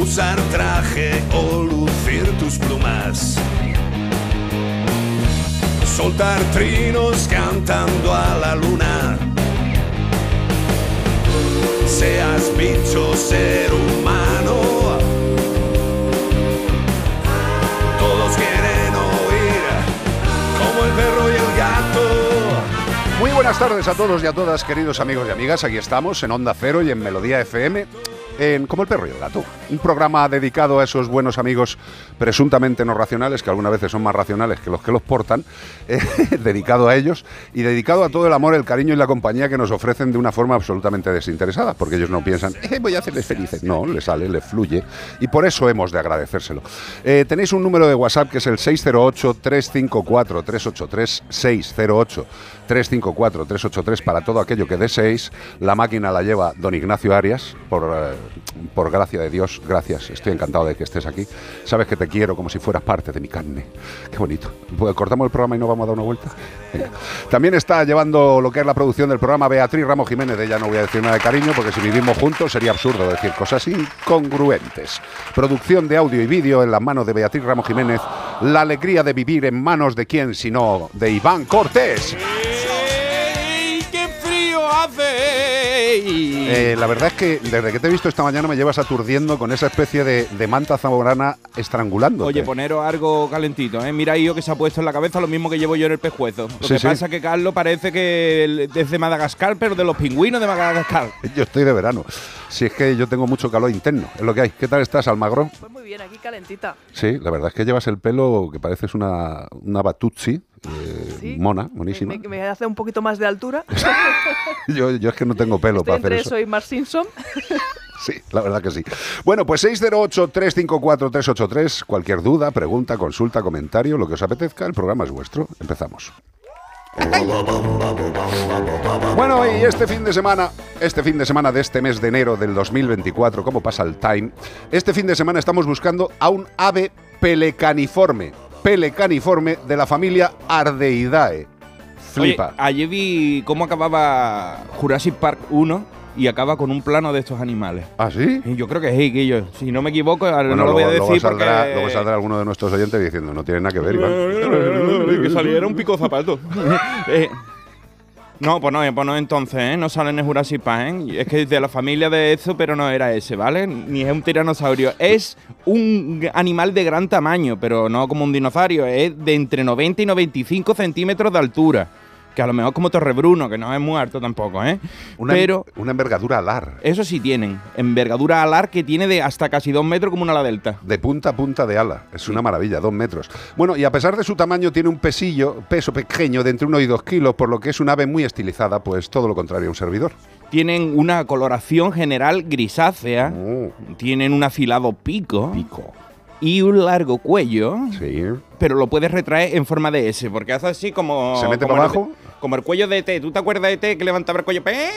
Usar traje o lucir tus plumas. Soltar trinos cantando a la luna. Seas bicho, ser humano. Todos quieren oír como el perro y el gato. Muy buenas tardes a todos y a todas, queridos amigos y amigas. Aquí estamos en Onda Cero y en Melodía FM. En Como el perro y el gato, un programa dedicado a esos buenos amigos presuntamente no racionales, que algunas veces son más racionales que los que los portan, eh, dedicado a ellos y dedicado a todo el amor, el cariño y la compañía que nos ofrecen de una forma absolutamente desinteresada, porque ellos no piensan, "Eh, voy a hacerles felices, no, les sale, les fluye y por eso hemos de agradecérselo. Eh, tenéis un número de WhatsApp que es el 608-354-383, 608-354-383 para todo aquello que deseéis. La máquina la lleva don Ignacio Arias, por, eh, por gracia de Dios, gracias, estoy encantado de que estés aquí. Sabes que te quiero como si fueras parte de mi carne. Qué bonito. Pues cortamos el programa y no vamos a dar una vuelta. También está llevando lo que es la producción del programa Beatriz Ramos Jiménez, de ella no voy a decir nada de cariño porque si vivimos juntos sería absurdo decir cosas incongruentes. Producción de audio y vídeo en las manos de Beatriz Ramos Jiménez, la alegría de vivir en manos de quién sino de Iván Cortés. ¡Ey, ¡Qué frío hace! Eh, la verdad es que desde que te he visto esta mañana me llevas aturdiendo con esa especie de, de manta zamorana estrangulando. Oye, poneros algo calentito, ¿eh? Mira yo que se ha puesto en la cabeza lo mismo que llevo yo en el pescuezo. Lo Sí, que sí. pasa es que Carlos parece que es de Madagascar, pero de los pingüinos de Madagascar. Yo estoy de verano. Si es que yo tengo mucho calor interno, es lo que hay. ¿Qué tal estás, Almagro? Pues muy bien, aquí calentita. Sí, la verdad es que llevas el pelo que pareces una, una batutsi, eh, Sí. mona, monísima. Me, me hace un poquito más de altura. Yo, yo es que no tengo pelo Estoy para hacer entre eso. eso y Mark Simpson. Sí, la verdad que sí. Bueno, pues 608-354-383. Cualquier duda, pregunta, consulta, comentario, lo que os apetezca, el programa es vuestro. Empezamos. Bueno, y este fin de semana, este fin de semana de este mes de enero del 2024, ¿cómo pasa el time? Este fin de semana estamos buscando a un ave pelecaniforme, pelecaniforme de la familia Ardeidae. Flipa. Oye, ayer vi cómo acababa Jurassic Park 1 y acaba con un plano de estos animales. ¿Ah, sí? Y yo creo que sí, yo. Si no me equivoco, Bueno, no lo voy a decir luego saldrá, porque... luego saldrá alguno de nuestros oyentes diciendo, no tiene nada que ver, Iván. que saliera un pico zapato. Eh, no, pues no, pues no entonces, ¿eh? No sale en Jurassic Park, ¿eh? Es que es de la familia de eso, pero no era ese, ¿vale? Ni es un tiranosaurio. Es un animal de gran tamaño, pero no como un dinosaurio. Es de entre 90 y 95 centímetros de altura. Que a lo mejor como Torrebruno, que no es muy alto tampoco, ¿eh? Una, pero una envergadura alar. eso sí tienen. Envergadura alar que tiene de hasta casi dos metros como una ala delta. De punta a punta de ala. Es una maravilla, dos metros. Bueno, y a pesar de su tamaño, tiene un pesillo, peso pequeño, de entre uno y dos kilos, por lo que es un ave muy estilizada, pues todo lo contrario a un servidor. Tienen una coloración general grisácea. Oh, Tienen un afilado pico, pico. y un largo cuello, Sí. pero lo puedes retraer en forma de S, porque hace así como. ¿Se mete como para abajo? Como el cuello de T. ¿Tú te acuerdas de T que levantaba el cuello? ¡Pe!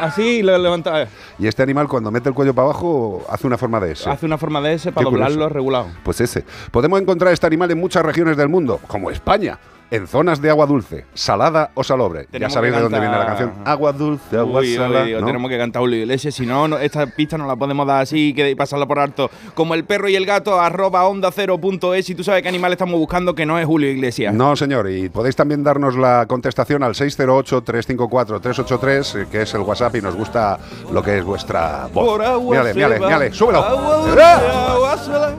Así lo levantaba. Y este animal, cuando mete el cuello para abajo, hace una forma de S. Hace una forma de S para Qué doblarlo curioso. regulado. Pues ese. Podemos encontrar este animal en muchas regiones del mundo, como España, en zonas de agua dulce, salada o salobre. ya sabéis de dónde viene la canción. Agua dulce, agua Uy, uy, salada. digo, ¿no? Tenemos que cantar Julio Iglesias, si no, no, esta pista no la podemos dar así y pasarla por alto. Como el perro y el gato, arroba onda cero punto es, y tú sabes qué animal estamos buscando que no es Julio Iglesias. No, señor, y podéis también darnos la contestación al 608-354-383, eh, que es el WhatsApp, y nos gusta lo que es vuestra voz. Por agua Mírale, mírale, mírale, súbelo. agua dulce, ¡Ah! agua salada.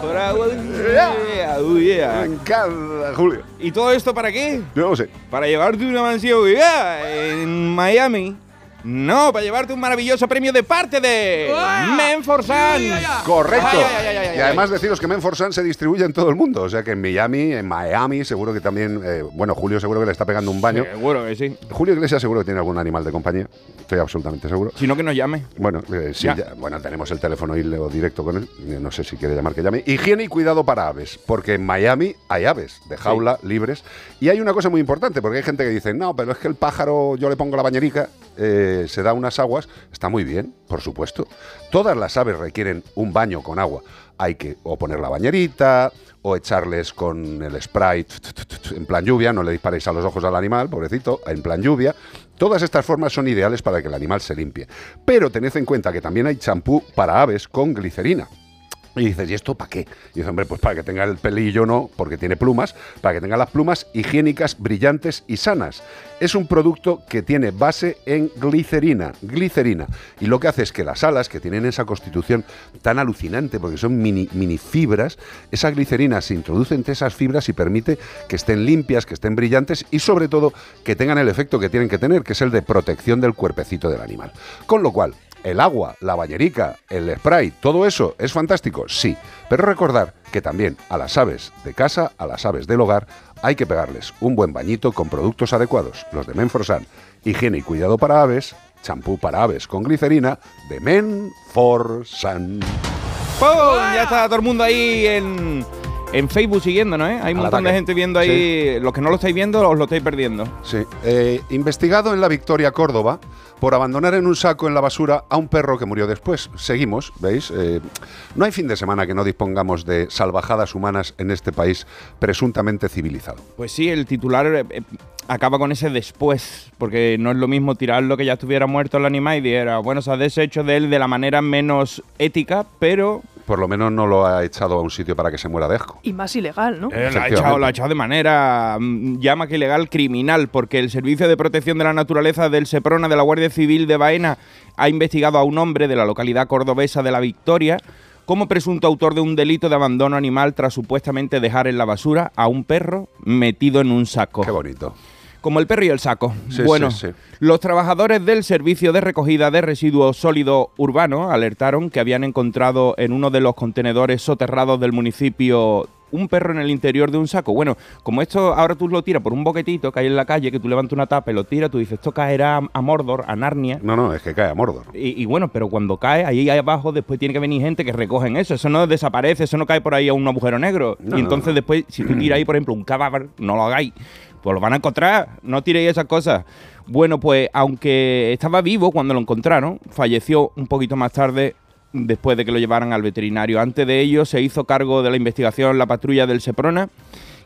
Por agua dulce, yeah, oh, yeah. Me encanta, Julio. ¿Y todo esto para qué? Yo no sé. Para llevarte una mansión yeah, en Miami. No, para llevarte un maravilloso premio de parte de Menforsan. Correcto. Ay, ay, ay, ay, ay, y además deciros que Menforsan se distribuye en todo el mundo. O sea que en Miami, en Miami, seguro que también. eh, bueno, Julio seguro que le está pegando un baño. Seguro que sí. Julio Iglesias seguro que tiene algún animal de compañía. Estoy absolutamente seguro. Si no, que nos llame. Bueno, eh, sí, Ya. ya- bueno, tenemos el teléfono y leo directo con él. Eh, No sé si quiere llamar que llame. Higiene y cuidado para aves, porque en Miami hay aves de jaula libres. Y hay una cosa muy importante, porque hay gente que dice, no, pero es que el pájaro, yo le pongo la bañerica, eh, se da unas aguas. Está muy bien, por supuesto. Todas las aves requieren un baño con agua. Hay que o poner la bañerita, o echarles con el spray en plan lluvia, no le disparéis a los ojos al animal, pobrecito, en plan lluvia. Todas estas formas son ideales para que el animal se limpie. Pero tened en cuenta que también hay champú para aves con glicerina. Y dices, ¿y esto para qué? Y dices, hombre, pues para que tenga el pelillo no, porque tiene plumas, para que tenga las plumas higiénicas, brillantes y sanas. Es un producto que tiene base en glicerina, glicerina. Y lo que hace es que las alas, que tienen esa constitución tan alucinante, porque son mini, mini fibras, esa glicerina se introduce entre esas fibras y permite que estén limpias, que estén brillantes y sobre todo que tengan el efecto que tienen que tener, que es el de protección del cuerpecito del animal. Con lo cual, el agua, la bañerica, el spray, todo eso es fantástico, sí. Pero recordar que también a las aves de casa, a las aves del hogar, hay que pegarles un buen bañito con productos adecuados, los de Menforsan. Higiene y cuidado para aves, champú para aves con glicerina de Menforsan. ¡Pum! Ya está todo el mundo ahí en, en Facebook siguiéndonos, ¿eh? Hay un montón de gente viendo ahí. Los que no lo estáis viendo, os lo estáis perdiendo. Sí. Eh, investigado en la Victoria, Córdoba, por abandonar en un saco en la basura a un perro que murió después. Seguimos, ¿veis? Eh, no hay fin de semana que no dispongamos de salvajadas humanas en este país presuntamente civilizado. Pues sí, el titular eh, eh, acaba con ese después, porque no es lo mismo tirarlo que ya estuviera muerto el animal y dijera, bueno, se ha deshecho de él de la manera menos ética, pero Por lo menos no lo ha echado a un sitio para que se muera de asco. Y más ilegal, ¿no? Eh, lo, ha echado, lo ha echado de manera mm, más que ilegal criminal, porque el Servicio de Protección de la Naturaleza del Seprona de la Guardia Civil de Baena ha investigado a un hombre de la localidad cordobesa de La Victoria como presunto autor de un delito de abandono animal tras supuestamente dejar en la basura a un perro metido en un saco. Qué bonito. Como el perro y el saco. Sí, bueno, sí, sí. los trabajadores del Servicio de Recogida de Residuos Sólidos Urbanos alertaron que habían encontrado en uno de los contenedores soterrados del municipio un perro en el interior de un saco. Bueno, como esto ahora tú lo tiras por un boquetito que hay en la calle, que tú levantas una tapa y lo tiras, tú dices, esto caerá a- Mordor, a Narnia. No, no, es que cae a Mordor. Y, y bueno, pero cuando cae, ahí abajo después tiene que venir gente que recogen eso. Eso no desaparece, eso no cae por ahí a un agujero negro. No, y entonces no. después, si tú tiras ahí, por ejemplo, un cadáver, no lo hagáis. Pues lo van a encontrar, no tiréis esas cosas. Bueno, pues aunque estaba vivo cuando lo encontraron, falleció un poquito más tarde después de que lo llevaran al veterinario. Antes de ello se hizo cargo de la investigación la patrulla del Seprona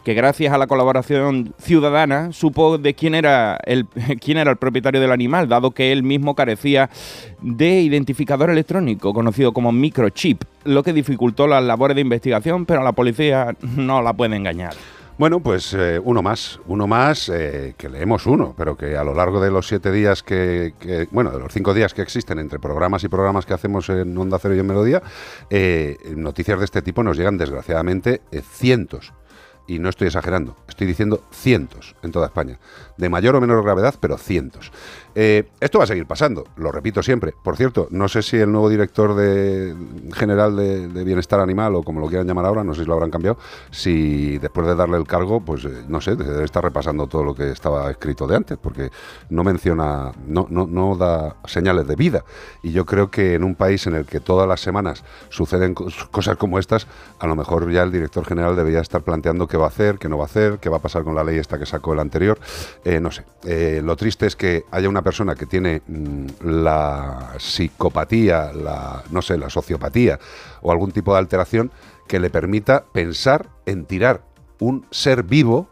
que gracias a la colaboración ciudadana supo de quién era el quién era el propietario del animal, dado que él mismo carecía de identificador electrónico, conocido como microchip, lo que dificultó las labores de investigación, pero la policía no la puede engañar. Bueno, pues eh, uno más, uno más, eh, que leemos uno, pero que a lo largo de los siete días que, que- bueno, de los cinco días que existen entre programas y programas que hacemos en Onda Cero y en Melodía, eh, noticias de este tipo nos llegan desgraciadamente eh, cientos. Y no estoy exagerando, estoy diciendo cientos en toda España. De mayor o menor gravedad, pero cientos. Eh, esto va a seguir pasando, lo repito siempre. Por cierto, no sé si el nuevo director general de, Bienestar Animal, o como lo quieran llamar ahora, no sé si lo habrán cambiado, si después de darle el cargo, pues eh, no sé, debe estar repasando todo lo que estaba escrito de antes, porque no menciona, no, no, no da señales de vida. Y yo creo que en un país en el que todas las semanas suceden cos- cosas como estas, a lo mejor ya el director general debería estar planteando qué va a hacer, qué no va a hacer, qué va a pasar con la ley esta que sacó el anterior. Eh, no sé. Eh, lo triste es que haya una persona que tiene mm, la psicopatía, la, no sé, la sociopatía o algún tipo de alteración que le permita pensar en tirar un ser vivo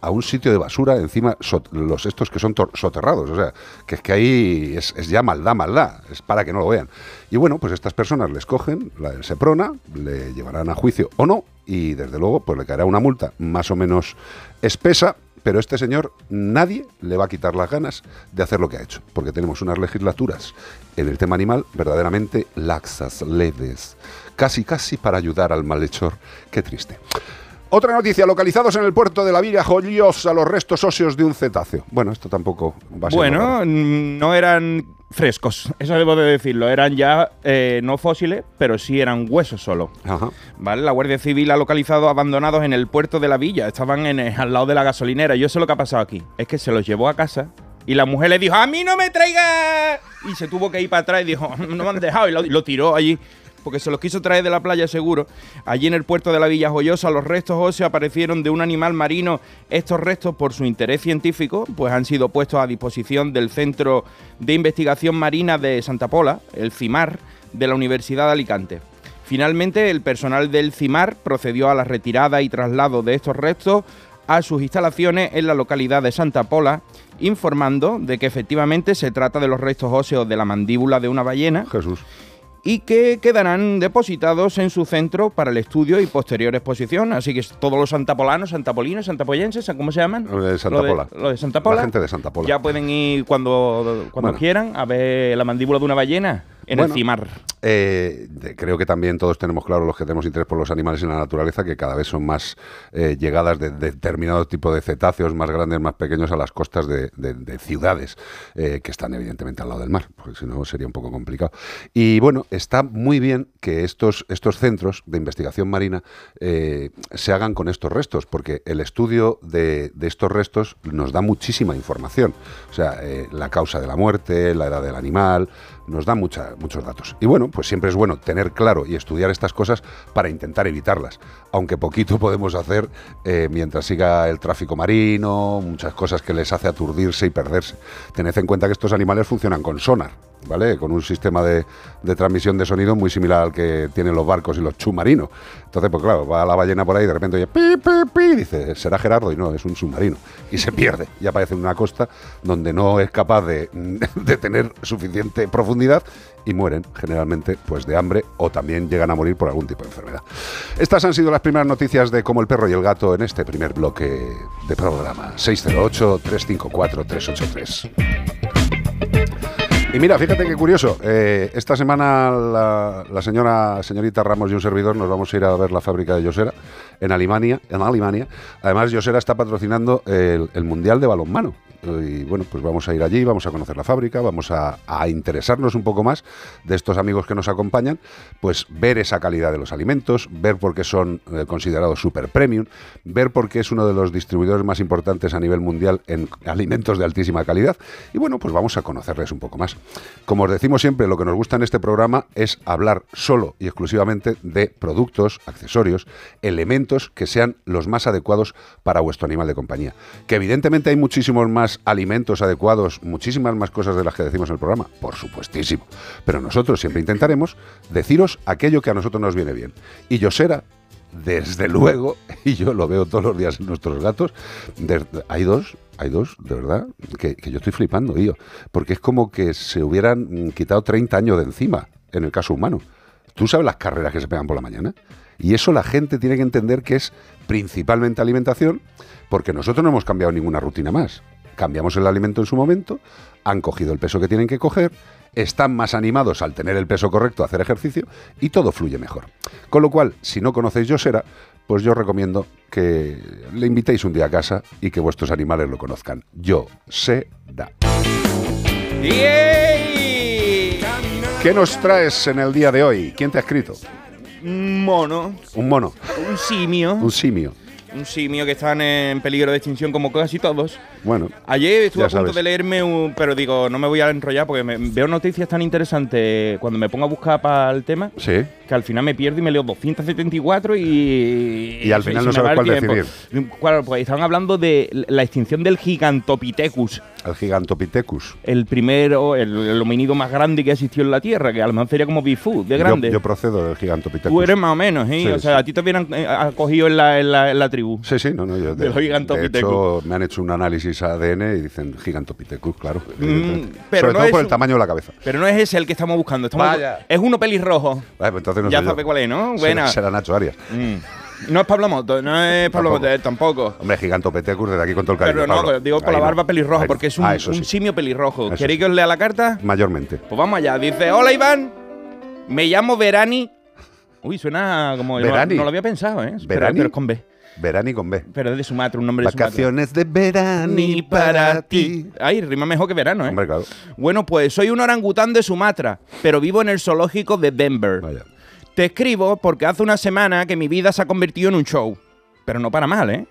a un sitio de basura encima los estos que son soterrados. O sea, que es que ahí es, es ya maldad, maldad. Es para que no lo vean. Y bueno, pues estas personas les cogen la del Seprona, le llevarán a juicio o no, y desde luego pues le caerá una multa más o menos espesa. Pero este señor, nadie le va a quitar las ganas de hacer lo que ha hecho, porque tenemos unas legislaturas en el tema animal verdaderamente laxas, leves, casi casi para ayudar al malhechor. Qué triste. Otra noticia, localizados en el puerto de la Villa Joyosa los restos óseos de un cetáceo. Bueno, esto tampoco va a ser Bueno, no eran frescos, eso debo de decirlo. Eran ya eh, no fósiles, pero sí eran huesos solo. Ajá. ¿Vale? La Guardia Civil ha localizado abandonados en el puerto de la villa. Estaban en, al lado de la gasolinera. Yo sé lo que ha pasado aquí. Es que se los llevó a casa y la mujer le dijo, ¡A mí no me traigas! Y se tuvo que ir para atrás y dijo, no me han dejado. Y lo, y lo tiró allí. Porque se los quiso traer de la playa seguro. Allí en el puerto de la Villa Joyosa, los restos óseos aparecieron de un animal marino. Estos restos, por su interés científico, pues han sido puestos a disposición del Centro de Investigación Marina de Santa Pola, el CIMAR, de la Universidad de Alicante. Finalmente, el personal del CIMAR procedió a la retirada y traslado de estos restos a sus instalaciones en la localidad de Santa Pola, informando de que efectivamente se trata de los restos óseos de la mandíbula de una ballena Jesús. Y que quedarán depositados en su centro para el estudio y posterior exposición. Así que todos los santapolanos, santapolinos, santapoyenses, ¿cómo se llaman? Lo de Santa Lo Pola. Lo de Santa Pola. La gente de Santa Pola. Ya pueden ir cuando, cuando Bueno. quieran a ver la mandíbula de una ballena en Bueno. el CIMAR. Eh, creo que también todos tenemos claro, los que tenemos interés por los animales en la naturaleza, que cada vez son más eh, llegadas de, de determinado tipo de cetáceos, más grandes, más pequeños, a las costas de, de- de ciudades, eh, que están evidentemente al lado del mar, porque si no sería un poco complicado. Y bueno, está muy bien que estos, estos centros de investigación marina se hagan con estos restos, porque el estudio de, estos restos nos da muchísima información. O sea, la causa de la muerte, la edad del animal, nos da muchos datos. Y bueno, pues siempre es bueno tener claro y estudiar estas cosas para intentar evitarlas. Aunque poquito podemos hacer eh, mientras siga el tráfico marino, muchas cosas que les hace aturdirse y perderse. Tened en cuenta que estos animales funcionan con sonar, ¿vale? Con un sistema de, de transmisión de sonido muy similar al que tienen los barcos y los submarinos. Entonces, pues claro, va la ballena por ahí y de repente oye, pi, pi, pi, dice, será Gerardo, y no, es un submarino. Y se pierde, y aparece en una costa donde no es capaz de, de tener suficiente profundidad y mueren generalmente pues de hambre o también llegan a morir por algún tipo de enfermedad. Estas han sido las primeras noticias de Como el perro y el gato en este primer bloque de programa 608-354-383. Y mira, fíjate qué curioso. eh, esta semana la, la señora señorita Ramos y un servidor nos vamos a ir a ver la fábrica de Yosera en Alemania. En Alemania. Además, Yosera está patrocinando el, Mundial de Balonmano. Y bueno, pues vamos a ir allí, vamos a conocer la fábrica, vamos a, a interesarnos un poco más de estos amigos que nos acompañan, pues ver esa calidad de los alimentos, ver por qué son eh, considerados super premium, ver por qué es uno de los distribuidores más importantes a nivel mundial en alimentos de altísima calidad. Y bueno, pues vamos a conocerles un poco más. Como os decimos siempre, lo que nos gusta en este programa es hablar solo y exclusivamente de productos, accesorios, elementos que sean los más adecuados para vuestro animal de compañía. Que evidentemente hay muchísimos más alimentos adecuados, muchísimas más cosas de las que decimos en el programa, por supuestísimo. Pero nosotros siempre intentaremos deciros aquello que a nosotros nos viene bien. Y Yosera desde luego, y yo lo veo todos los días en nuestros gatos, hay dos, hay dos, de verdad, que, que yo estoy flipando, tío, porque es como que se hubieran mm, quitado 30 años de encima, en el caso humano. ¿Tú sabes las carreras que se pegan por la mañana? Y eso la gente tiene que entender que es principalmente alimentación, porque nosotros no hemos cambiado ninguna rutina más. Cambiamos el alimento en su momento, han cogido el peso que tienen que coger, están más animados al tener el peso correcto a hacer ejercicio y todo fluye mejor. Con lo cual, si no conocéis Yosera, pues yo recomiendo que le invitéis un día a casa y que vuestros animales lo conozcan. Yosera. ¡Yey! ¿Qué nos traes en el día de hoy? ¿Quién te ha escrito? Un mono, Un mono, un simio, un simio. un simio que están en peligro de extinción como casi todos. Bueno, Ayer estuve a punto sabes. de leerme un... Pero digo, no me voy a enrollar porque me- veo noticias tan interesantes cuando me pongo a buscar para el tema sí. que al final me pierdo y me leo 274 y... Y al se- final se no me sabes va el cuál tiempo. decidir. Claro, pues estaban hablando de la extinción del Gigantopithecus, El Gigantopithecus. el primero, el, el homínido más grande que existió en la Tierra, que a lo mejor sería como Bigfoot, de grande. yo procedo del Gigantopithecus. Tú eres más o menos, ¿eh? Sí, o sea, sí. a ti te hubieran eh, acogido en la, en la, en la tribu. Sí, sí, no, no, yo De los Gigantopithecus. hecho, me han hecho un análisis ADN y dicen Gigantopithecus, claro. evidentemente. pero Sobre no todo es por el tamaño de la cabeza. Pero no es ese el que estamos buscando. estamos Vaya. bu- Es uno pelirrojo. Vale, pues entonces no ya sabes cuál es, ¿no? Será- Buena. Será Nacho Arias. Mm. No es Pablo Moto, no es Pablo Tampoco. Moto, tampoco. Hombre, Gigantopithecus, desde aquí con todo el cariño. Pero no, Pablo. digo por Ahí la no. barba pelirroja, Ahí porque es un, Ah, eso un sí. simio pelirrojo. Eso ¿Queréis sí. que os lea la carta? Mayormente. Pues vamos allá. Dice, hola Iván, me llamo Verani. Uy, suena como... Verani. No, lo había pensado, ¿eh? Verani. Pero, es con B. Verani con B. Pero es de Sumatra, un nombre de Sumatra. Vacaciones de verani para ti. Ay, rima mejor que verano, ¿eh? Hombre, claro. Bueno, pues soy un orangután de Sumatra, pero vivo en el zoológico de Denver. Vaya. Te escribo porque hace una semana que mi vida se ha convertido en un show. Pero no para mal, ¿eh?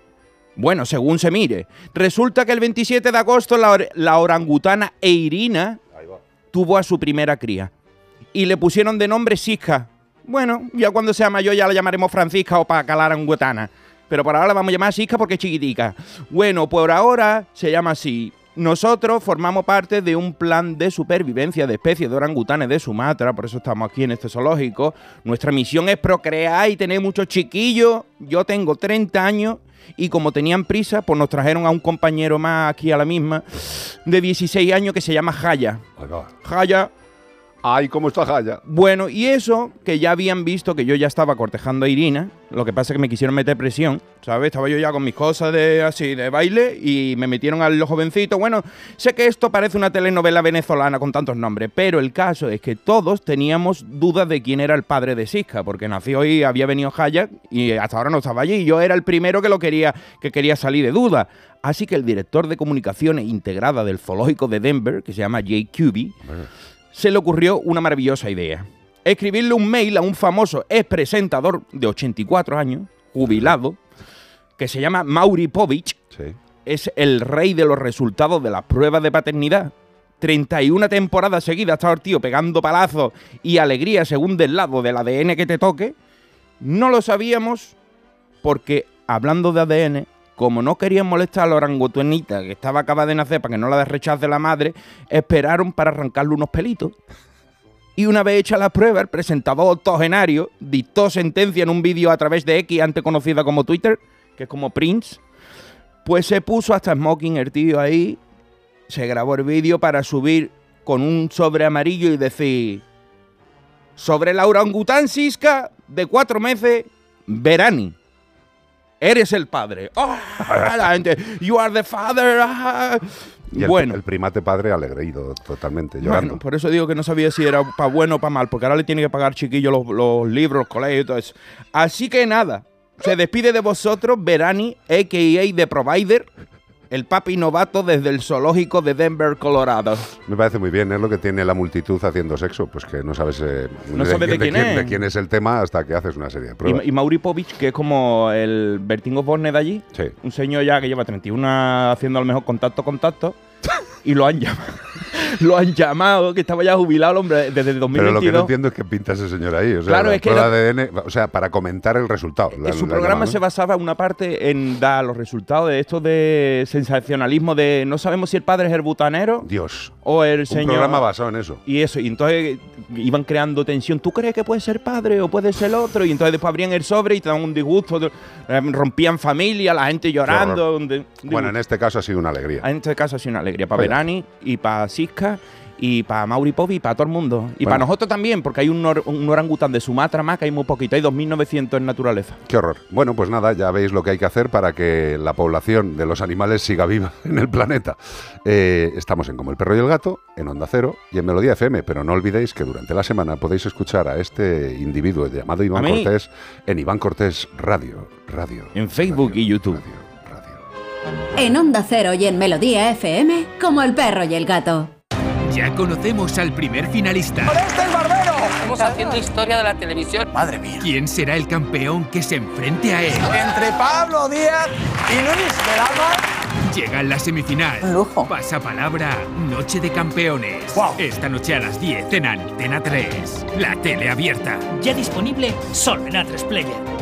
Bueno, según se mire. Resulta que el 27 de agosto la, or- la orangutana Eirina tuvo a su primera cría. Y le pusieron de nombre Siska. Bueno, ya cuando sea mayor ya la llamaremos Francisca o para calar orangutana. Pero por ahora la vamos a llamar Siska porque es chiquitica. Bueno, por ahora se llama así. Nosotros formamos parte de un plan de supervivencia de especies de orangutanes de Sumatra, por eso estamos aquí en este zoológico. Nuestra misión es procrear y tener muchos chiquillos. Yo tengo 30 años y como tenían prisa, pues nos trajeron a un compañero más aquí a la misma, de 16 años que se llama Jaya. Jaya, Ay, ¿cómo está Jaya? bueno, y eso que ya habían visto que yo ya estaba cortejando a Irina, lo que pasa es que me quisieron meter presión, ¿sabes? Estaba yo ya con mis cosas de así de baile y me metieron al jovencito. Bueno, sé que esto parece una telenovela venezolana con tantos nombres, pero el caso es que todos teníamos dudas de quién era el padre de Siska, porque nació y había venido Hayak y hasta ahora no estaba allí. y Yo era el primero que lo quería que quería salir de duda. Así que el director de comunicaciones integrada del zoológico de Denver, que se llama Jay Cuby, se le ocurrió una maravillosa idea. Escribirle un mail a un famoso ex presentador de 84 años, jubilado, que se llama Mauri Povich, Sí. es el rey de los resultados de las pruebas de paternidad. 31 temporadas seguidas estado el tío pegando palazos y alegría según del lado del ADN que te toque. No lo sabíamos porque, hablando de ADN, como no querían molestar a la orangutanita que estaba acabada de nacer para que no la rechace la madre, esperaron para arrancarle unos pelitos. Y una vez hecha la prueba, el presentador octogenario dictó sentencia en un vídeo a través de X, antes conocida como Twitter, que es como Prince, pues se puso hasta smoking el tío ahí, se grabó el vídeo para subir con un sobre amarillo y decir, sobre la orangután Siska de cuatro meses, Verani. Eres el padre. ¡Oh! La gente, you are the father. ah". Y el, bueno, el primate padre alegreído totalmente, llorando. bueno, por eso digo que no sabía si era para bueno o para mal, porque ahora le tiene que pagar chiquillo los, los libros, los colegios y todo eso. Así que nada, se despide de vosotros Verani, a.k.a. The Provider, el papi novato desde el zoológico de Denver, Colorado. Me parece muy bien, es lo que tiene la multitud haciendo sexo, pues que no sabes, eh, No sabes de quién es. de quién es el tema hasta que haces una serie de Y, pruebas. y Mauri Povich, que es como el Bertín Osborne de allí, Sí. un señor ya que lleva 31 haciendo a lo mejor contacto, contacto, y lo han llamado. lo han llamado, que estaba ya jubilado el hombre desde el 2022. Pero lo que no entiendo es que pinta ese señor ahí. O sea, Claro, es que ADN, o sea, para comentar el resultado. la- En su la programa se basaba una parte en dar los resultados de esto de sensacionalismo de no sabemos si el padre es el butanero Dios. o el Un señor. programa basado en eso. y eso, y entonces iban creando tensión. ¿Tú crees que puede ser padre o puede ser otro? Y entonces después abrían el sobre y te daban un disgusto, eh, rompían familia, la gente llorando. un un Bueno, en este caso ha sido una alegría. En este caso ha sido una alegría para. Verani y para Siska y para Mauri Povi y para todo el mundo. Y Bueno. para nosotros también, porque hay un, or- un orangután de Sumatra más que hay muy poquito, hay 2.900 en naturaleza. Qué horror. Bueno, pues nada, ya veis lo que hay que hacer para que la población de los animales siga viva en el planeta. Eh, estamos en Como el perro y el gato, en Onda Cero y en Melodía FM, pero no olvidéis que durante la semana podéis escuchar a este individuo llamado Iván. Cortés en Iván Cortés Radio. Radio. En Facebook radio, y YouTube. Radio, radio. En Onda Cero y en Melodía FM, como el perro y el gato. Ya conocemos al primer finalista. Estamos haciendo historia de la televisión. Madre mía. ¿Quién será el campeón que se enfrente a él? Entre Pablo Díaz y Luis Velama. Llega en la semifinal. Un lujo. Pasa palabra Noche de Campeones. Guau. Esta noche a las 10 en Antena 3. La tele abierta. Ya disponible solo en A3 Player.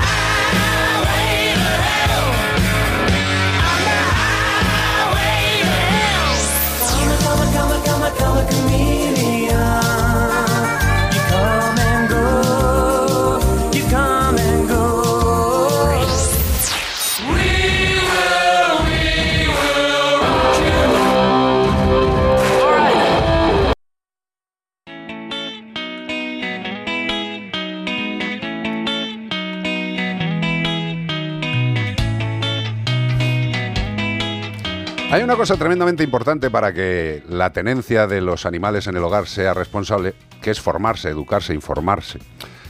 like I'm a comedian. Hay una cosa tremendamente importante para que la tenencia de los animales en el hogar sea responsable, que es formarse, educarse, informarse.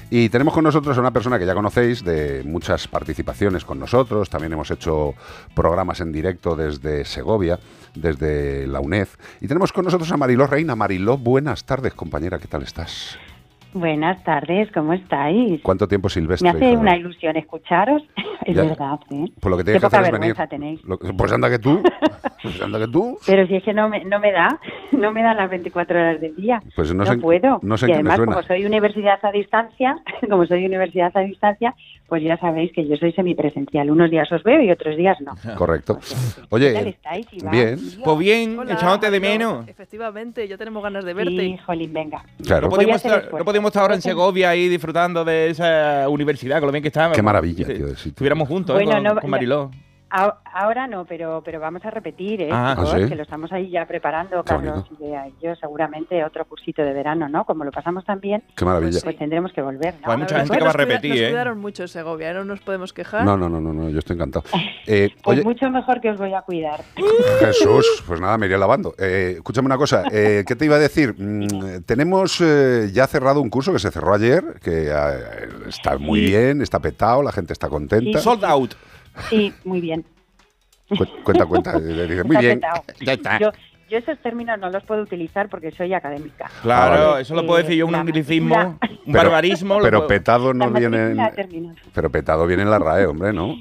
Y tenemos con nosotros a una persona que ya conocéis de muchas participaciones con nosotros. También hemos hecho programas en directo desde Segovia, desde la UNED. Y tenemos con nosotros a Mariló Reina. Mariló, buenas tardes, compañera. ¿Qué tal estás? Buenas tardes, ¿cómo estáis? ¿Cuánto tiempo silvestre? Me hace una ilusión escucharos, es Ya. verdad, ¿eh? Pues lo que Qué tienes que poca hacer es venir. tenéis. Pues anda que tú. Pues anda que tú. Pero si es que no me, no me da, no me dan las 24 horas del día. Pues no sé en- puedo. no sé y qué además, como soy universidad a distancia, como soy universidad a distancia, pues ya sabéis que yo soy semipresencial. Unos días os veo y otros días no. Correcto. ¿Qué tal Oye, estáis, Iván? bien. Pues bien, Hola, echándote de menos. Efectivamente, ya tenemos ganas de verte. Sí, jolín, venga. Claro. No hacer estar, no podíamos estar ahora en Segovia ahí disfrutando de esa universidad, con lo bien que estaba. Qué maravilla, tío, Si estuviéramos juntos eh, Bueno, con, no- con no- Mariló. Ahora no, pero pero vamos a repetir, ¿eh? Ah, ¿ah, sí? que lo estamos ahí ya preparando, Qué Carlos y yo, seguramente otro cursito de verano, ¿no? Como lo pasamos tan bien, Qué maravilla. pues tendremos que volver, ¿no? Pues hay mucha gente que va a nos repetir, Nos ¿eh? cuidaron mucho en Segovia, no nos podemos quejar. No, no, no, no, no, yo estoy encantado. Eh, Pues oye, mucho mejor que os voy a cuidar. Jesús, pues nada, me iré lavando. Eh, escúchame una cosa, eh, ¿qué te iba a decir? Mm, tenemos eh, ya cerrado un curso que se cerró ayer, que eh, está muy Sí. bien, está petado, la gente está contenta. Sí. Sold out. Sí, muy bien. Cu- Cuenta, cuenta. eh, muy Está bien. petao. Ya está. Yo, yo esos términos no los puedo utilizar porque soy académica. Claro, Ah, eso lo puedo decir yo, un La anglicismo, un barbarismo. Pero puedo- petado no viene en. Pero petado viene en la RAE, hombre, ¿no?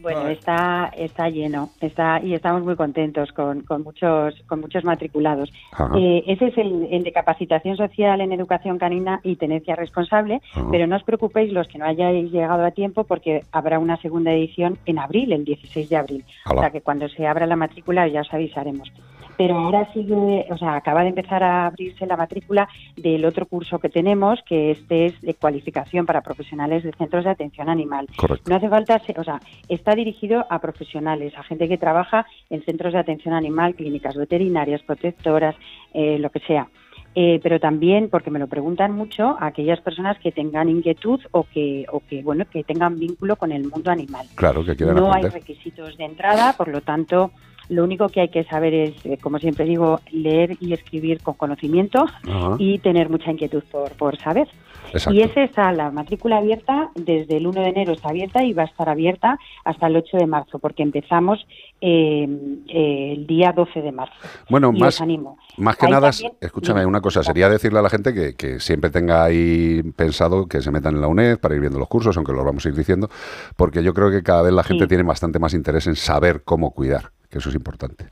Bueno, está está lleno, está y estamos muy contentos con, con muchos con muchos matriculados. Eh, ese es el, el de capacitación social en educación canina y tenencia responsable, Ajá. pero no os preocupéis los que no hayáis llegado a tiempo porque habrá una segunda edición en abril, el 16 de abril. O sea que cuando se abra la matrícula ya os avisaremos. Pero ahora sigue, o sea, acaba de empezar a abrirse la matrícula del otro curso que tenemos, que este es de cualificación para profesionales de centros de atención animal. Correcto. No hace falta, o sea, está dirigido a profesionales, a gente que trabaja en centros de atención animal, clínicas veterinarias, protectoras, eh, lo que sea. Eh, pero también, porque me lo preguntan mucho, a aquellas personas que tengan inquietud o que, o que, bueno, que tengan vínculo con el mundo animal. Claro, que quieran No hay requisitos de entrada, por lo tanto, lo único que hay que saber es, eh, como siempre digo, leer y escribir con conocimiento Ajá. y tener mucha inquietud por, por saber. Exacto. Y ese está la matrícula abierta, desde el 1 de enero está abierta y va a estar abierta hasta el 8 de marzo, porque empezamos eh, eh, el día 12 de marzo. Bueno, Y más, os animo. más que Ahí nada, también- escúchame, una cosa, sería decirle a la gente que, que siempre tenga ahí pensado que se metan en la UNED para ir viendo los cursos, aunque los vamos a ir diciendo, porque yo creo que cada vez la gente Sí. tiene bastante más interés en saber cómo cuidar, que eso es importante.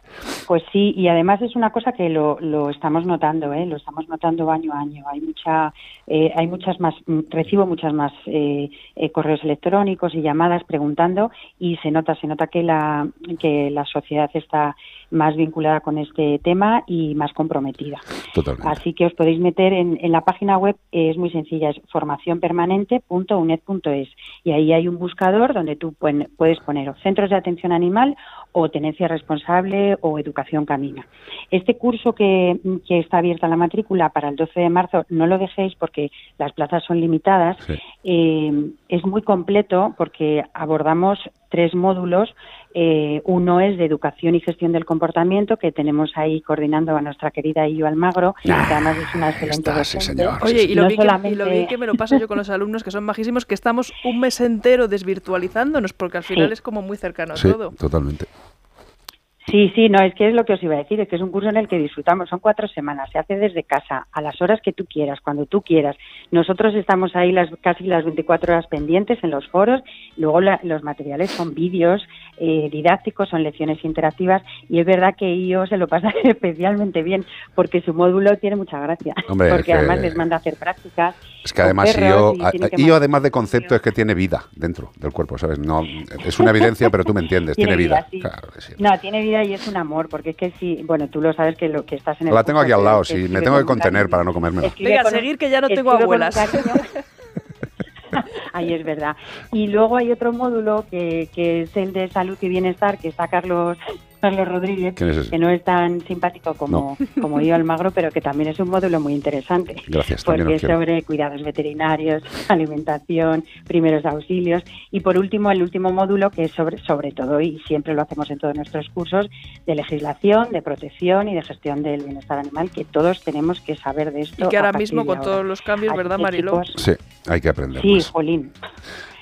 Pues sí, y además es una cosa que lo, lo estamos notando, ¿eh? lo estamos notando año a año. Hay mucha, eh, hay muchas más, mm, recibo muchas más eh, eh, correos electrónicos y llamadas preguntando y se nota, se nota que la que la sociedad está más vinculada con este tema y más comprometida. Totalmente. Así que os podéis meter en, en la página web, es muy sencilla, es formacionpermanente.uned.es y ahí hay un buscador donde tú puedes poner o centros de atención animal o tenencia responsable o educación canina. Este curso que, que está abierta la matrícula para el 12 de marzo, no lo dejéis porque las plazas son limitadas. Sí. Eh, es muy completo porque abordamos tres módulos. Eh, uno es de educación y gestión del comportamiento, que tenemos ahí coordinando a nuestra querida Illo Almagro, que además es una excelente está, sí, señor. Oye, y lo, No bien que, y solamente- lo bien que me lo paso yo con los alumnos, que son majísimos, que estamos un mes entero desvirtualizándonos, porque al final Sí. es como muy cercano a Sí, todo. totalmente. Sí, sí, no, es que es lo que os iba a decir, es que es un curso en el que disfrutamos, son cuatro semanas, se hace desde casa, a las horas que tú quieras, cuando tú quieras. Nosotros estamos ahí las casi las 24 horas pendientes en los foros, luego la- los materiales son vídeos eh, didácticos, son lecciones interactivas y es verdad que yo se lo pasa especialmente bien porque su módulo tiene mucha gracia, Hombre, porque que- además les manda a hacer prácticas. Es que además yo, y además de concepto es que tiene vida dentro del cuerpo, ¿sabes? No, es una evidencia, pero tú me entiendes, tiene, vida. sí. Claro que sí. No, tiene vida y es un amor, porque es que sí, bueno, tú lo sabes que lo que estás en el La tengo aquí al lado, sí, me tengo que contener para no comérmela. Venga, con seguir que ya no tengo abuelas. Ahí es verdad. Y luego hay otro módulo que, que es el de salud y bienestar, que está Carlos, Carlos Rodríguez, ¿Quién es ese? que no es tan simpático como, como yo Almagro, pero que también es un módulo muy interesante. Gracias, Porque es sobre cuidados veterinarios, alimentación, primeros auxilios y por último el último módulo que es sobre, sobre todo, y siempre lo hacemos en todos nuestros cursos, de legislación, de protección y de gestión del bienestar animal, que todos tenemos que saber de esto. Y que ahora mismo con ahora. todos los cambios, Así ¿verdad, chicos, Sí, hay que aprender Sí, más. jolín.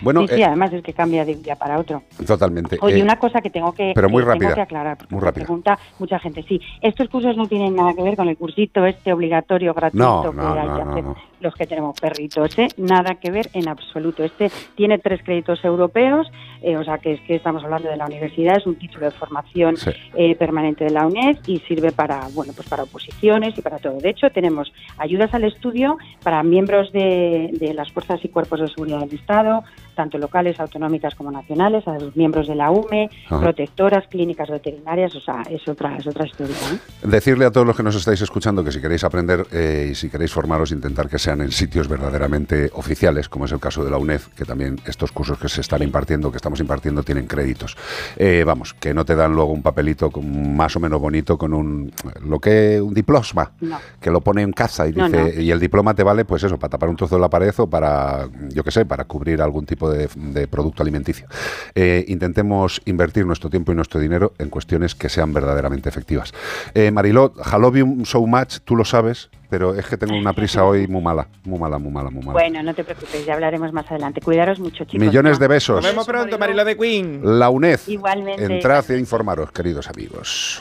Bueno, sí, sí, eh, además es que cambia de un día para otro. totalmente. Oye, eh, una cosa que tengo que, pero muy tengo rápida, que aclarar, muy rápida. pregunta mucha gente. Sí, estos cursos no tienen nada que ver con el cursito este obligatorio gratuito No, que hay no, que hacer no. Los que tenemos perritos, ¿eh? Nada que ver en absoluto. Este tiene tres créditos europeos, eh, o sea que es que estamos hablando de la universidad, es un título de formación Sí. eh, permanente de la UNED y sirve para, bueno, pues para oposiciones y para todo. De hecho, tenemos ayudas al estudio para miembros de, de las fuerzas y cuerpos de seguridad del Estado, tanto locales, autonómicas como nacionales, a los miembros de la UME, Ajá. protectoras, clínicas veterinarias, o sea, es otra, es otra historia. ¿eh? Decirle a todos los que nos estáis escuchando que si queréis aprender eh, y si queréis formaros, intentar que sean en sitios verdaderamente oficiales, como es el caso de la UNED, que también estos cursos que se están impartiendo, que estamos impartiendo, tienen créditos. Eh, vamos, que no te dan luego un papelito con- más o menos bonito con un lo que un diploma, No. que lo pone en casa y No, dice no. y el diploma te vale pues eso para tapar un trozo de la pared o para yo qué sé para cubrir algún tipo de, de producto alimenticio Eh, intentemos invertir nuestro tiempo y nuestro dinero en cuestiones que sean verdaderamente efectivas eh, Mariló love you so much tú lo sabes pero es que tengo una prisa hoy muy mala muy mala muy mala muy mala Bueno, no te preocupes, ya hablaremos más adelante. Cuidaros mucho, chicos. millones ¿no? de besos Nos vemos pronto, Marilo de Queen. la UNED Igualmente. entrad e informaros queridos amigos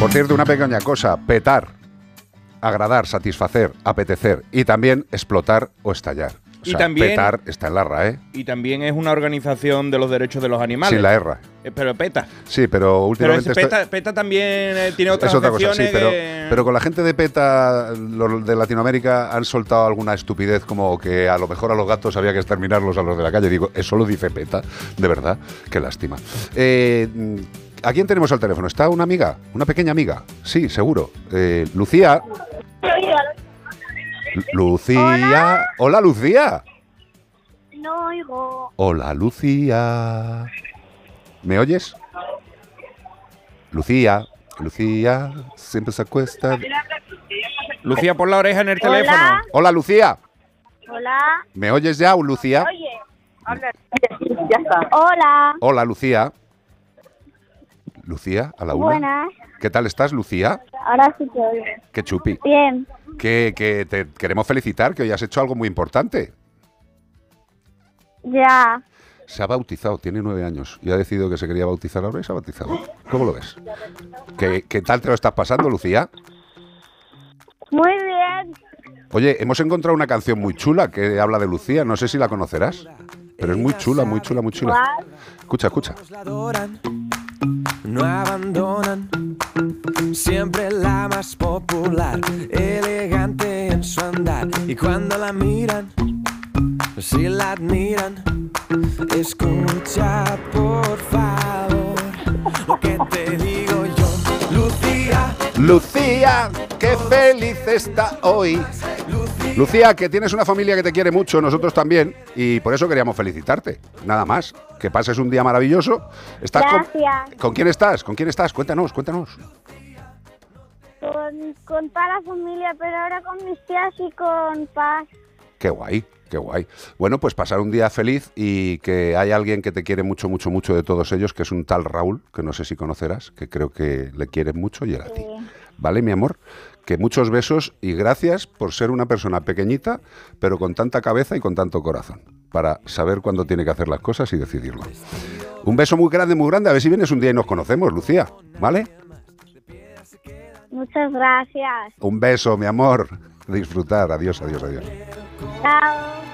por cierto una pequeña cosa petar agradar, satisfacer, apetecer y también explotar o estallar. O Y también- petar está en la RAE, Y también es una organización de los derechos de los animales. sin la R. Eh, Pero PETA. Sí, pero Pero últimamente es- esto- PETA, PETA también eh, tiene otras es otra cosa, sí, pero, pero con la gente de PETA, los de Latinoamérica, han soltado alguna estupidez como que a lo mejor a los gatos había que exterminarlos a los de la calle. Digo, eso lo dice PETA, de verdad, qué lástima. Eh, ¿A quién tenemos al teléfono? ¿Está una amiga? ¿Una pequeña amiga? Sí, seguro. Eh, Lucía. Lu- Lucía. Hola, Lucía. No oigo. Hola, Lucía. ¿Me oyes? Lucía, Lucía, siempre se acuesta. Lucía, pon la oreja en el Hola. teléfono. Hola, Lucía. Hola. ¿Me oyes ya, Lucía? Oye. Habla. Ya está. Hola. Hola, Lucía. Lucía, a la una. Buenas. ¿Qué tal estás, Lucía? Ahora sí te oigo. Qué chupi. Bien. Que, que te queremos felicitar, que hoy has hecho algo muy importante. Ya. Se ha bautizado, tiene nueve años y ha decidido que se quería bautizar ahora y se ha bautizado. ¿Cómo lo ves? ¿Qué, qué tal te lo estás pasando, Lucía? Muy bien. Oye, hemos encontrado una canción muy chula que habla de Lucía, no sé si la conocerás, pero es muy chula, muy chula, muy chula. Escucha, escucha. No abandonan, siempre la más popular, elegante en su andar. Y cuando la miran, si la admiran, escucha por favor lo que te digo Lucía. Qué feliz está hoy. Lucía, que tienes una familia que te quiere mucho, nosotros también, y por eso queríamos felicitarte. Nada más. Que pases un día maravilloso. ¿Estás con, Gracias. ¿Con quién estás? ¿Con quién estás? Cuéntanos, cuéntanos. Con, con toda la familia, pero ahora con mis tías y con Paz. Qué guay, qué guay. Bueno, pues pasar un día feliz y que hay alguien que te quiere mucho, mucho, mucho de todos ellos, que es un tal Raúl, que no sé si conocerás, que creo que le quiere mucho y él a ti. ¿Vale, mi amor? Que muchos besos y gracias por ser una persona pequeñita, pero con tanta cabeza y con tanto corazón, para saber cuándo tiene que hacer las cosas y decidirlo. Un beso muy grande, muy grande. A ver si vienes un día y nos conocemos, Lucía. ¿Vale? Muchas gracias. Un beso, mi amor. Disfrutar. Adiós, adiós, adiós. Chao.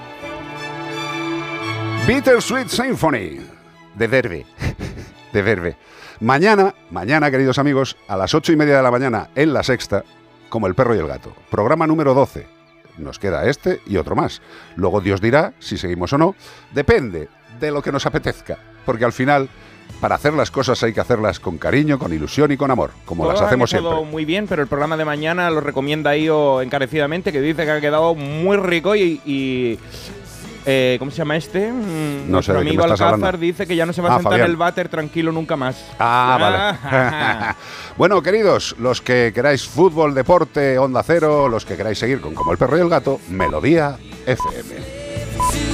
Bittersweet Symphony de Verve. De Verve. Mañana, mañana, queridos amigos, a las ocho y media de la mañana en la sexta, como el perro y el gato. Programa número 12. Nos queda este y otro más. Luego Dios dirá si seguimos o no. Depende de lo que nos apetezca. Porque al final, para hacer las cosas hay que hacerlas con cariño, con ilusión y con amor, como Todos las hacemos siempre. muy bien, pero el programa de mañana lo recomienda Io encarecidamente, que dice que ha quedado muy rico y, y Eh, ¿Cómo se llama este? Mm, No sé Nuestro qué amigo me estás Alcázar hablando. dice que ya no se va a Ah, sentar Fabián. en el váter tranquilo nunca más. Ah, vale. bueno, queridos, los que queráis fútbol, deporte, onda cero, los que queráis seguir con Como el perro y el gato, Melodía FM.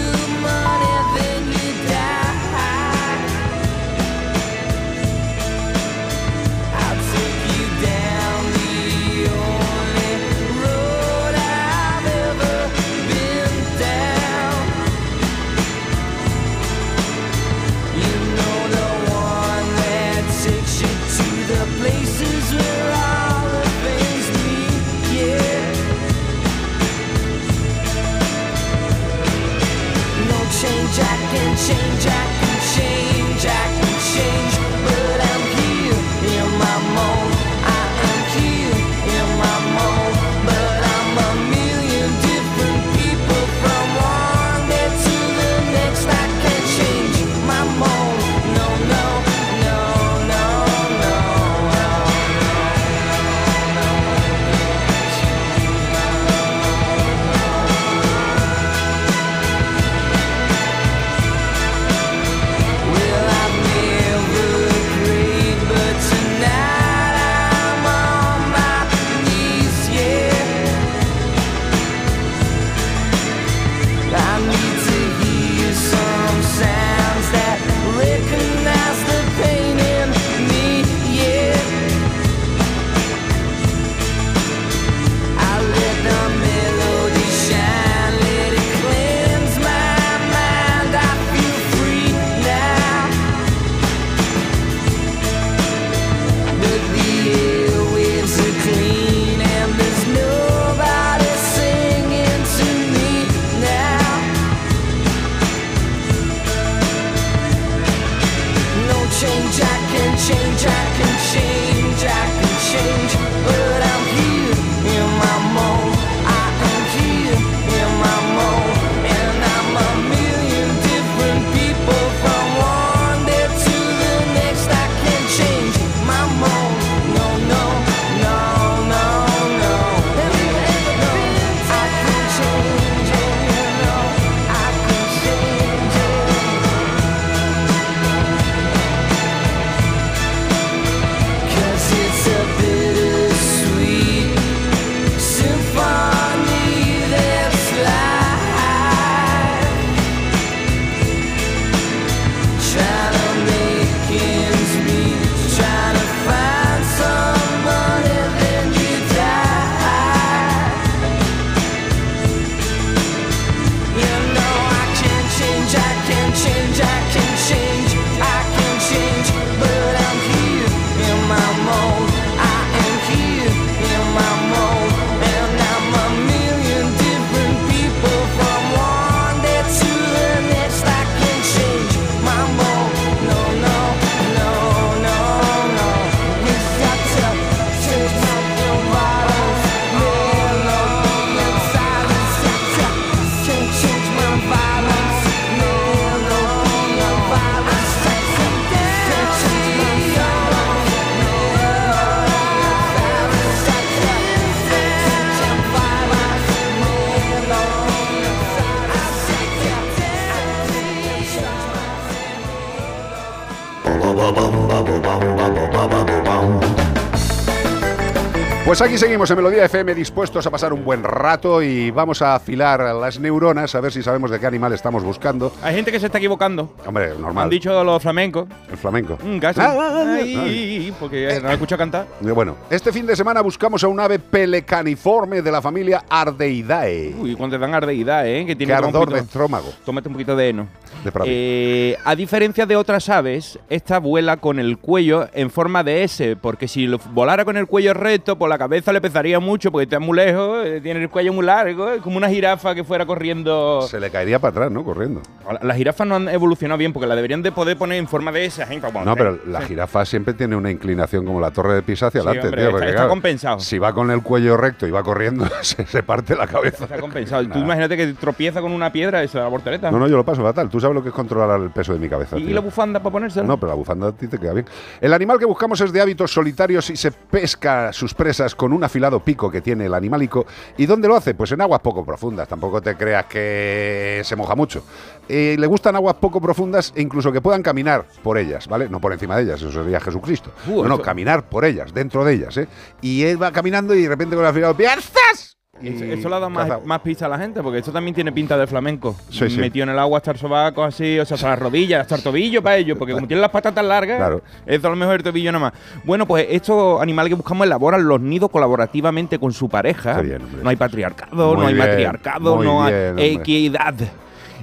Pues aquí seguimos en Melodía FM dispuestos a pasar un buen rato y vamos a afilar las neuronas a ver si sabemos de qué animal estamos buscando. Hay gente que se está equivocando. Hombre, normal. Han dicho los flamencos. El flamenco. Mm, casi. Ah, ah, ah, Ay, porque no escucha cantar. Y Bueno, este fin de semana buscamos a un ave pelecaniforme de la familia Ardeidae. Uy, cuando te dan ardeidad, ¿eh? Que tiene un ardor de estrómago. Tómate un poquito de heno. De. Eh, a diferencia de otras aves, esta vuela con el cuello en forma de S, porque si volara con el cuello recto, por la cabeza le pesaría mucho, porque está muy lejos, eh, tiene el cuello muy largo, es como una jirafa que fuera corriendo. Se le caería para atrás, ¿no? Corriendo. La- Las jirafas no han evolucionado bien, porque la deberían de poder poner en forma de así, pa- No, pero la Sí. jirafa siempre tiene una inclinación como la torre de Pisa hacia Sí, adelante, hombre, tío. está- porque, está claro, compensado. Si va con el cuello recto y va corriendo, se, se parte la cabeza. Está compensado. Tú imagínate que tropieza con una piedra, eso, la voltereta. No, no, yo lo paso fatal. Tú sabes lo que es controlar el peso de mi cabeza. ¿Y tío. la bufanda para ponérsela? No, pero la bufanda a ti te queda bien. El animal que buscamos es de hábitos solitarios y se pesca sus presas con un afilado pico que tiene el animalico. ¿Y dónde lo hace? Pues en aguas poco profundas. Tampoco te creas que se moja mucho. Eh, le gustan aguas poco profundas e incluso que puedan caminar por ellas, ¿vale? No por encima de ellas, eso sería Jesucristo. Uh, no, no, eso- caminar por ellas, dentro de ellas, ¿eh? Y él va caminando y de repente con el afilado ¡Piezas! Eso, eso le ha dado más, más pista a la gente, porque esto también tiene pinta de flamenco. Sí, sí. Metido en el agua hasta el sobaco, así, o sea, hasta las rodillas, hasta el tobillo para ellos, porque como tienen las patas tan largas, Claro. eso a lo mejor el tobillo nada más. Bueno, pues estos animales que buscamos elaboran los nidos colaborativamente con su pareja. Bien, no hay patriarcado, Muy no hay bien, matriarcado, muy no bien, hay hombre.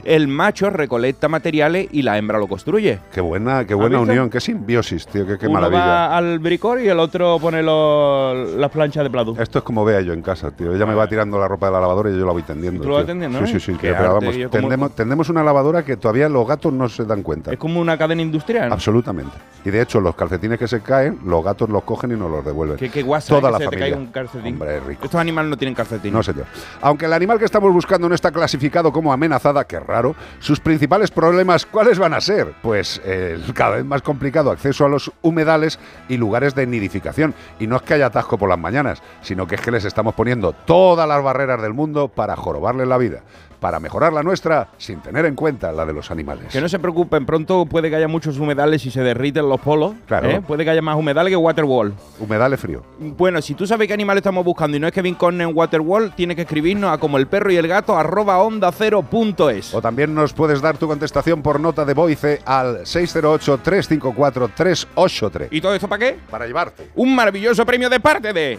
El macho recolecta materiales y la hembra lo construye. Qué buena, qué buena unión, qué simbiosis, tío, qué, qué Uno maravilla. va al bricor y el otro pone los- las planchas de plato. Esto es como vea yo en casa, tío. Ella me va tirando la ropa de la lavadora y yo la voy tendiendo. ¿Tú lo vas tendiendo, Sí, eh? sí, sí. Pero vamos, como- tendemos, una lavadora que todavía los gatos no se dan cuenta. Es como una cadena industrial. Absolutamente. Y de hecho, los calcetines que se caen, los gatos los cogen y nos los devuelven. Qué, qué guasa Toda que la se te familia. caiga un calcetín. Hombre, es rico. Estos animales no tienen calcetín. No, señor. Aunque el animal que estamos buscando no está clasificado como amenazada, que raro, sus principales problemas, ¿cuáles van a ser? Pues el cada vez más complicado acceso a los humedales y lugares de nidificación. Y no es que haya atasco por las mañanas, sino que es que les estamos poniendo todas las barreras del mundo para jorobarles la vida, para mejorar la nuestra sin tener en cuenta la de los animales. Que no se preocupen, pronto puede que haya muchos humedales y se derriten los polos. Claro. ¿eh? Puede que haya más humedales que Waterwall. Humedales frío. Bueno, si tú sabes qué animal estamos buscando y no es Kevin Conner en Waterwall, tienes que escribirnos a como el perro y el gato arroba onda cero punto es. O también nos puedes dar tu contestación por nota de voice al 608-354-383. ¿Y todo esto para qué? Para llevarte. Un maravilloso premio de parte de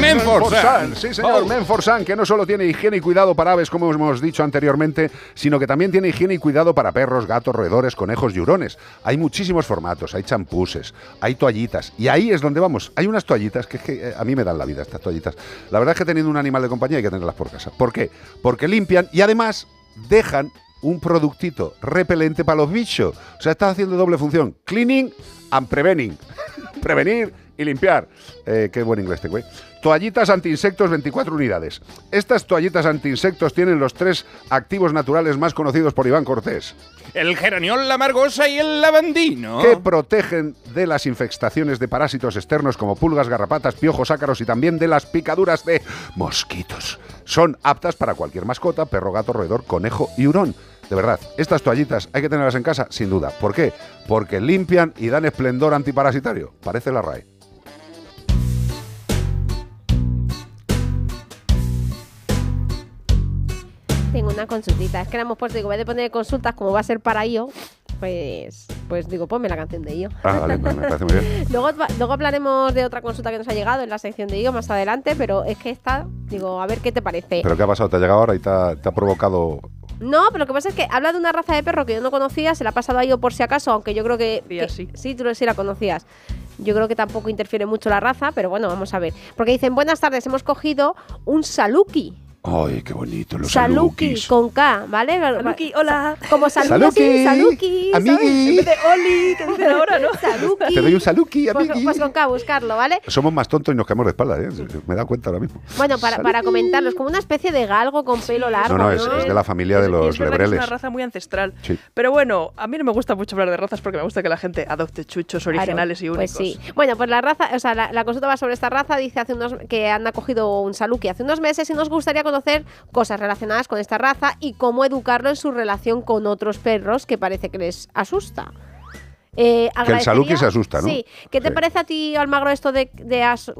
Menforsan. Sí, señor, Oh. Menforsan, que no solo tiene higiene y cuidado para aves, como hemos dicho anteriormente, sino que también tiene higiene y cuidado para perros, gatos, roedores, conejos y hurones. Hay muchísimos formatos, hay champuses, hay toallitas, y ahí es donde vamos. Hay unas toallitas que, es que eh, a mí me dan la vida, estas toallitas. La verdad es que teniendo un animal de compañía hay que tenerlas por casa. ¿Por qué? Porque limpian y además dejan un productito repelente para los bichos. O sea, estás haciendo doble función. Cleaning and preventing. Prevenir y limpiar. Eh, qué buen inglés tengo, ¿eh? Toallitas antiinsectos 24 unidades. Estas toallitas antiinsectos tienen los tres activos naturales más conocidos por Iván Cortés, El geraniol, la margosa y el lavandino. que protegen de las infestaciones de parásitos externos como pulgas, garrapatas, piojos, ácaros y también de las picaduras de mosquitos. Son aptas para cualquier mascota, perro, gato, roedor, conejo y hurón. De verdad, estas toallitas hay que tenerlas en casa, sin duda. ¿Por qué? Porque limpian y dan esplendor antiparasitario. Parece la RAE. Tengo una consultita. Es que la hemos puesto, digo, en vez de poner consultas como va a ser para IO, pues, pues digo, ponme la canción de IO. Ah, vale, me me parece muy bien. Luego, luego hablaremos de otra consulta que nos ha llegado en la sección de IO más adelante, pero es que esta, digo, a ver qué te parece. ¿Pero qué ha pasado? ¿Te ha llegado ahora y te ha, te ha provocado No, pero lo que pasa es que habla de una raza de perro que yo no conocía, se la ha pasado a IO por si acaso, aunque yo creo que, que- sí, tú sí la conocías. Yo creo que tampoco interfiere mucho la raza, pero bueno, vamos a ver. Porque dicen, buenas tardes, hemos cogido un saluki. Ay, qué bonito los Saluki salukis. con K, ¿vale? Saluki, hola. Como saluki, Saluki, saluki, ¿sabes? amigui. En vez de Oli, que dicen ahora, ¿no? Saluki. Te doy un saluki, Pues, amigui. pues con K, buscarlo, ¿vale? Somos más tontos y nos caemos de espalda, ¿eh? Me he dado cuenta ahora mismo. Bueno, para, para comentarlos, como una especie de galgo con pelo largo. No, no, es, es de la familia de los es que es lebreles. una raza muy ancestral. Sí. Pero bueno, a mí no me gusta mucho hablar de razas porque me gusta que la gente adopte chuchos Claro, originales y únicos. Pues sí. Bueno, pues la raza, o sea, la, la consulta va sobre esta raza. Dice hace unos que han acogido un saluki hace unos meses y nos gustaría conocer cosas relacionadas con esta raza y cómo educarlo en su relación con otros perros que parece que les asusta. Eh, Que el saluki se asusta, ¿no? Sí. ¿Qué te Sí. parece a ti, Almagro, esto de, de as-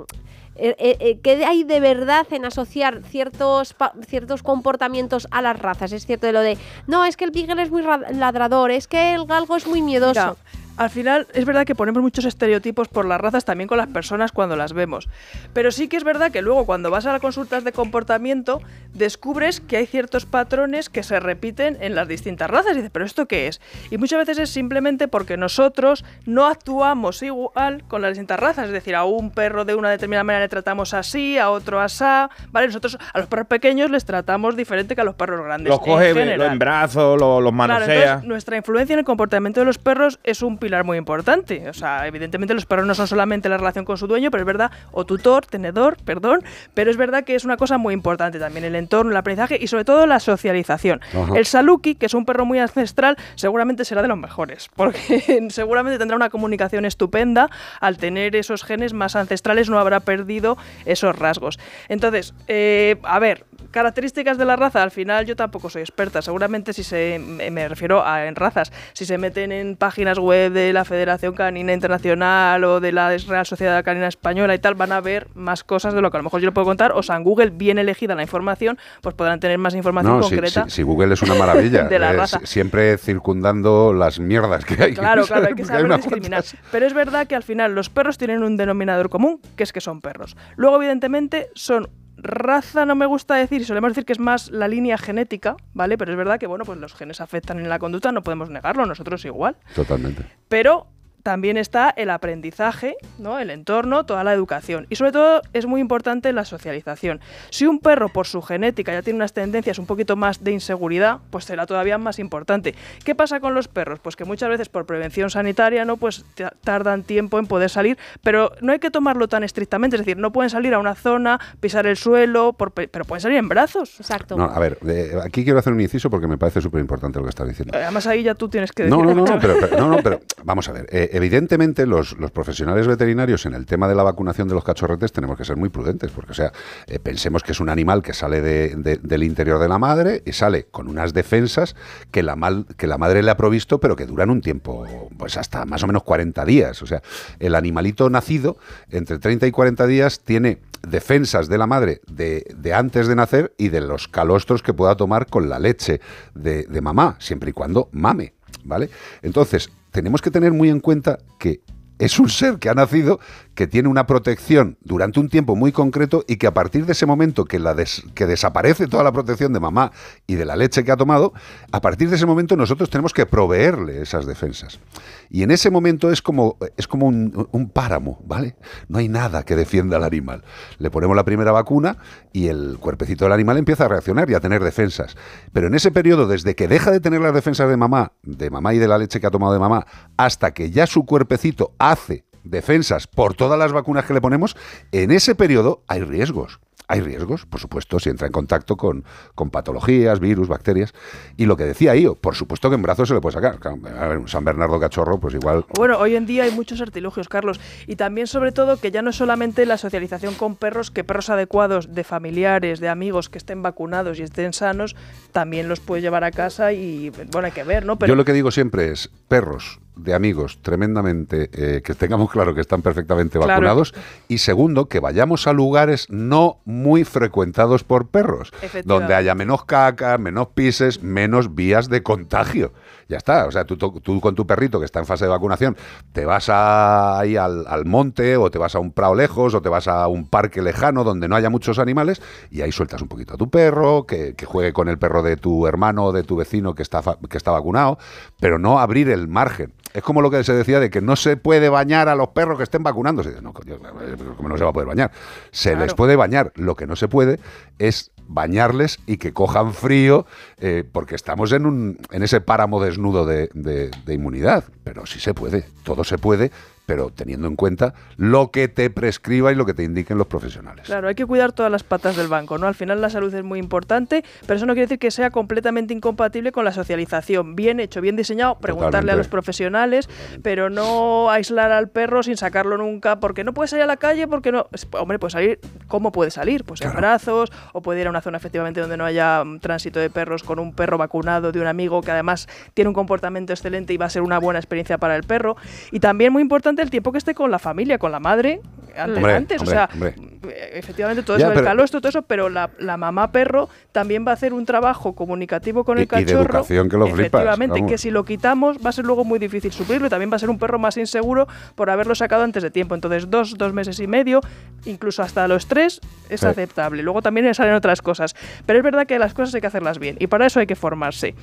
eh, eh, eh, ¿Qué hay de verdad en asociar ciertos, pa- ciertos comportamientos a las razas? Es cierto de lo de, no, es que el beagle es muy ra- ladrador, es que el galgo es muy miedoso. Mira, al final es verdad que ponemos muchos estereotipos por las razas también con las personas cuando las vemos. Pero sí que es verdad que luego cuando vas a las consultas de comportamiento descubres que hay ciertos patrones que se repiten en las distintas razas. Y dices, ¿pero esto qué es? Y muchas veces es simplemente porque nosotros no actuamos igual con las distintas razas. Es decir, a un perro de una determinada manera le tratamos así, a otro asá. ¿Vale? Nosotros a los perros pequeños les tratamos diferente que a los perros grandes. Los coge los en brazos, los, Claro, manosea. entonces nuestra influencia en el comportamiento de los perros es un pilar muy importante. O sea, evidentemente los perros no son solamente la relación con su dueño, pero es verdad, o tutor, tenedor, perdón, pero es verdad que es una cosa muy importante también el entorno, el aprendizaje y sobre todo la socialización. Ajá. El Saluki, que es un perro muy ancestral, seguramente será de los mejores, porque seguramente tendrá una comunicación estupenda, al tener esos genes más ancestrales no habrá perdido esos rasgos. Entonces, eh, a ver, características de la raza, al final yo tampoco soy experta, seguramente si se, me me refiero a en razas, si se meten en páginas web de la Federación Canina Internacional o de la Real Sociedad Canina Española y tal, van a ver más cosas de lo que a lo mejor yo le puedo contar, o sea, en Google bien elegida la información, pues podrán tener más información No, si, concreta. si- si Google es una maravilla. de la eh, raza. si- siempre circundando las mierdas que hay. Claro, claro, hay que saber unas discriminar. Pero es verdad que al final los perros tienen un denominador común, que es que son perros. Luego, evidentemente, son raza, no me gusta decir, solemos decir que es más la línea genética, ¿vale? Pero es verdad que, bueno, pues los genes afectan en la conducta, no podemos negarlo, nosotros igual. Totalmente. Pero también está el aprendizaje, ¿no? el entorno, toda la educación. Y sobre todo es muy importante la socialización. Si un perro por su genética ya tiene unas tendencias un poquito más de inseguridad, pues será todavía más importante. ¿Qué pasa con los perros? Pues que muchas veces por prevención sanitaria no pues ta- tardan tiempo en poder salir, pero no hay que tomarlo tan estrictamente, es decir, no pueden salir a una zona, pisar el suelo, por pe- pero pueden salir en brazos. Exacto. No, a ver, eh, aquí quiero hacer un inciso porque me parece súper importante lo que estás diciendo. Además ahí ya tú tienes que decir No, no, no, mucho. no, pero, pero- no, no, pero vamos a ver. Eh, evidentemente, los, los profesionales veterinarios en el tema de la vacunación de los cachorretes tenemos que ser muy prudentes, porque, o sea, eh, pensemos que es un animal que sale de- de- del interior de la madre y sale con unas defensas que la, mal- que la madre le ha provisto, pero que duran un tiempo, pues hasta más o menos 40 días. O sea, el animalito nacido, entre 30 y 40 días, tiene defensas de la madre de, de antes de nacer y de los calostros que pueda tomar con la leche de, de mamá, siempre y cuando mame. ¿Vale? Entonces, tenemos que tener muy en cuenta que es un ser que ha nacido, que tiene una protección durante un tiempo muy concreto y que a partir de ese momento que, la que desaparece toda la protección de mamá y de la leche que ha tomado, a partir de ese momento nosotros tenemos que proveerle esas defensas. Y en ese momento es como, es como un, páramo, ¿vale? No hay nada que defienda al animal. Le ponemos la primera vacuna y el cuerpecito del animal empieza a reaccionar y a tener defensas. Pero en ese periodo, desde que deja de tener las defensas de mamá, de mamá y de la leche que ha tomado de mamá, hasta que ya su cuerpecito hace defensas por todas las vacunas que le ponemos, en ese periodo hay riesgos. Hay riesgos, por supuesto, si entra en contacto con, con patologías, virus, bacterias. Y lo que decía Io, por supuesto que en brazos se le puede sacar. A ver, un San Bernardo cachorro, pues igual. Bueno, hoy en día hay muchos artilugios, Carlos. Y también, sobre todo, que ya no es solamente la socialización con perros, que perros adecuados de familiares, de amigos que estén vacunados y estén sanos, también los puedes llevar a casa y, bueno, hay que ver, ¿no? Pero Yo lo que digo siempre es, perros de amigos tremendamente, eh, que tengamos claro que están perfectamente Claro. vacunados. Y segundo, que vayamos a lugares no muy frecuentados por perros, donde haya menos caca, menos pises, menos vías de contagio. Ya está, o sea, tú, tú- con tu perrito que está en fase de vacunación, te vas a- ahí al, al monte o te vas a un prado lejos o te vas a un parque lejano donde no haya muchos animales y ahí sueltas un poquito a tu perro, que, que juegue con el perro de tu hermano o de tu vecino que está, que está vacunado, pero no abrir el margen. Es como lo que se decía de que no se puede bañar a los perros que estén vacunándose. No, coño, ¿cómo no se va a poder bañar? Se les puede bañar. Lo que no se puede es bañarles y que cojan frío, eh, porque estamos en, un, en ese páramo desnudo de, de- de inmunidad. Pero sí se puede, todo se puede, pero teniendo en cuenta lo que te prescriba y lo que te indiquen los profesionales. Claro, hay que cuidar todas las patas del banco, ¿no? Al final la salud es muy importante, pero eso no quiere decir que sea completamente incompatible con la socialización. Bien hecho, bien diseñado, preguntarle a los profesionales, pero no aislar al perro sin sacarlo nunca, porque no puede salir a la calle, porque no... Hombre, puede salir, ¿cómo puede salir? Pues en brazos, o puede ir a una zona efectivamente donde no haya mm, tránsito de perros con un perro vacunado de un amigo que además tiene un comportamiento excelente y va a ser una buena experiencia para el perro. Y también muy importante el tiempo que esté con la familia, con la madre, antes, Hombre, antes. hombre, o sea, hombre. eh, efectivamente todo Ya, eso, pero- el calostro, todo eso, pero la, la mamá perro también va a hacer un trabajo comunicativo con Y- el y de cachorro. educación que lo flipas, Efectivamente, que si lo quitamos va a ser luego muy difícil suplirlo y también va a ser un perro más inseguro por haberlo sacado antes de tiempo. Entonces, dos, dos meses y medio, incluso hasta los tres, es Sí. aceptable. Luego también salen otras cosas. Pero es verdad que las cosas hay que hacerlas bien y para eso hay que formarse.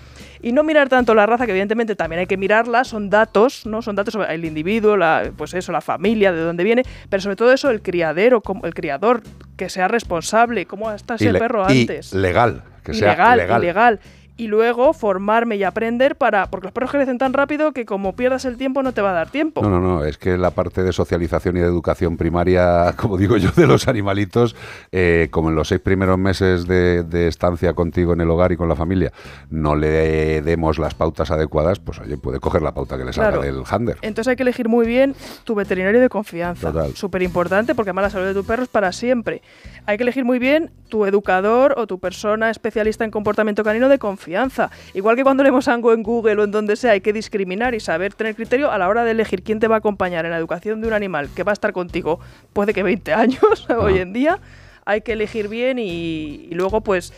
Y no mirar tanto la raza, que evidentemente también hay que mirarla, son datos, ¿no? Son datos sobre el individuo, la, pues eso, la familia, de dónde viene, pero sobre todo eso, el criadero, el criador, que sea responsable, cómo está ese perro y antes. legal, que sea ilegal, legal. Y luego formarme y aprender para. Porque los perros crecen tan rápido que como pierdas el tiempo no te va a dar tiempo. No, no, no, es que la parte de socialización y de educación primaria, como digo yo, de los animalitos, eh, como en los seis primeros meses de, de estancia contigo en el hogar y con la familia, no le demos las pautas adecuadas, pues oye, puede coger la pauta que le salga Claro. del hander. Entonces hay que elegir muy bien tu veterinario de confianza. Total. Súper importante porque además la salud de tu perro es para siempre. Hay que elegir muy bien tu educador o tu persona especialista en comportamiento canino de confianza. Igual que cuando leemos algo en Google o en donde sea, hay que discriminar y saber tener criterio a la hora de elegir quién te va a acompañar en la educación de un animal que va a estar contigo, puede que 20 años hoy en día. Hay que elegir bien y, y luego pues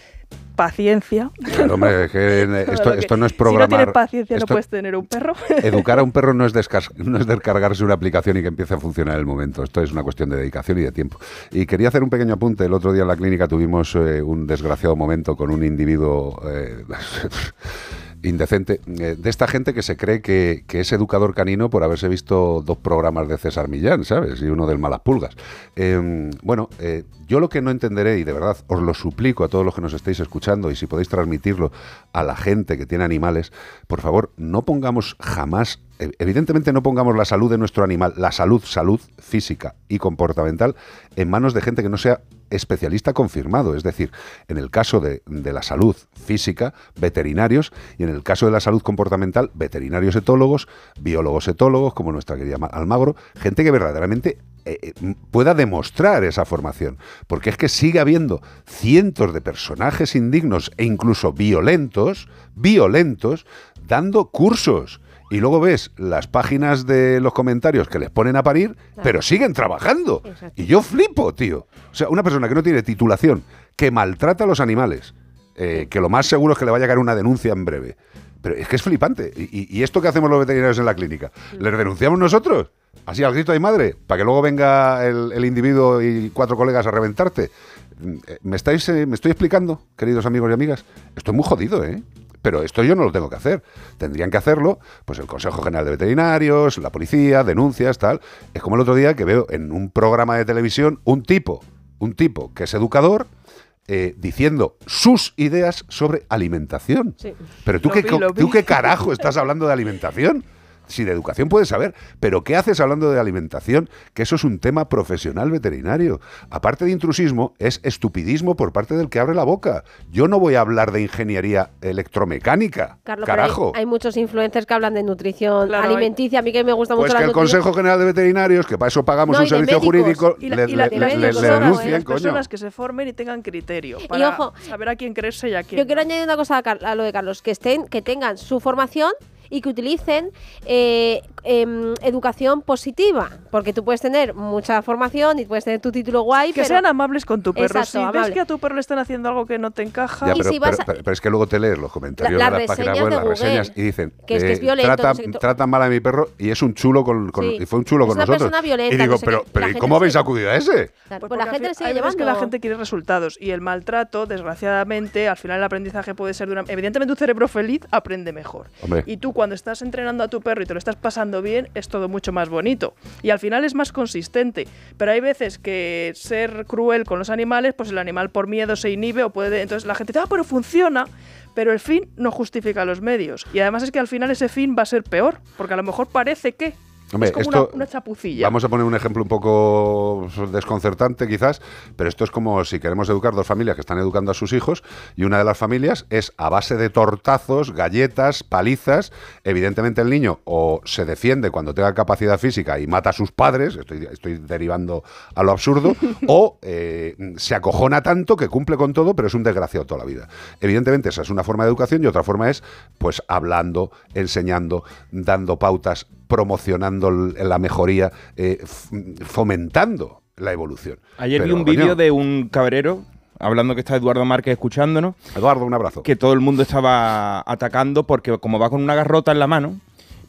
paciencia. Claro, hombre, que Todo esto, que- esto no es Si no tienes programar. paciencia no puedes tener un perro. Educar a un perro no es, descas- no es descargarse una aplicación y que empiece a funcionar en el momento. Esto es una cuestión de dedicación y de tiempo. Y quería hacer un pequeño apunte. El otro día en la clínica tuvimos eh, un desgraciado momento con un individuo eh, indecente, eh, de esta gente que se cree que, que es educador canino por haberse visto dos programas de César Millán, ¿sabes? Y uno del Malas Pulgas. Eh, bueno, eh, yo lo que no entenderé, y de verdad os lo suplico a todos los que nos estéis escuchando, y si podéis transmitirlo a la gente que tiene animales, por favor, no pongamos jamás, evidentemente no pongamos la salud de nuestro animal, la salud, salud física y comportamental, en manos de gente que no sea especialista confirmado. Es decir, en el caso de, de la salud física, veterinarios, y en el caso de la salud comportamental, veterinarios etólogos, biólogos etólogos, como nuestra querida Ma- Almagro, gente que verdaderamente eh, eh, pueda demostrar esa formación. Porque es que sigue habiendo cientos de personajes indignos e incluso violentos, violentos, dando cursos. Y luego ves las páginas de los comentarios que les ponen a parir, pero siguen trabajando. Y yo flipo, tío. O sea, una persona que no tiene titulación, que maltrata a los animales, eh, que lo más seguro es que le vaya a caer una denuncia en breve. Pero es que es flipante. Y, esto que hacemos los veterinarios en la clínica, ¿les denunciamos nosotros? Así al grito de madre, para que luego venga el, el individuo y cuatro colegas a reventarte. Mm, eh, ¿Me, estáis, eh, ¿Me estoy explicando, queridos amigos y amigas? Estoy muy jodido, ¿eh? Pero esto yo no lo tengo que hacer. Tendrían que hacerlo, pues el Consejo General de Veterinarios, la policía, denuncias, tal. Es como el otro día que veo en un programa de televisión un tipo, un tipo que es educador, eh, diciendo sus ideas sobre alimentación. Pero tú Lo qué, vi. tú qué carajo estás hablando de alimentación. Si de educación puedes saber, pero ¿qué haces hablando de alimentación? Que eso es un tema profesional veterinario. Aparte de intrusismo, es estupidismo por parte del que abre la boca. Yo no voy a hablar de ingeniería electromecánica. Carlos, pero hay- carajo. Hay, muchos influencers que hablan de nutrición Claro, alimenticia. A mí que me gusta Pues mucho que la el nutrición. Consejo General de Veterinarios, que para eso pagamos No, un y servicio médicos. jurídico, Y, la- le, y la- le- y le- las le las coño. personas que se formen y tengan criterio para ojo, saber a quién creerse y a quién Yo quiero añadir una cosa a, a lo de Carlos, que estén, que tengan su formación y que utilicen eh, em, educación positiva, porque tú puedes tener mucha formación y puedes tener tu título guay, Que pero sean amables con tu perro. Exacto, si ves que a tu perro le están haciendo algo que no te encaja, Ya, Y pero, si vas pero- a- pero- pero es que luego te lees los comentarios La- de las páginas web, las reseñas, y dicen que es que es violento, trata, no sé qué. trata mal a mi perro y es un chulo con, con- Sí. y fue un chulo Es con una nosotros. persona violenta, y digo, no sé pero, pero La ¿y cómo habéis se- acudido a ese? Claro, Pues pues la gente le sigue llevando. que la gente quiere resultados y el maltrato, desgraciadamente, al final el aprendizaje puede ser de una... Evidentemente un cerebro feliz aprende mejor. Hombre. Y tú cuando estás entrenando a tu perro y te lo estás pasando bien, es todo mucho más bonito. Y al final es más consistente. Pero hay veces que ser cruel con los animales, pues el animal por miedo se inhibe o puede... Entonces la gente dice, ah, pero funciona. Pero el fin no justifica los medios. Y además es que al final ese fin va a ser peor, porque a lo mejor parece que... Hombre, es como esto- una, una chapucilla. Vamos a poner un ejemplo un poco desconcertante quizás, pero esto es como si queremos educar dos familias que están educando a sus hijos y una de las familias es a base de tortazos, galletas, palizas. Evidentemente el niño o se defiende cuando tenga capacidad física y mata a sus padres, estoy, estoy derivando a lo absurdo, o eh, se acojona tanto que cumple con todo, pero es un desgraciado toda la vida. Evidentemente esa es una forma de educación y otra forma es pues hablando, enseñando, dando pautas, promocionando la mejoría, eh, fomentando la evolución. Ayer vi un vídeo de un cabrero, hablando que está Eduardo Márquez escuchándonos. Eduardo, un abrazo. Que todo el mundo estaba atacando porque como va con una garrota en la mano,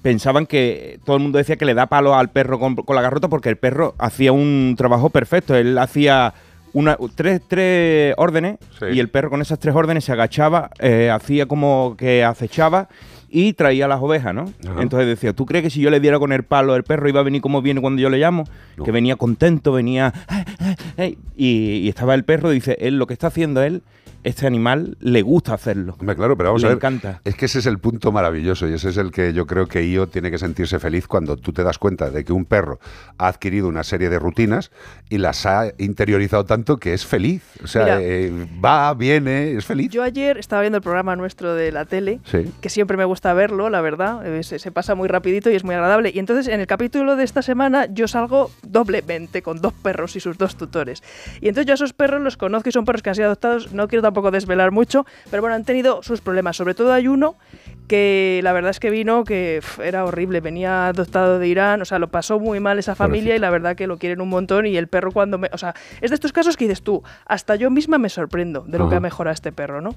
pensaban que todo el mundo decía que le da palo al perro con, con la garrota porque el perro hacía un trabajo perfecto. Él hacía una, tres, tres órdenes y el perro con esas tres órdenes se agachaba, eh, hacía como que acechaba y traía las ovejas, ¿no? Ajá. Entonces decía, ¿tú crees que si yo le diera con el palo el perro iba a venir como viene cuando yo le llamo? Que venía contento, venía... "Ay, ay, ay", Y, y estaba el perro, dice, él lo que está haciendo él este animal le gusta hacerlo. Hombre, claro, pero vamos Le a ver. encanta. Es que ese es el punto maravilloso y ese es el que yo creo que Io tiene que sentirse feliz cuando tú te das cuenta de que un perro ha adquirido una serie de rutinas y las ha interiorizado tanto que es feliz. O sea, Mira. eh, va, viene, es feliz. Yo ayer estaba viendo el programa nuestro de la tele, Sí. que siempre me gusta verlo, la verdad, eh, se, se pasa muy rapidito y es muy agradable. Y entonces en el capítulo de esta semana yo salgo doblemente con dos perros y sus dos tutores. Y entonces yo a esos perros los conozco y son perros que han sido adoptados, no quiero tampoco desvelar mucho, pero bueno, han tenido sus problemas. Sobre todo hay uno que la verdad es que vino que era horrible, venía adoptado de Irán, o sea, lo pasó muy mal esa familia y la verdad que lo quieren un montón y el perro cuando me... O sea, es de estos casos que dices tú, hasta yo misma me sorprendo de lo que ha mejorado este perro, ¿no?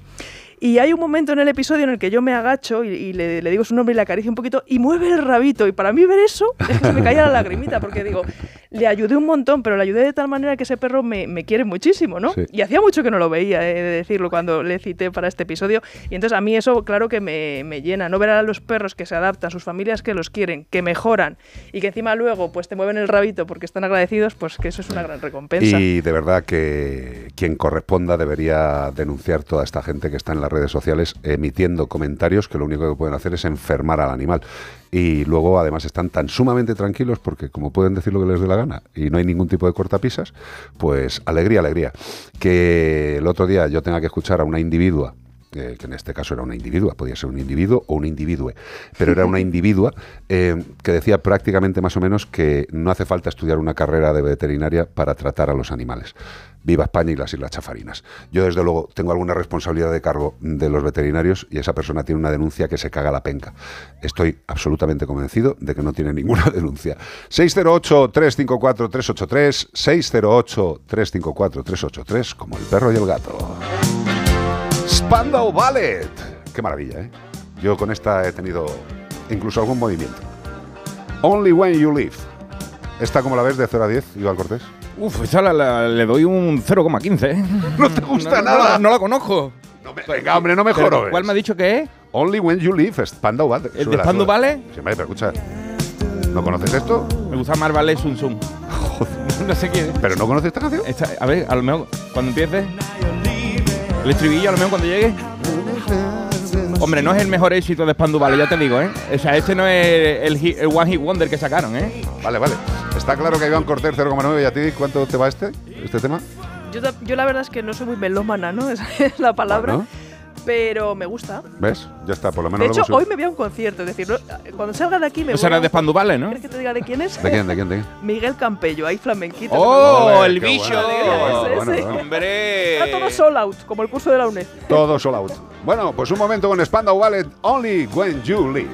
Y hay un momento en el episodio en el que yo me agacho y, y le, le digo su nombre y le acaricio un poquito y mueve el rabito. Y para mí ver eso es que se me caía la lagrimita porque digo, le ayudé un montón, pero le ayudé de tal manera que ese perro me, me quiere muchísimo, ¿no? Sí. Y hacía mucho que no lo veía, he de decirlo, cuando le cité para este episodio. Y entonces a mí eso, claro que me, me llena, no ver a los perros que se adaptan, sus familias que los quieren, que mejoran y que encima luego pues te mueven el rabito porque están agradecidos, pues que eso es una gran recompensa. Y de verdad que quien corresponda debería denunciar toda esta gente que está en redes sociales emitiendo comentarios que lo único que pueden hacer es enfermar al animal. Y luego además están tan sumamente tranquilos porque como pueden decir lo que les dé la gana y no hay ningún tipo de cortapisas, pues alegría, alegría. Que el otro día yo tenga que escuchar a una individua eh, que en este caso era una individua, podía ser un individuo o un individue, pero era una individua eh, que decía prácticamente más o menos que no hace falta estudiar una carrera de veterinaria para tratar a los animales. Viva España y las Islas Chafarinas. Yo, desde luego, tengo alguna responsabilidad de cargo de los veterinarios y esa persona tiene una denuncia que se caga la penca. Estoy absolutamente convencido de que no tiene ninguna denuncia. 608-354-383, 608-354-383, como el perro y el gato. Spandau Ballet. Qué maravilla, ¿eh? Yo con esta he tenido incluso algún movimiento. Only When You Live. ¿Esta como la ves de 0 a 10, Iván Cortés? Uf, esa la- la- le doy un 0,15. ¿eh? No te gusta No, nada. No, no la conozco. Venga, hombre, no me jorobes. ¿Cuál me ha dicho que es? Only When You Live, Spandau Ballet. ¿El de súbela. Ballet? Sí, hombre, pero escucha. ¿No conoces esto? Me gusta más Ballet Sun Sun. no sé quién es. ¿Pero no conoces esta canción? Esta- a ver, a lo mejor cuando empiece. El estribillo, a lo mejor cuando llegue. Hombre, no es el mejor éxito de Spandau Ballet, ya te digo, ¿eh? O sea, este no es el, hit- el One Hit Wonder que sacaron, ¿eh? Vale, vale. Está claro que Iván Cortés 0,9 y a ti, ¿cuánto te va este, este tema? Yo, yo la verdad es que no soy muy melómana, ¿no? Esa es la palabra. Pero me gusta. ¿Ves? Ya está, por lo menos De lo hecho, hoy me voy a un concierto. Es decir, no- cuando salga de aquí me voy a de Ballet, ¿no? ¿Quieres que te diga de quién es? ¿De quién, de quién, de quién? Miguel Campello, ahí flamenquito. ¡Oh, el bicho! bueno, Ese, bueno, ese. bueno. ¡Hombre! Está todo sold out, como el curso de la UNED. Todo sold out. Bueno, pues un momento con Spandau Ballet, Only When You Live.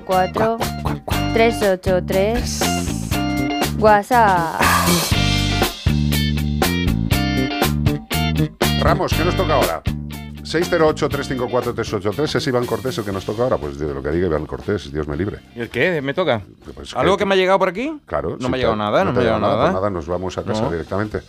354 383 WhatsApp. Ramos, ¿qué nos toca ahora? 608-354-383. ¿Es Iván Cortés el que nos toca ahora? Pues de lo que diga Iván Cortés, Dios me libre. ¿Y el qué? ¿Me toca? Pues ¿Algo que me ha llegado por aquí? Claro. No si me ha llegado nada, no, te me ha llegado llegado nada. pues nada, nos vamos a casa No. directamente.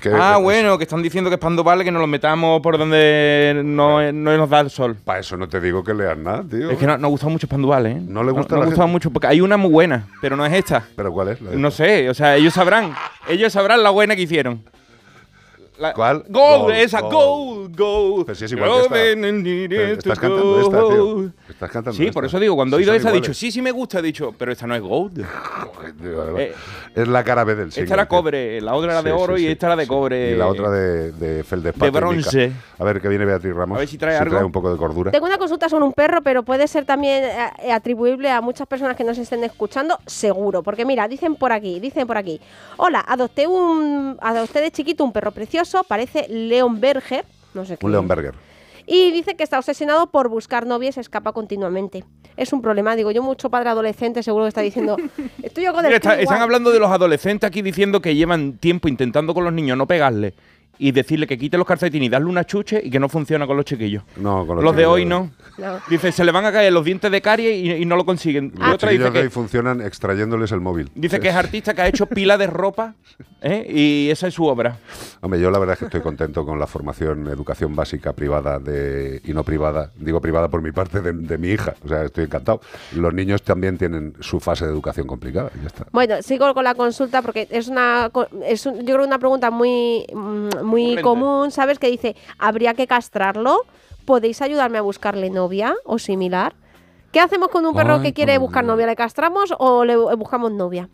Que, ah, bueno, que están diciendo que es vale que nos lo metamos por donde no, no nos da el sol. Para eso no te digo que leas nada, tío. Es que no, nos gusta mucho Panduvales, ¿eh? No le gusta No, la gusta mucho, porque hay una muy buena, pero no es esta. ¿Pero cuál es? La No sé, o sea, ellos sabrán. Ellos sabrán la buena que hicieron. La- ¿Cuál? Gold, Gold, esa, gold. gold, gold. Pero si es igual que esta. Estás cantando esta, tío. Estás cantando Sí, esta. por eso digo, cuando he Si oído esa he dicho, sí, sí me gusta, he dicho, pero esta no es gold. Eh, es la cara B del siglo. esta era cobre, la otra era de Sí, oro sí, y esta era de sí. cobre. Y la otra de, de feldespato. de bronce. A ver, que viene Beatriz Ramos. A ver si trae algo. un poco de cordura. Tengo una consulta sobre un perro, pero puede ser también eh, atribuible a muchas personas que nos estén escuchando, seguro. Porque mira, dicen por aquí, dicen por aquí. Hola, adopté un adopté de chiquito un perro precioso, parece Leon Berger, no sé qué. Un Leonberger. Y dice que está obsesionado por buscar novia y se escapa continuamente. Es un problema, digo yo, mucho padre adolescente seguro que está diciendo, estoy yo con el Mira, está- tío están igual". hablando de los adolescentes aquí diciendo que llevan tiempo intentando con los niños no pegarle y decirle que quite los calcetines y darle una chuche y que no funciona con los chiquillos. No, con Los, los de chiquillos hoy no. no. Dice, se le van a caer los dientes de caries y, y no lo consiguen. Y Los otra dice chiquillos de hoy funcionan extrayéndoles el móvil. dice que es artista que ha hecho pila de ropa ¿eh? y esa es su obra. Hombre, yo la verdad es que estoy contento con la formación, educación básica privada de, y no privada. Digo privada por mi parte de, de mi hija. O sea, estoy encantado. Los niños también tienen su fase de educación complicada. y ya está. Bueno, sigo con la consulta porque es una es un- yo creo una pregunta muy mm, muy común, ¿sabes? Que dice, ¿habría que castrarlo? ¿Podéis ayudarme a buscarle novia o similar? ¿Qué hacemos con un perro Ay, que quiere buscar novia? ¿Le castramos o le bu- buscamos novia?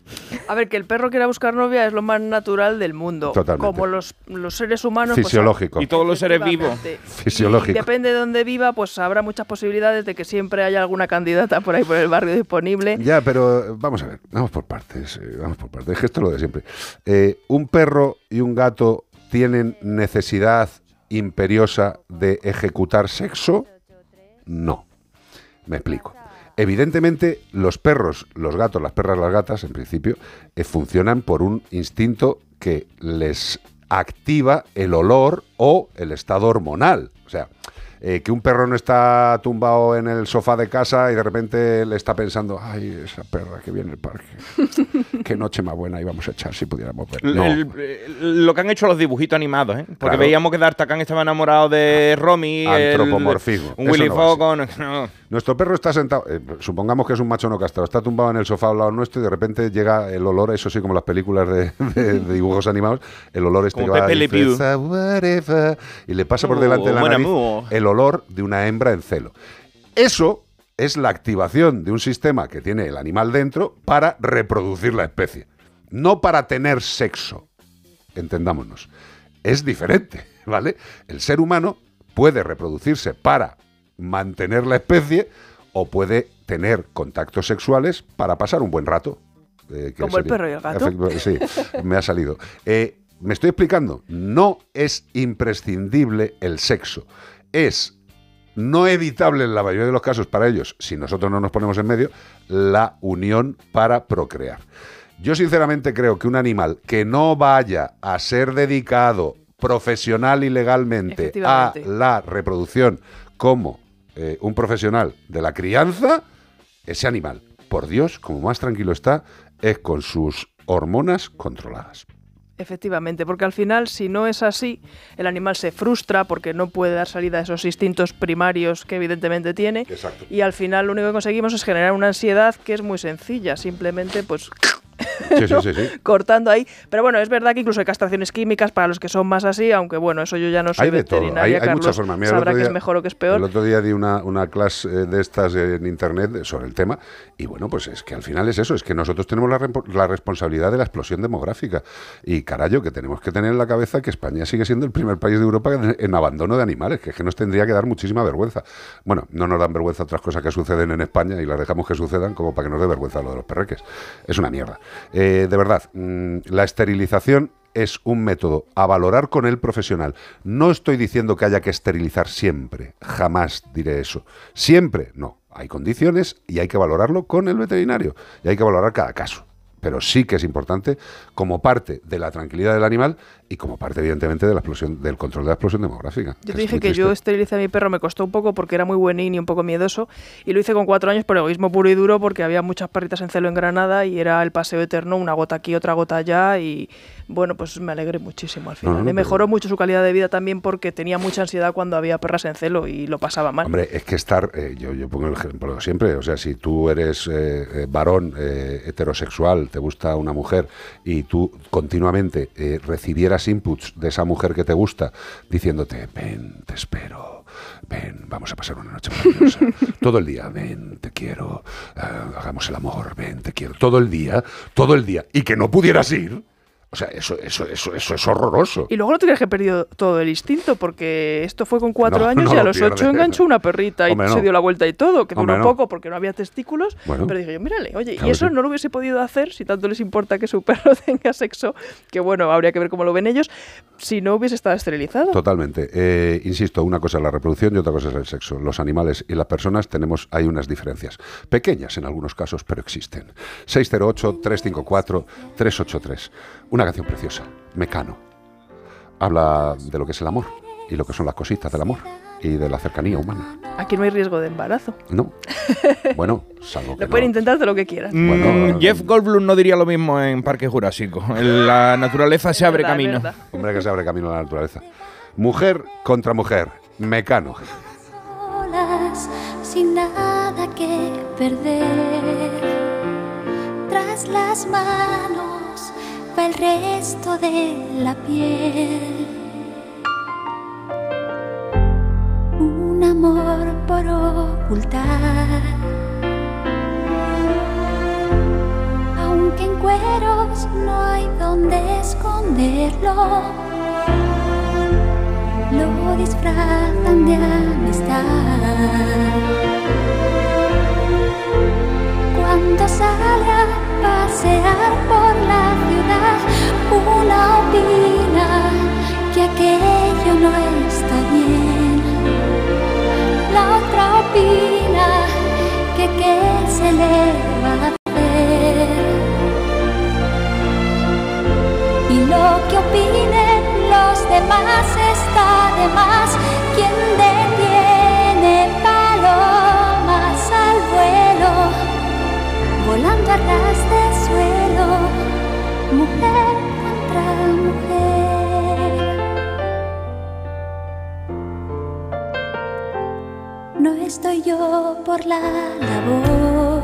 A ver, que el perro quiera buscar novia es lo más natural del mundo. Totalmente. Como los, los seres humanos. pues, Fisiológico. Y todos los seres vivos. Fisiológico. Y depende de dónde viva, pues habrá muchas posibilidades de que siempre haya alguna candidata por ahí por el barrio disponible. Ya, pero eh, vamos a ver, vamos por partes, eh, vamos por partes. Es que esto es lo de siempre. Eh, un perro y un gato tienen necesidad imperiosa de ejecutar sexo? No. Me explico. Evidentemente, los perros, los gatos, las perras, las gatas, en principio, eh, funcionan por un instinto que les activa el olor o el estado hormonal. Eh, que un perro no está tumbado en el sofá de casa y de repente le está pensando, ay, esa perra que viene al parque, qué noche más buena íbamos a echar si pudiéramos ver. El- No. el- el- lo que han hecho los dibujitos animados, ¿eh? Porque Claro. veíamos que D'Artagnan estaba enamorado de Romy. el- Antropomorfismo. Un Willy no no. Nuestro perro está sentado, eh, supongamos que es un macho no castrado, está tumbado en el sofá al lado nuestro y de repente llega el olor, eso sí, como las películas de, de- de dibujos animados, el olor este Como que va y le pasa por Oh, delante de la nariz el olor de una hembra en celo. Eso es la activación de un sistema que tiene el animal dentro para reproducir la especie, no para tener sexo entendámonos, es diferente, ¿vale? El ser humano puede reproducirse para mantener la especie o puede tener contactos sexuales para pasar un buen rato. eh, Como el perro y el gato. Sí, me ha salido. Eh, me estoy explicando, no es imprescindible el sexo, es no evitable en la mayoría de los casos para ellos, si nosotros no nos ponemos en medio, la unión para procrear. Yo sinceramente creo que un animal que no vaya a ser dedicado profesional y legalmente a la reproducción como eh, un profesional de la crianza, ese animal, por Dios, como más tranquilo está, es con sus hormonas controladas. Efectivamente, porque al final, si no es así, el animal se frustra porque no puede dar salida a esos instintos primarios que evidentemente tiene. Exacto. Y al final lo único que conseguimos es generar una ansiedad que es muy sencilla, simplemente pues Sí, sí, ¿no? sí, sí. cortando ahí. Pero bueno, es verdad que incluso hay castraciones químicas para los que son más así, aunque bueno, eso yo ya no soy Hay de todo, hay, veterinaria, hay muchas formas. Mira, sabrá que es mejor o que es peor. El otro día di una, una clase eh, de estas en internet sobre el tema y bueno, pues es que al final es eso, es que nosotros tenemos la, la responsabilidad de la explosión demográfica y carayo, que tenemos que tener en la cabeza que España sigue siendo el primer país de Europa en, en abandono de animales, que es que nos tendría que dar muchísima vergüenza. Bueno, no nos dan vergüenza otras cosas que suceden en España y las dejamos que sucedan como para que nos dé vergüenza lo de los perreques. Es una mierda. Eh, de verdad, mm, la esterilización es un método a valorar con el profesional. No estoy diciendo que haya que esterilizar siempre, jamás diré eso. Siempre, no. Hay condiciones y hay que valorarlo con el veterinario y hay que valorar cada caso. Pero sí que es importante como parte de la tranquilidad del animal y como parte, evidentemente, de la explosión, del control de la explosión demográfica. Yo te dije que triste. yo esterilicé a mi perro, me costó un poco porque era muy buenín y un poco miedoso. Y lo hice con cuatro años por egoísmo puro y duro porque había muchas perritas en celo en Granada y era el paseo eterno, una gota aquí, otra gota allá. Y bueno, pues me alegré muchísimo al final. no, me pero- mejoró mucho su calidad de vida también porque tenía mucha ansiedad cuando había perras en celo y lo pasaba mal. Hombre, es que estar, eh, yo, yo pongo el ejemplo siempre, o sea, si tú eres eh, eh, varón eh, heterosexual, te gusta una mujer y tú continuamente eh, inputs de esa mujer que te gusta diciéndote, ven, te espero, ven, vamos a pasar una noche maravillosa, todo el día, ven, te quiero, ah, hagamos el amor, ven, te quiero, todo el día, todo el día, y que no pudieras ir, o sea, eso, eso, eso, eso es horroroso. Y luego no creas que perdido todo el instinto, porque esto fue con cuatro No, años no y a lo los ocho enganchó una perrita y se dio la vuelta y todo, que duró poco porque no había testículos. Bueno. pero dije yo, mírale, oye, Claro y eso sí. no lo hubiese podido hacer si tanto les importa que su perro tenga sexo, que bueno, habría que ver cómo lo ven ellos, si no hubiese estado esterilizado. Totalmente. Eh, insisto, una cosa es la reproducción y otra cosa es el sexo. Los animales y las personas tenemos, hay unas diferencias. Pequeñas en algunos casos, pero existen. 608-354-383. Una canción preciosa. Mecano. Habla de lo que es el amor y lo que son las cositas del amor y de la cercanía humana. Aquí no hay riesgo de embarazo. ¿No? Bueno, salvo que Lo pueden no. intentar de lo que quieran. Mm, Bueno, Jeff Goldblum no diría lo mismo en Parque Jurásico. En la naturaleza se abre Verdad, camino. Hombre, que se abre camino a la naturaleza. Mujer contra mujer. Mecano. solas, sin nada que perder. Tras las manos el resto de la piel. Un amor por ocultar. Aunque en cueros no hay donde esconderlo lo disfrazan de amistad. Cuando sale a pasear por la ciudad, una opina que aquello no está bien. La otra opina que qué se le va a hacer. Y lo que opinen los demás está de más. Quien detiene volando a ras de suelo, mujer contra mujer. No estoy yo por la labor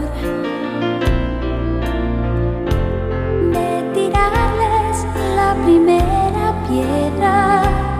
de tirarles la primera piedra.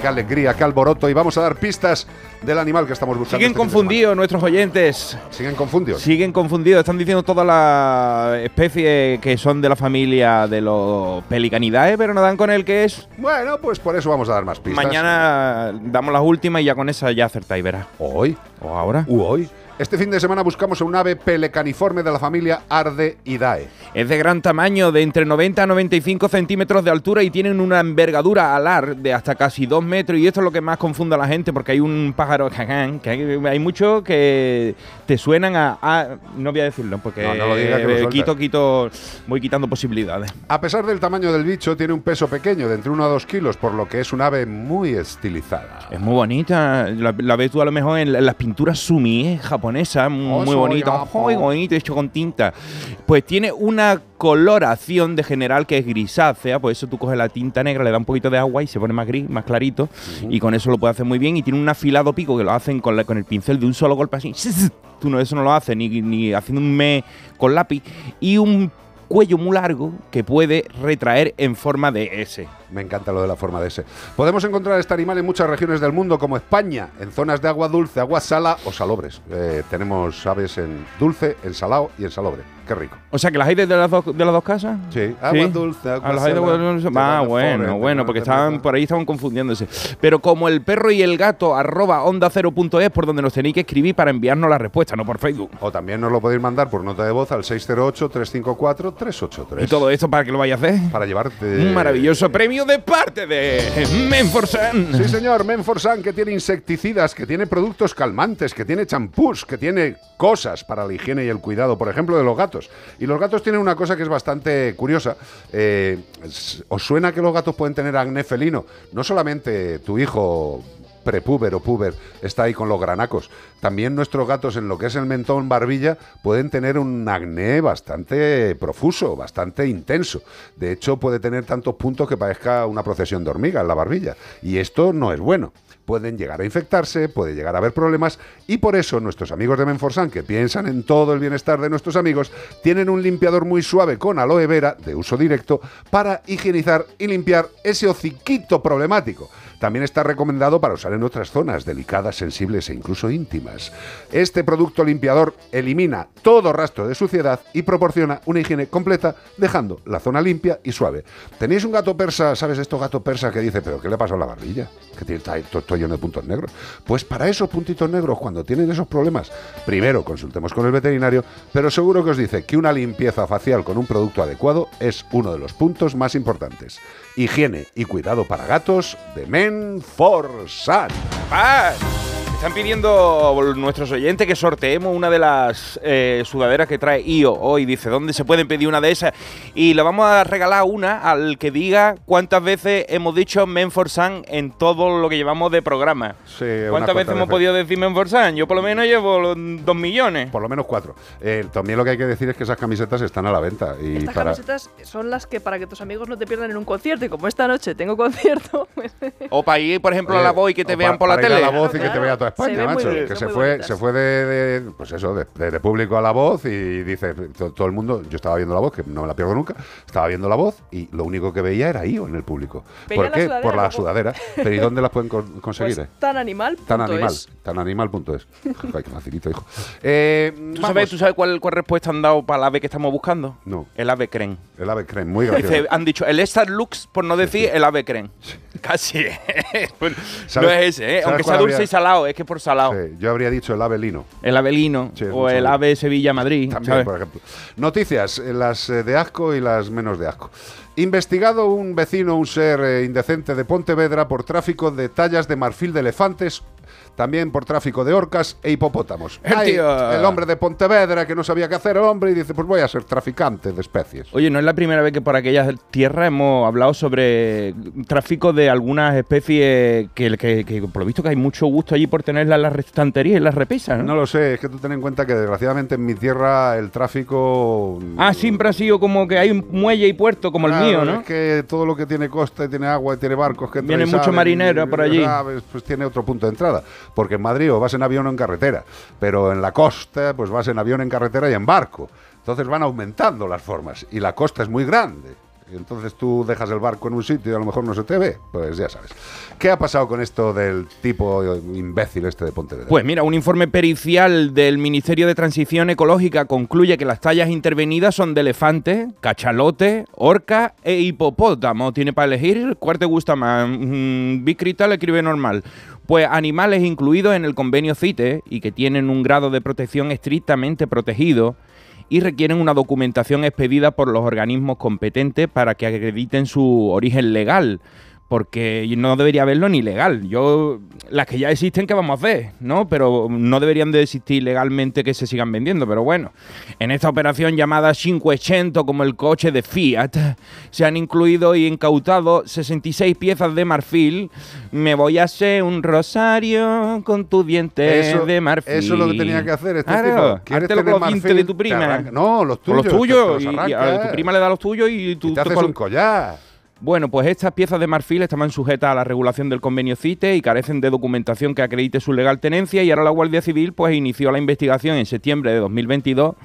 Qué alegría, qué alboroto. Y vamos a dar pistas del animal que estamos buscando. Siguen este confundidos nuestros oyentes. Siguen confundidos. Siguen confundidos. Están diciendo todas las especies que son de la familia de los pelicanidae, pero no dan con el que es. Bueno, pues por eso vamos a dar más pistas. Mañana damos las últimas y ya con esa ya acertáis, verás. Hoy. O ahora. Hoy. Este fin de semana buscamos un ave pelecaniforme de la familia Ardeidae. Es de gran tamaño, de entre 90 a 95 centímetros de altura y tienen una envergadura alar de hasta casi 2 metros. Y esto es lo que más confunde a la gente, porque hay un pájaro que hay, muchos que te suenan a, a- No voy a decirlo, porque No, no lo diga, que eh, quito, quito, voy quitando posibilidades. A pesar del tamaño del bicho, tiene un peso pequeño, de entre 1 a 2 kilos, por lo que es un ave muy estilizada. Es muy bonita. La, la ves tú a lo mejor en las pinturas sumi japonesas, muy soy bonita. Japón. Muy bonito, hecho con tinta. Pues tiene una coloración de general que es grisácea, por eso tú coges la tinta negra, le da un poquito de agua y se pone más gris, más clarito, y con eso lo puede hacer muy bien. Y tiene un afilado pico que lo hacen con, la- con el pincel de un solo golpe así. Tú no, eso no lo haces ni, ni haciendo un me con lápiz. Y un cuello muy largo que puede retraer en forma de S. Me encanta lo de la forma de ese. Podemos encontrar este animal en muchas regiones del mundo, como España, en zonas de agua dulce, agua sala o salobres. Eh, tenemos aves en dulce, en salado y en salobre. Qué rico. O sea, que las hay de las dos, de las dos casas. Sí, agua dulce, agua las hay de dulce. Ah, bueno, forest, bueno, porque estaban por ahí estaban confundiéndose. Pero como el perro y el gato arroba onda cero punto es por donde nos tenéis que escribir para enviarnos la respuesta, no por Facebook. O también nos lo podéis mandar por nota de voz al 608-354-383. Y todo esto para que lo vaya a hacer. Para llevarte. Un maravilloso premio de parte de Menforsan. Sí, señor, Menforsan, que tiene insecticidas, que tiene productos calmantes, que tiene champús, que tiene cosas para la higiene y el cuidado, por ejemplo, de los gatos. Y los gatos tienen una cosa que es bastante curiosa. Eh, ¿Os suena que los gatos pueden tener acné felino? No solamente tu hijo prepuber o puber está ahí con los granacos. También nuestros gatos en lo que es el mentón barbilla pueden tener un acné bastante profuso, bastante intenso. De hecho, puede tener tantos puntos que parezca una procesión de hormigas la barbilla. Y esto no es bueno. Pueden llegar a infectarse, puede llegar a haber problemas y por eso nuestros amigos de Menforsan, que piensan en todo el bienestar de nuestros amigos, tienen un limpiador muy suave con aloe vera de uso directo para higienizar y limpiar ese hociquito problemático. También está recomendado para usar en otras zonas delicadas, sensibles e incluso íntimas. Este producto limpiador elimina todo rastro de suciedad y proporciona una higiene completa, dejando la zona limpia y suave. ¿Tenéis un gato persa, sabes, estos gatos persas que dice, pero qué le pasó a la barbilla? Que está todo, lleno de puntos negros. Pues para esos puntitos negros, cuando tienen esos problemas, primero consultemos con el veterinario, pero seguro que os dice que una limpieza facial con un producto adecuado es uno de los puntos más importantes. Higiene y cuidado para gatos de Menforsan. ¡Paz! Están pidiendo nuestros oyentes que sorteemos una de las eh, sudaderas que trae IO hoy. Dice, ¿dónde se pueden pedir una de esas? Y le vamos a regalar una al que diga cuántas veces hemos dicho Menforsan en todo lo que llevamos de programa. Sí, ¿Cuántas veces hemos podido decir Menforsan? Yo por lo menos llevo dos millones. Por lo menos cuatro. Eh, también lo que hay que decir es que esas camisetas están a la venta. Y Estas para... camisetas son las que para que tus amigos no te pierdan en un concierto. Y como esta noche tengo concierto, pues O para ir, por ejemplo, a Eh, la voz y que te vean por la para ir a tele. la voz y que te vea toda España, macho. bien, que se fue, bonitas. se fue de, de- pues eso, de, de- de público a la voz y dice to- todo el mundo, yo estaba viendo la voz, que no me la pierdo nunca, estaba viendo la voz y lo único que veía era IO en el público. ¿Por qué? Por la sudadera. Pero ¿y dónde las pueden conseguir? pues eh? tan animal. Tan animal, es. Tan animal.es. Ay, qué facilito, hijo. Eh, ¿Tú vamos. sabes, ¿Tú sabes cuál, cuál respuesta han dado para el ave que estamos buscando? No. El ave creen. El ave creme, muy gracioso. han dicho el Star Lux, por no decir el ave creen. Casi. Pues, no ¿Sabes- es ese, ¿eh? aunque sea dulce habría? y salado, es que por salado. Sí, yo habría dicho el ave lino. El avelino Sí, es o el ave Sevilla-Madrid. También, ¿sabes? por ejemplo. Noticias, eh, las eh, de asco y las menos de asco. Investigado un vecino, un ser eh, indecente de Pontevedra por tráfico de tallas de marfil de elefantes, también por tráfico de orcas e hipopótamos. El el hombre de Pontevedra que no sabía qué hacer el hombre y dice, pues voy a ser traficante de especies. Oye, no es la primera vez que por aquellas tierras hemos hablado sobre tráfico de algunas especies que, que- que por lo visto que hay mucho gusto allí por tenerlas en las estanterías y las repisas, ¿no? No lo sé, es que tú ten en cuenta que desgraciadamente en mi tierra el tráfico... Ah, siempre ha sido como que hay un muelle y puerto como Claro, el mío, ¿no? Es que todo lo que tiene costa y tiene agua y tiene barcos que salen marineros y- por allí. Pues tiene otro punto de entrada. Porque en Madrid o vas en avión o en carretera. Pero en la costa, pues vas en avión, en carretera y en barco. Entonces van aumentando las formas. Y la costa es muy grande. entonces tú dejas el barco en un sitio y a lo mejor no se te ve. Pues ya sabes. ¿Qué ha pasado con esto del tipo imbécil este de Pontevedra? Pues mira, un informe pericial del Ministerio de Transición Ecológica concluye que las tallas intervenidas son de elefante, cachalote, orca e hipopótamo. Tiene para elegir cuál te gusta más. Mm, Bicrita le escribe normal. Pues animales incluidos en el convenio CITE y que tienen un grado de protección estrictamente protegido y requieren una documentación expedida por los organismos competentes para que acrediten su origen legal. Porque no debería haberlo ni legal. Yo, las que ya existen, ¿qué vamos a hacer? ¿No? Pero no deberían de existir legalmente que se sigan vendiendo. Pero bueno, en esta operación llamada 500, como el coche de Fiat, se han incluido y incautado 66 piezas de marfil. Me voy a hacer un rosario con tus dientes Eso- de marfil. eso es lo que tenía que hacer este Claro, tipo. ¿Quieres hártelo tener con los dientes marfil? de tu Te prima. no, los tuyos, Los te- tuyos. te los y- y arranca. a tu prima le da los tuyos y tú Y te haces col- un collar. Bueno, pues estas piezas de marfil estaban sujetas a la regulación del convenio CITE y carecen de documentación que acredite su legal tenencia y ahora la Guardia Civil pues inició la investigación en septiembre de 2022,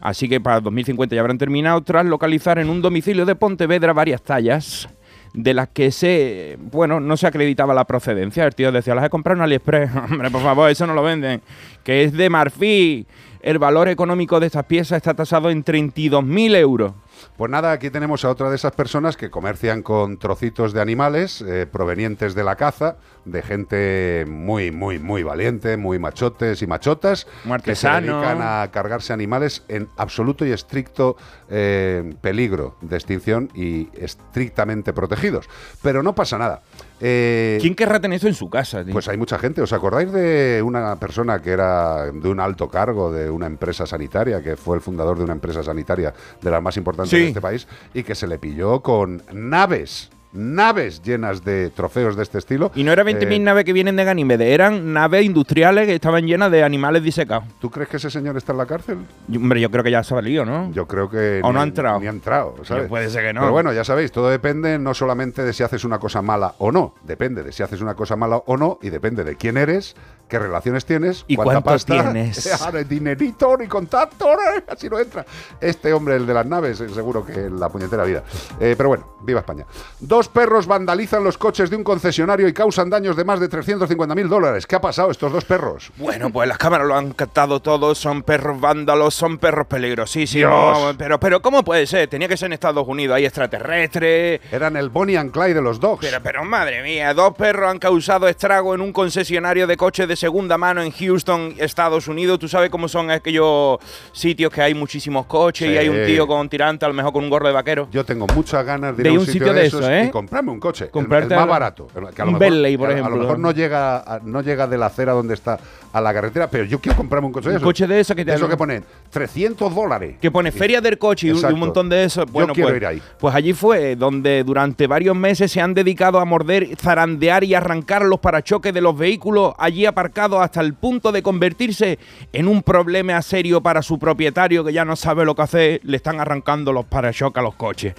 así que para 2050 ya habrán terminado tras localizar en un domicilio de Pontevedra varias tallas de las que se, bueno, no se acreditaba la procedencia. El tío decía, las he comprado en AliExpress. Hombre, por favor, eso no lo venden. Que es de marfil. El valor económico de estas piezas está tasado en 32.000 euros. Pues nada, aquí tenemos a otra de esas personas que comercian con trocitos de animales eh, provenientes de la caza, de gente muy, muy, muy valiente, muy machotes y machotas, que se dedican a cargarse animales en absoluto y estricto eh, peligro de extinción y estrictamente protegidos. Pero no pasa nada. Eh, ¿Quién querrá tener eso en su casa? tío? pues hay mucha gente. ¿Os acordáis de una persona que era de un alto cargo de una empresa sanitaria, que fue el fundador de una empresa sanitaria de las más importantes Sí. de este país, y que se le pilló con naves, naves llenas de trofeos de este estilo? Y no era 20.000 Eh, naves que vienen de Ganímedes, eran naves industriales que estaban llenas de animales disecados. ¿Tú crees que ese señor está en la cárcel? Yo- hombre, yo creo que ya se ha valido, ¿no? Yo creo que O no ha ni- entrado. Ni ha entrado, ¿sabes? puede ser que no. Pero bueno, ya sabéis, todo depende no solamente de si haces una cosa mala o no, depende de si haces una cosa mala o no y depende de quién eres, qué relaciones tienes ¿Y cuánta cuánto pasta, tienes? Ah, ni dinerito ni contacto, así no entra. Este hombre, el de las naves, eh, seguro que en la puñetera vida. Eh, pero bueno, viva España. Dos perros vandalizan los coches de un concesionario y causan daños de más de 350 mil dólares. ¿Qué ha pasado estos dos perros? Bueno, pues las cámaras lo han captado todo, son perros vándalos, son perros peligrosísimos. Dios. Pero, pero, ¿cómo puede ser? Tenía que ser en Estados Unidos, hay extraterrestres. Eran el Bonnie and Clyde de los dogs. Pero, pero madre mía, dos perros han causado estrago en un concesionario de coches de segunda mano en Houston, Estados Unidos. Tú sabes cómo son aquellos sitios que hay muchísimos coches y hay un tío con tirante, a lo mejor con un gorro de vaquero. Yo tengo muchas ganas de De ir a un, un sitio, sitio de de esos eso, ¿eh? Comprarme un coche, el- el, Comprarte más barato. que a lo un mejor- Bentley, por que a- A ejemplo. lo mejor no llega, a- no llega de la acera donde está a la carretera, pero yo quiero comprarme un coche de Un esos. coche de esos que te- eso que ponen 300 dólares. Que pone feria del coche y un, y un montón de eso. Yo Bueno, quiero pues, ir ahí. pues allí fue donde durante varios meses se han dedicado a morder, zarandear y arrancar los parachoques de los vehículos allí aparcados hasta el punto de convertirse en un problema serio para su propietario que ya no sabe lo que hacer. Le están arrancando los parachoques a los coches.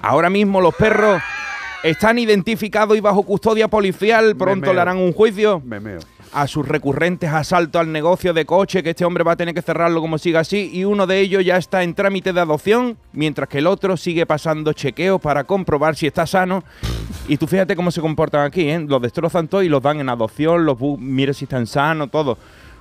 Ahora mismo los perros están identificados y bajo custodia policial. Pronto le harán un juicio Me meo. a sus recurrentes asaltos al negocio de coche, que este hombre va a tener que cerrarlo como siga así, y uno de ellos ya está en trámite de adopción, mientras que el otro sigue pasando chequeos para comprobar si está sano. Y tú fíjate cómo se comportan aquí, ¿eh? Los destrozan todo y los dan en adopción, los mira si están sanos, todo.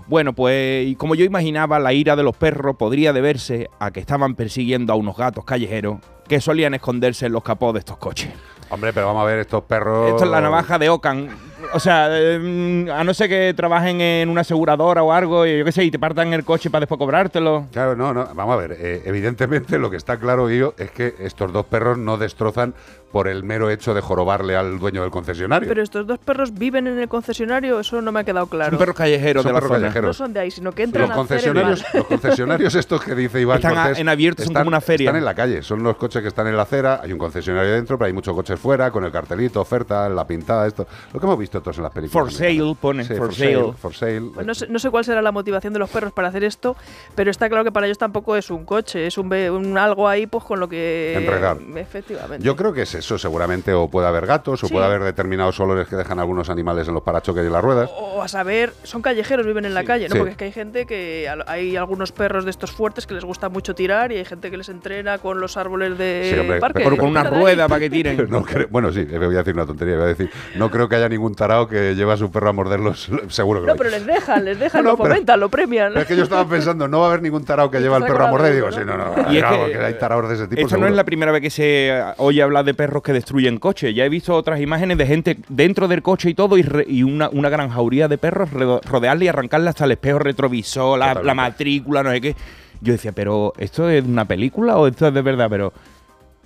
Bueno, pues y como yo imaginaba, la ira de los perros podría deberse a que estaban persiguiendo a unos gatos callejeros que solían esconderse en los capós de estos coches. Hombre, pero vamos a ver estos perros. Esto es la navaja de Ocan. O sea, eh, a no ser que trabajen en una aseguradora o algo, y yo qué sé, y te partan el coche para después cobrártelo. Claro, no, no. Vamos a ver. eh, evidentemente, lo que está claro, Guillo, es que estos dos perros no destrozan por el mero hecho de jorobarle al dueño del concesionario. Pero estos dos perros viven en el concesionario, eso no me ha quedado claro. Son perros callejeros Son de la perros zona. callejeros. No son de ahí, sino que entran los a hacer el concesionarios, los concesionarios estos que dice Iván Están a- en abierto, son como una feria. Están en la calle, son los coches que están en la acera, hay un concesionario dentro, pero hay muchos coches fuera, con el cartelito, oferta, la pintada, esto. Lo que hemos visto visto todos en las películas. For sale, pone, Sí, for sale. For sale. Pues no, sé, no sé cuál será la motivación de los perros para hacer esto, pero está claro que para ellos tampoco es un coche, es un, ve- un algo ahí pues con lo que... Enredar. Efectivamente. Yo creo que es eso, seguramente, o puede haber gatos, o Sí. puede haber determinados olores que dejan algunos animales en los parachoques y en las ruedas. O a saber, son callejeros, viven en la calle, ¿no? Sí. Porque es que hay gente que hay algunos perros de estos fuertes que les gusta mucho tirar y hay gente que les entrena con los árboles de Sí, hombre, parque. pero con una rueda para que tiren. No creo- bueno, sí, voy a decir una tontería, voy a decir, no creo que haya ningún tarao que lleva a su perro a morderlos, seguro que No, lo hay. pero les dejan, les dejan, No, lo pero- fomentan, lo premian. Pero es que yo estaba pensando, no va a haber ningún tarao que lleva al perro a morder. Y digo, sí, no, ¿no? no, Y es claro, que, que hay taraos de ese tipo. Esto no seguro. es la primera vez que se oye hablar de perros que destruyen coches. Ya he visto otras imágenes de gente dentro del coche y todo, y, re- y una, una gran jauría de perros rodearle y arrancarle hasta el espejo retrovisor, la, la matrícula, no sé qué. Yo decía, pero ¿esto es una película o esto es de verdad? Pero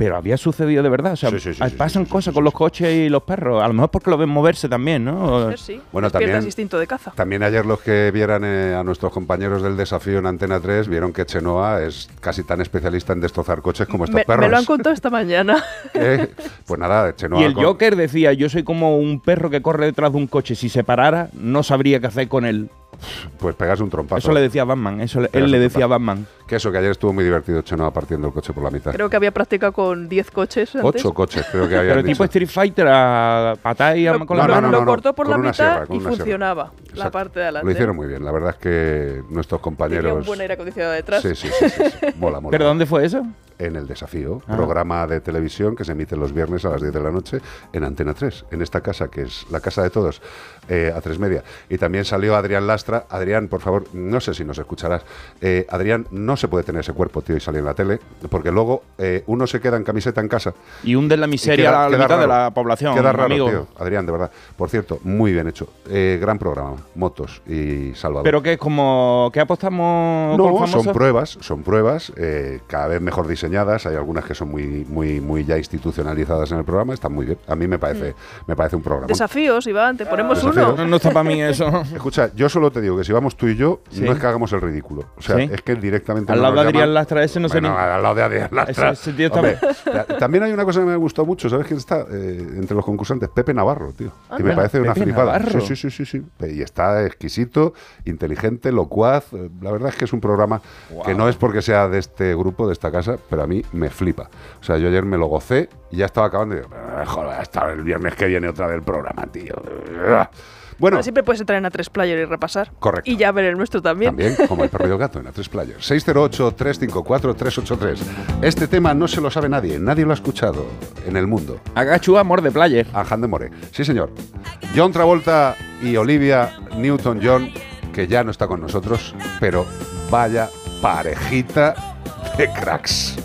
pero había sucedido de verdad. O sea, Sí, sí, sí, sí, pasan cosas con los coches y los perros. A lo mejor porque lo ven moverse también, ¿no? Sí, Bueno, también- instinto de caza. También ayer los que vieran eh, a nuestros compañeros del desafío en Antena 3 vieron que Chenoa es casi tan especialista en destrozar coches como estos Me, perros. me lo han contado esta mañana. Eh, Pues nada, Chenoa... Y el con- Joker decía, yo soy como un perro que corre detrás de un coche. Si se parara, no sabría qué hacer con él. Pues pegas un trompazo. Eso le decía a Batman. Eso le- él le decía. Batman. Que eso, que ayer estuvo muy divertido Chenoa partiendo el coche por la mitad. Creo que había practicado con 10 coches antes. Ocho coches creo que había Pero tipo Street Fighter a patada y con la No, no, lo- no, cortó por la mitad sierra, y sierra. funcionaba la Exacto. parte de adelante. Lo hicieron muy bien. La verdad es que nuestros Tenía compañeros... un buen aire acondicionado detrás. Sí, sí, sí, sí, sí. Mola, mola. ¿Pero dónde fue eso? En El Desafío, Ah. programa de televisión que se emite los viernes a las 10 de la noche en Antena 3, en esta casa que es la casa de todos, eh, a tres media. Y también salió Adrián Lastra. Adrián, por favor, no sé si nos escucharás. Eh, Adrián, no se puede tener ese cuerpo, tío, y salir en la tele, porque luego eh, uno se queda en camiseta en casa. Y hunde la miseria a la mitad de la población. Queda raro, amigo. tío. Adrián, de verdad. Por cierto, muy bien hecho. Eh, gran programa. Motos y Salvador. Pero que es como que apostamos con No, son pruebas, son pruebas, eh, cada vez mejor diseñadas. Hay algunas que son muy, muy, muy ya institucionalizadas en el programa. Están muy bien. A mí me parece, me parece un programa. Desafíos, Iván, te ponemos Desafíos. No, no está para mí eso. Escucha, yo solo te digo que si vamos tú y yo, Sí. no es que hagamos el ridículo. O sea, Sí. es que directamente. Al no lado de Adrián. Lastra ese no sé Bueno, ni- al lado de Adrián Lastra. Ese- ese Hombre, también hay una cosa que me gustó mucho. ¿Sabes quién está eh, entre los concursantes? Pepe Navarro, tío. Que me Anda, parece una Pepe flipada. Navarro. Sí, sí, sí, sí, sí. Y está exquisito, inteligente, locuaz. Eh, La verdad es que es un programa que no es porque sea de este grupo, de esta casa, pero a mí me flipa. O sea, yo ayer me lo gocé y ya estaba acabando y digo, "Ah, joder, hasta el viernes que viene otra vez el programa, tío. Bueno, Bueno, siempre puedes entrar en A3 Player y repasar. Correcto. Y ya ver el nuestro también. También, como el perro y el gato en A3 Player. 608-354-383. Este tema no se lo sabe nadie, nadie lo ha escuchado en el mundo. Agachu amor de player. Aján de More. Sí, señor. John Travolta y Olivia Newton-John, que ya no está con nosotros, pero vaya parejita de cracks.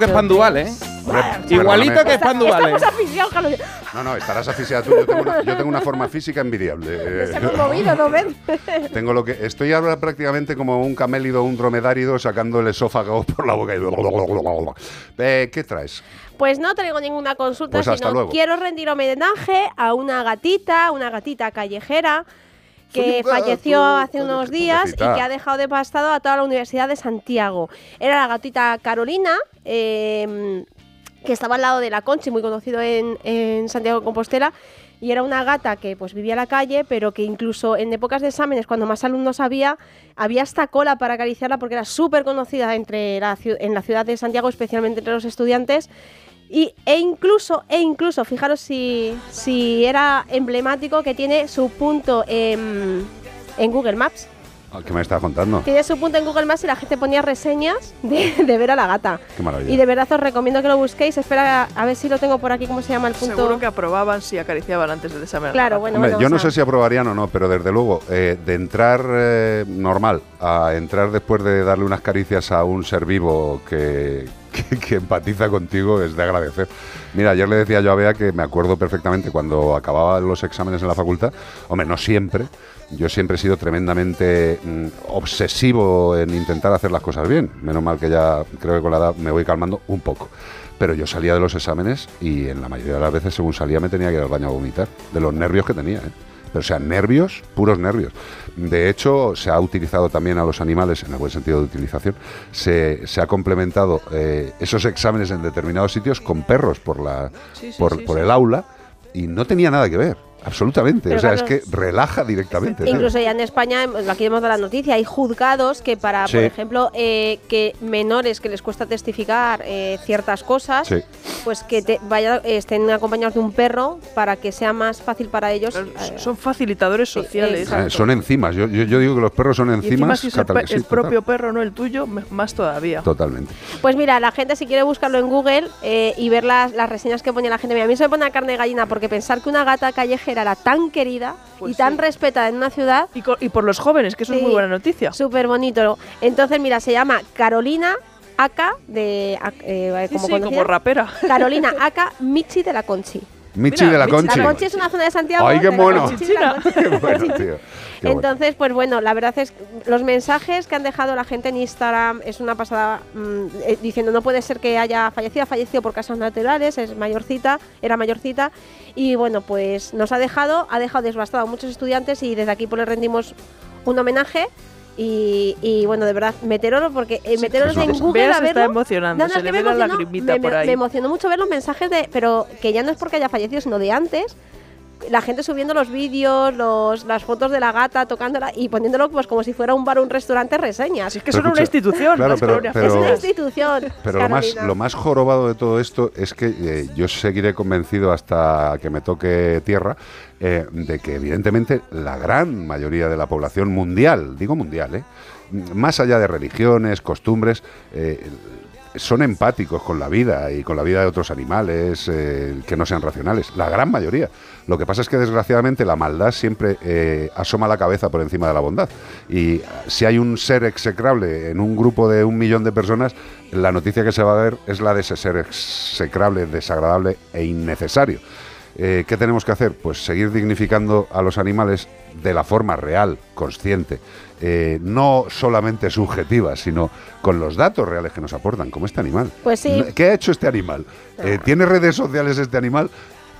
Que Pandual, ¿eh? Igualito que. Estamos asfixiados, Carlos. No, no, estarás asfixiada tú. Yo tengo una, yo tengo una forma física envidiable. Eh, Se ha conmovido, ¿no ven? Tengo lo que estoy ahora prácticamente como un camélido, un dromedárido sacando el esófago por la boca. y- Eh, ¿Qué traes? Pues no traigo ninguna consulta, Pues hasta sino luego. quiero rendir homenaje a una gatita, una gatita callejera que gato, falleció hace unos días y que ha dejado devastado a toda la Universidad de Santiago. Era la gatita Carolina, eh, que estaba al lado de la Conchi, muy conocido en, Santiago de Compostela. Y era una gata que pues vivía en la calle, pero que incluso en épocas de exámenes, cuando más alumnos había, había hasta cola para acariciarla porque era súper conocida entre en la ciudad de Santiago, especialmente entre los estudiantes. Y, e incluso, e incluso, fijaros si, si era emblemático que tiene su punto en Google Maps. Ah, ¿Qué me estás contando? Tiene su punto en Google Maps y la gente ponía reseñas de, de ver a la gata. Qué maravilla. Y de verdad os recomiendo que lo busquéis. Espera, a ver si lo tengo por aquí, ¿cómo se llama el punto? Seguro que aprobaban si acariciaban antes del examen. Claro, bueno, Hombre, bueno, yo o no sea, sé si aprobarían o no, pero desde luego, eh, de entrar eh, normal a entrar después de darle unas caricias a un ser vivo que, que, que empatiza contigo es de agradecer. Mira, ayer le decía yo a Bea que me acuerdo perfectamente cuando acababa los exámenes en la facultad, hombre, no siempre, yo siempre he sido tremendamente mm, obsesivo en intentar hacer las cosas bien. Menos mal que ya creo que con la edad me voy calmando un poco. Pero yo salía de los exámenes y en la mayoría de las veces, según salía, me tenía que ir al baño a vomitar. De los nervios que tenía, ¿eh? Pero, o sea, nervios, puros nervios. De hecho, se ha utilizado también a los animales, en el buen sentido de utilización, se, se ha complementado eh, esos exámenes en determinados sitios con perros por, la, Sí, sí, por, sí, por sí. el aula y no tenía nada que ver. Absolutamente. Pero o sea, claro, es que relaja directamente. Incluso ya en España, em, aquí hemos dado la noticia, hay juzgados que para, Sí. por ejemplo, eh, que menores que les cuesta testificar eh, ciertas cosas, Sí. pues que te vaya, estén acompañados de un perro para que sea más fácil para ellos. eh, Son facilitadores sociales. Eh, son enzimas. Yo, yo, yo digo que los perros son y encima enzimas. si es el, sí, el total, propio perro, no el tuyo, más todavía. Totalmente. Pues mira, la gente si quiere buscarlo en Google eh, y ver las, las reseñas que ponía la gente, mira, a mí se me pone la carne de gallina porque pensar que una gata callejera era tan querida y tan respetada en una ciudad. Pues Y, por los jóvenes, que eso es muy buena noticia. Súper bonito. Entonces, mira, se llama Carolina Aka, de, eh, Sí, como, sí, como rapera. Carolina Aka Michi de la Conchi. Michi de la Conchi. La Conchi es una zona de Santiago. Ay, qué mono. Entonces, pues bueno, la verdad es que los mensajes que han dejado la gente en Instagram es una pasada mm, eh, diciendo no puede ser que haya fallecido, ha fallecido por causas naturales, es mayorcita, era mayorcita y bueno, pues nos ha dejado, ha dejado devastado a muchos estudiantes y desde aquí pues le rendimos un homenaje y, y, bueno, de verdad, meteros porque eh, meteros en. Google Bea a se verlo. está emocionando, se le ve la lagrimita me- por ahí. Me emocionó mucho ver los mensajes de, pero que ya no es porque haya fallecido, sino de antes, la gente subiendo los vídeos, los, las fotos de la gata, tocándola y poniéndolo pues como si fuera un bar o un restaurante reseñas. Es que son una institución. claro, las pero- colonias pero- es una institución. Pero lo más, lo más jorobado de todo esto es que eh, yo seguiré convencido hasta que me toque tierra eh, de que evidentemente la gran mayoría de la población mundial, digo mundial, ¿eh? más allá de religiones, costumbres, eh, son empáticos con la vida y con la vida de otros animales eh, que no sean racionales. La gran mayoría. Lo que pasa es que desgraciadamente la maldad siempre eh, asoma la cabeza por encima de la bondad. Y si hay un ser execrable en un grupo de un millón de personas, la noticia que se va a ver es la de ese ser execrable, desagradable e innecesario. Eh, ¿Qué tenemos que hacer? Pues seguir dignificando a los animales de la forma real, consciente, eh, no solamente subjetiva, sino con los datos reales que nos aportan, como este animal. Pues sí. ¿Qué ha hecho este animal? Eh, ¿Tiene redes sociales este animal?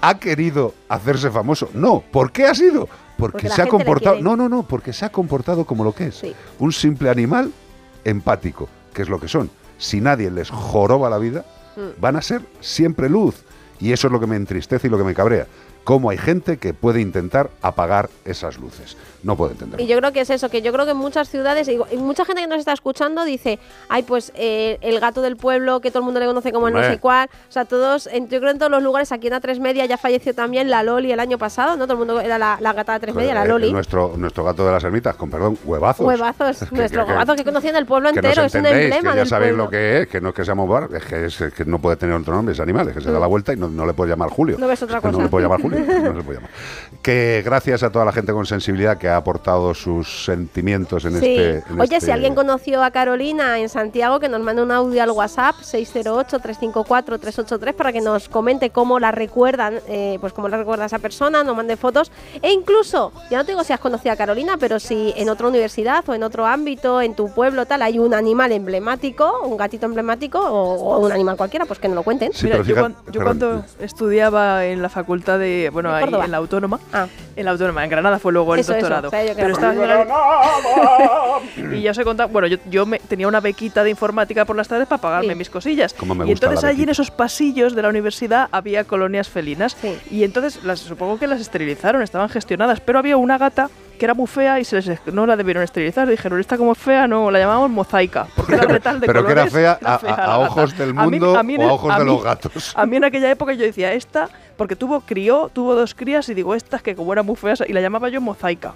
¿Ha querido hacerse famoso? No. ¿Por qué ha sido? Porque, se ha comportado. No, no, no, porque se ha comportado como lo que es. Un simple animal empático, que es lo que son. Si nadie les joroba la vida, Mm. van a ser siempre luz. Y eso es lo que me entristece y lo que me cabrea. Cómo hay gente que puede intentar apagar esas luces. No puedo entenderlo. Y yo creo que es eso, que yo creo que en muchas ciudades, y mucha gente que nos está escuchando dice, ay, pues eh, el gato del pueblo, que todo el mundo le conoce como el no sé cuál. O sea, todos, en- yo creo en todos los lugares, aquí en A3 Media ya falleció también la Loli el año pasado, ¿no? Todo el mundo era la, la gata de A3 Media, la Eh, Loli. nuestro, nuestro gato de las ermitas, con perdón, huevazos. Huevazos, Que- nuestro que- huevazo que conocían el pueblo entero, es un emblema que ya sabéis lo que es, que no es que seamos bar, es que, es que no puede tener otro nombre ese animal, es que se da Mm. la vuelta y no, no le puedes llamar Julio. No ves otra cosa. No le puedes llamar Julio. No se puede llamar. Que gracias a toda la gente con sensibilidad que ha aportado sus sentimientos en Sí. este. en Oye, este- si alguien conoció a Carolina en Santiago, que nos mande un audio al WhatsApp 608-354-383 para que nos comente cómo la recuerdan, eh, pues cómo la recuerda esa persona, nos mande fotos. E incluso, ya no te digo si has conocido a Carolina, pero si en otra universidad o en otro ámbito, en tu pueblo, tal, hay un animal emblemático, un gatito emblemático o, o un animal cualquiera, pues que nos lo cuenten. Sí, Mira, yo, fíjate- cuan- yo cuando estudiaba en la facultad de, bueno, De ahí en la autónoma, Ah. en la autónoma, en Granada fue luego el Eso, eso, doctorado. sabía yo que pero estaba haciendo la- y ya os he contado, bueno, yo, yo me- tenía una bequita de informática por las tardes para pagarme mis cosillas. Cómo me y entonces allí en esos pasillos de la universidad había colonias felinas y entonces las, supongo que las esterilizaron, estaban gestionadas, pero había una gata que era muy fea y se les, no la debieron esterilizar. Dijeron, esta como es fea, no, la llamamos mozaica, porque era retal de Pero que era colores, fea era a, fea a- a gata. ojos del A mí- mundo a mí en o a ojos a de mí- los gatos. A mí en aquella época yo decía esta, porque tuvo, crió, tuvo dos crías y digo estas que como eran muy feas, y la llamaba yo mozaica.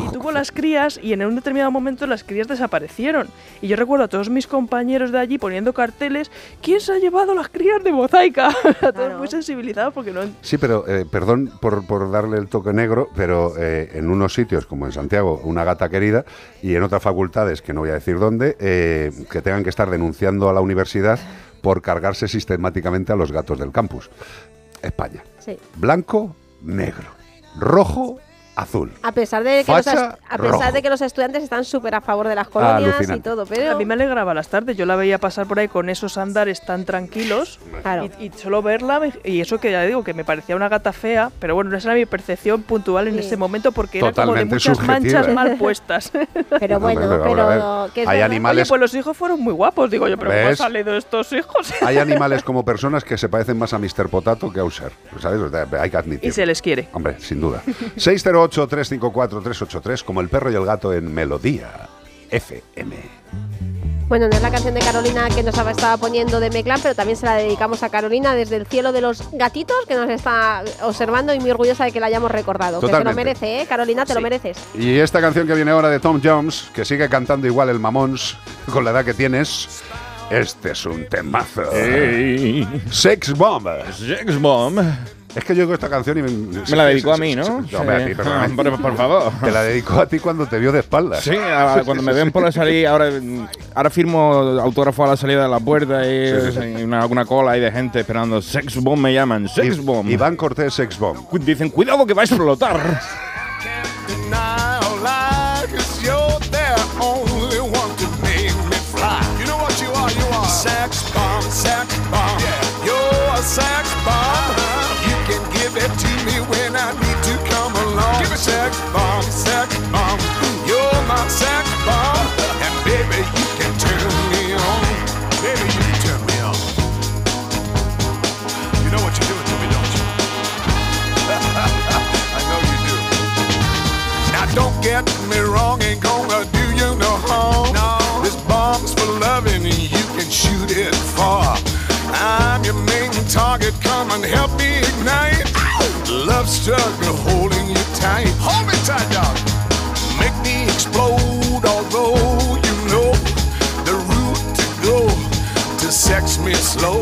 y tuvo las crías y en un determinado momento las crías desaparecieron. Y yo recuerdo a todos mis compañeros de allí poniendo carteles, ¿quién se ha llevado las crías de mozaica? A todos muy sensibilizados porque no... Sí, pero eh, perdón por, por darle el toque negro, pero eh, en unos sitios como en Santiago, una gata querida, y en otras facultades, que no voy a decir dónde, eh, que tengan que estar denunciando a la universidad por cargarse sistemáticamente a los gatos del campus. España. Sí. Blanco, negro. Rojo, azul. A pesar de que, los, Facha a pesar de que los estudiantes están súper a favor de las colonias y Alucinante. todo, pero A mí me alegraba las tardes, yo la veía pasar por ahí con esos andares tan tranquilos Claro. y, y solo verla, y eso que ya digo, que me parecía una gata fea, pero bueno, esa era mi percepción puntual en ese momento porque era como de Totalmente muchas subjetiva. manchas mal puestas. Pero bueno, Hombre, pero es hay animales- Oye, pues los hijos fueron muy guapos, digo yo, pero ¿cómo han ¿Ves? salido estos hijos? Hay animales como personas que se parecen más a Mr. Potato que a User. ¿Sabes? Hay que admitirlo. y se les quiere. Hombre, sin duda. 608-354-383, como el perro y el gato en Melodía FM. Bueno, no es la canción de Carolina que nos estaba poniendo de Meclán, pero también se la dedicamos a Carolina desde el cielo de los gatitos que nos está observando y muy orgullosa de que la hayamos recordado. Que se lo Totalmente. merece, ¿eh? Carolina, te lo Sí. mereces. Y esta canción que viene ahora de Tom Jones, que sigue cantando igual el Mamons con la edad que tienes. Este es un temazo. Sex Bomb. Sex Bomb. Es que yo oigo esta canción y me, Me la dedicó a mí, ¿no? hombre, a ti. Por- por favor. Te la dedicó a ti cuando te vio de espaldas. Sí, a- cuando me ven por la salida, ahora, ahora firmo autógrafo a la salida de la puerta y, y una, una cola ahí de gente esperando. Sex Bomb me llaman, Sex Bomb. Iván Cortés Sex Bomb. Cu- Dicen, cuidado que va a explotar. Target, come and help me ignite. Love struggle holding you tight. Hold me tight, dog. Make me explode, although you know the route to go to sex me slow.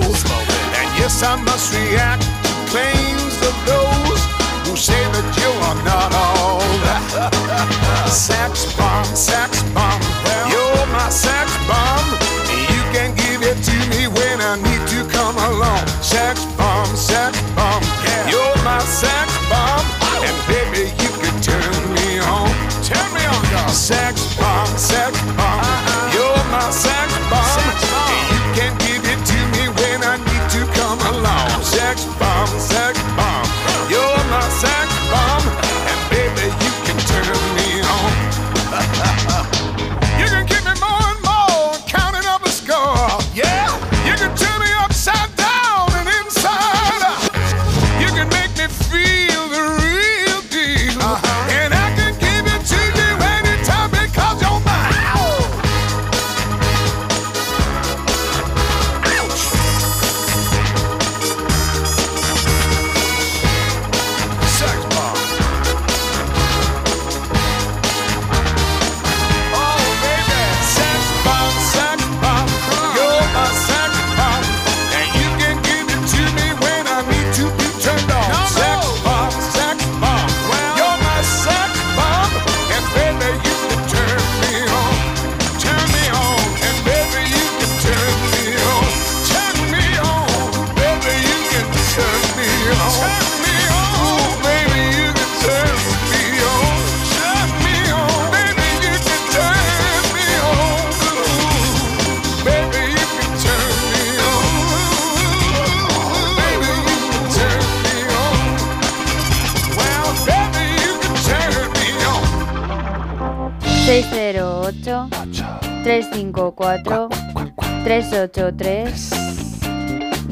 And yes, I must react to claims of those who say that you are not all that. sex bomb, sex bomb, you're my sex bomb. Me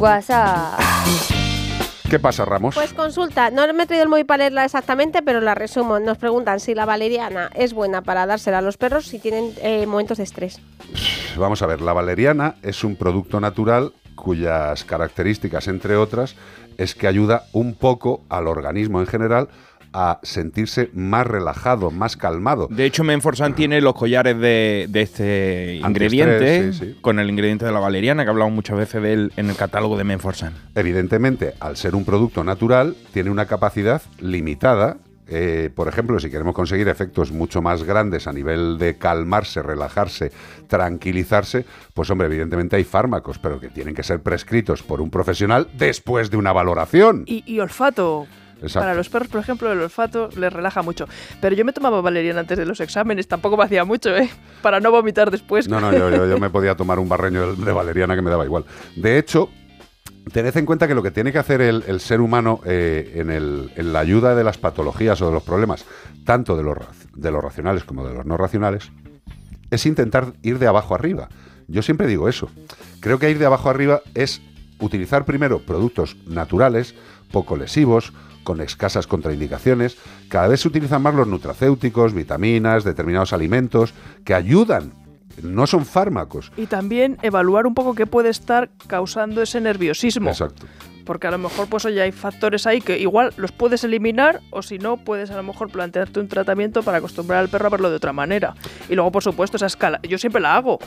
WhatsApp. ¿Qué pasa, Ramos? Pues consulta, no me he traído el móvil para leerla exactamente, pero la resumo. Nos preguntan si la valeriana es buena para dársela a los perros si tienen eh, momentos de estrés. Vamos a ver, la valeriana es un producto natural cuyas características, entre otras, es que ayuda un poco al organismo en general a sentirse más relajado, más calmado. De hecho, Menforsan tiene los collares de, de este ingrediente, sí, sí. con el ingrediente de la valeriana, que hablamos muchas veces de él en el catálogo de Menforsan. Evidentemente, al ser un producto natural, tiene una capacidad limitada. Eh, por ejemplo, si queremos conseguir efectos mucho más grandes a nivel de calmarse, relajarse, tranquilizarse, pues hombre, evidentemente hay fármacos, pero que tienen que ser prescritos por un profesional después de una valoración. Y, y olfato. Exacto. Para los perros, por ejemplo, el olfato les relaja mucho. Pero yo me tomaba valeriana antes de los exámenes, tampoco me hacía mucho, ¿eh? Para no vomitar después. No, no, yo, yo- yo me podía tomar un barreño de, de valeriana que me daba igual. De hecho, tened en cuenta que lo que tiene que hacer el, el ser humano eh, en, el- en la ayuda de las patologías o de los problemas, tanto de los, ra- de los racionales como de los no racionales, es intentar ir de abajo arriba. Yo siempre digo eso. Creo que ir de abajo arriba es utilizar primero productos naturales, poco lesivos, con escasas contraindicaciones. Cada vez se utilizan más los nutracéuticos, vitaminas, determinados alimentos que ayudan. No son fármacos. Y también evaluar un poco qué puede estar causando ese nerviosismo. Exacto. Porque a lo mejor pues oye, hay factores ahí que igual los puedes eliminar o si no puedes a lo mejor plantearte un tratamiento para acostumbrar al perro a verlo de otra manera. Y luego por supuesto esa escala, yo siempre la hago.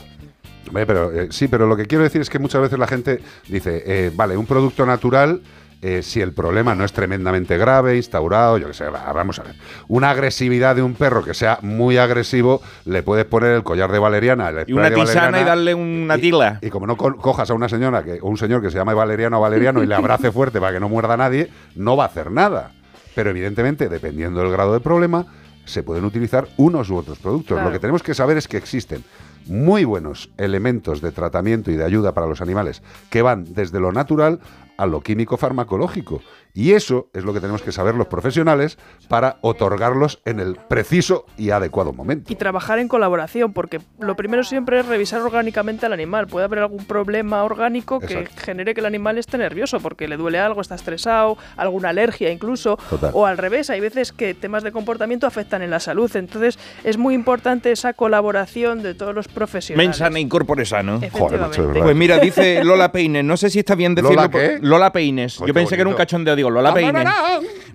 Pero, eh, sí, pero lo que quiero decir es que muchas veces la gente dice, eh, vale, un producto natural, eh, si el problema no es tremendamente grave, instaurado, yo qué sé, va, vamos a ver. Una agresividad de un perro que sea muy agresivo, le puedes poner el collar de valeriana, el Y una de tisana valeriana, y darle una tila. y como no co- cojas a una señora que, o un señor que se llama Valeriano o Valeriano y le abrace fuerte para que no muerda a nadie, no va a hacer nada. Pero evidentemente, dependiendo del grado de problema, se pueden utilizar unos u otros productos. Claro. Lo que tenemos que saber es que existen muy buenos elementos de tratamiento y de ayuda para los animales que van desde lo natural a lo químico farmacológico. Y eso es lo que tenemos que saber los profesionales para otorgarlos en el preciso y adecuado momento. Y trabajar en colaboración, porque lo primero siempre es revisar orgánicamente al animal. Puede haber algún problema orgánico que Exacto. genere que el animal esté nervioso, porque le duele algo, está estresado, alguna alergia incluso, Total. o al revés, hay veces que temas de comportamiento afectan en la salud. Entonces es muy importante esa colaboración de todos los profesionales. Mensana incorpore sano. Macho, verdad. Pues mira, dice Lola Peines, no sé si está bien decirlo. ¿Lola qué? Lola Peines. Yo pensé que era un cachondeo, digo, Lola Peines.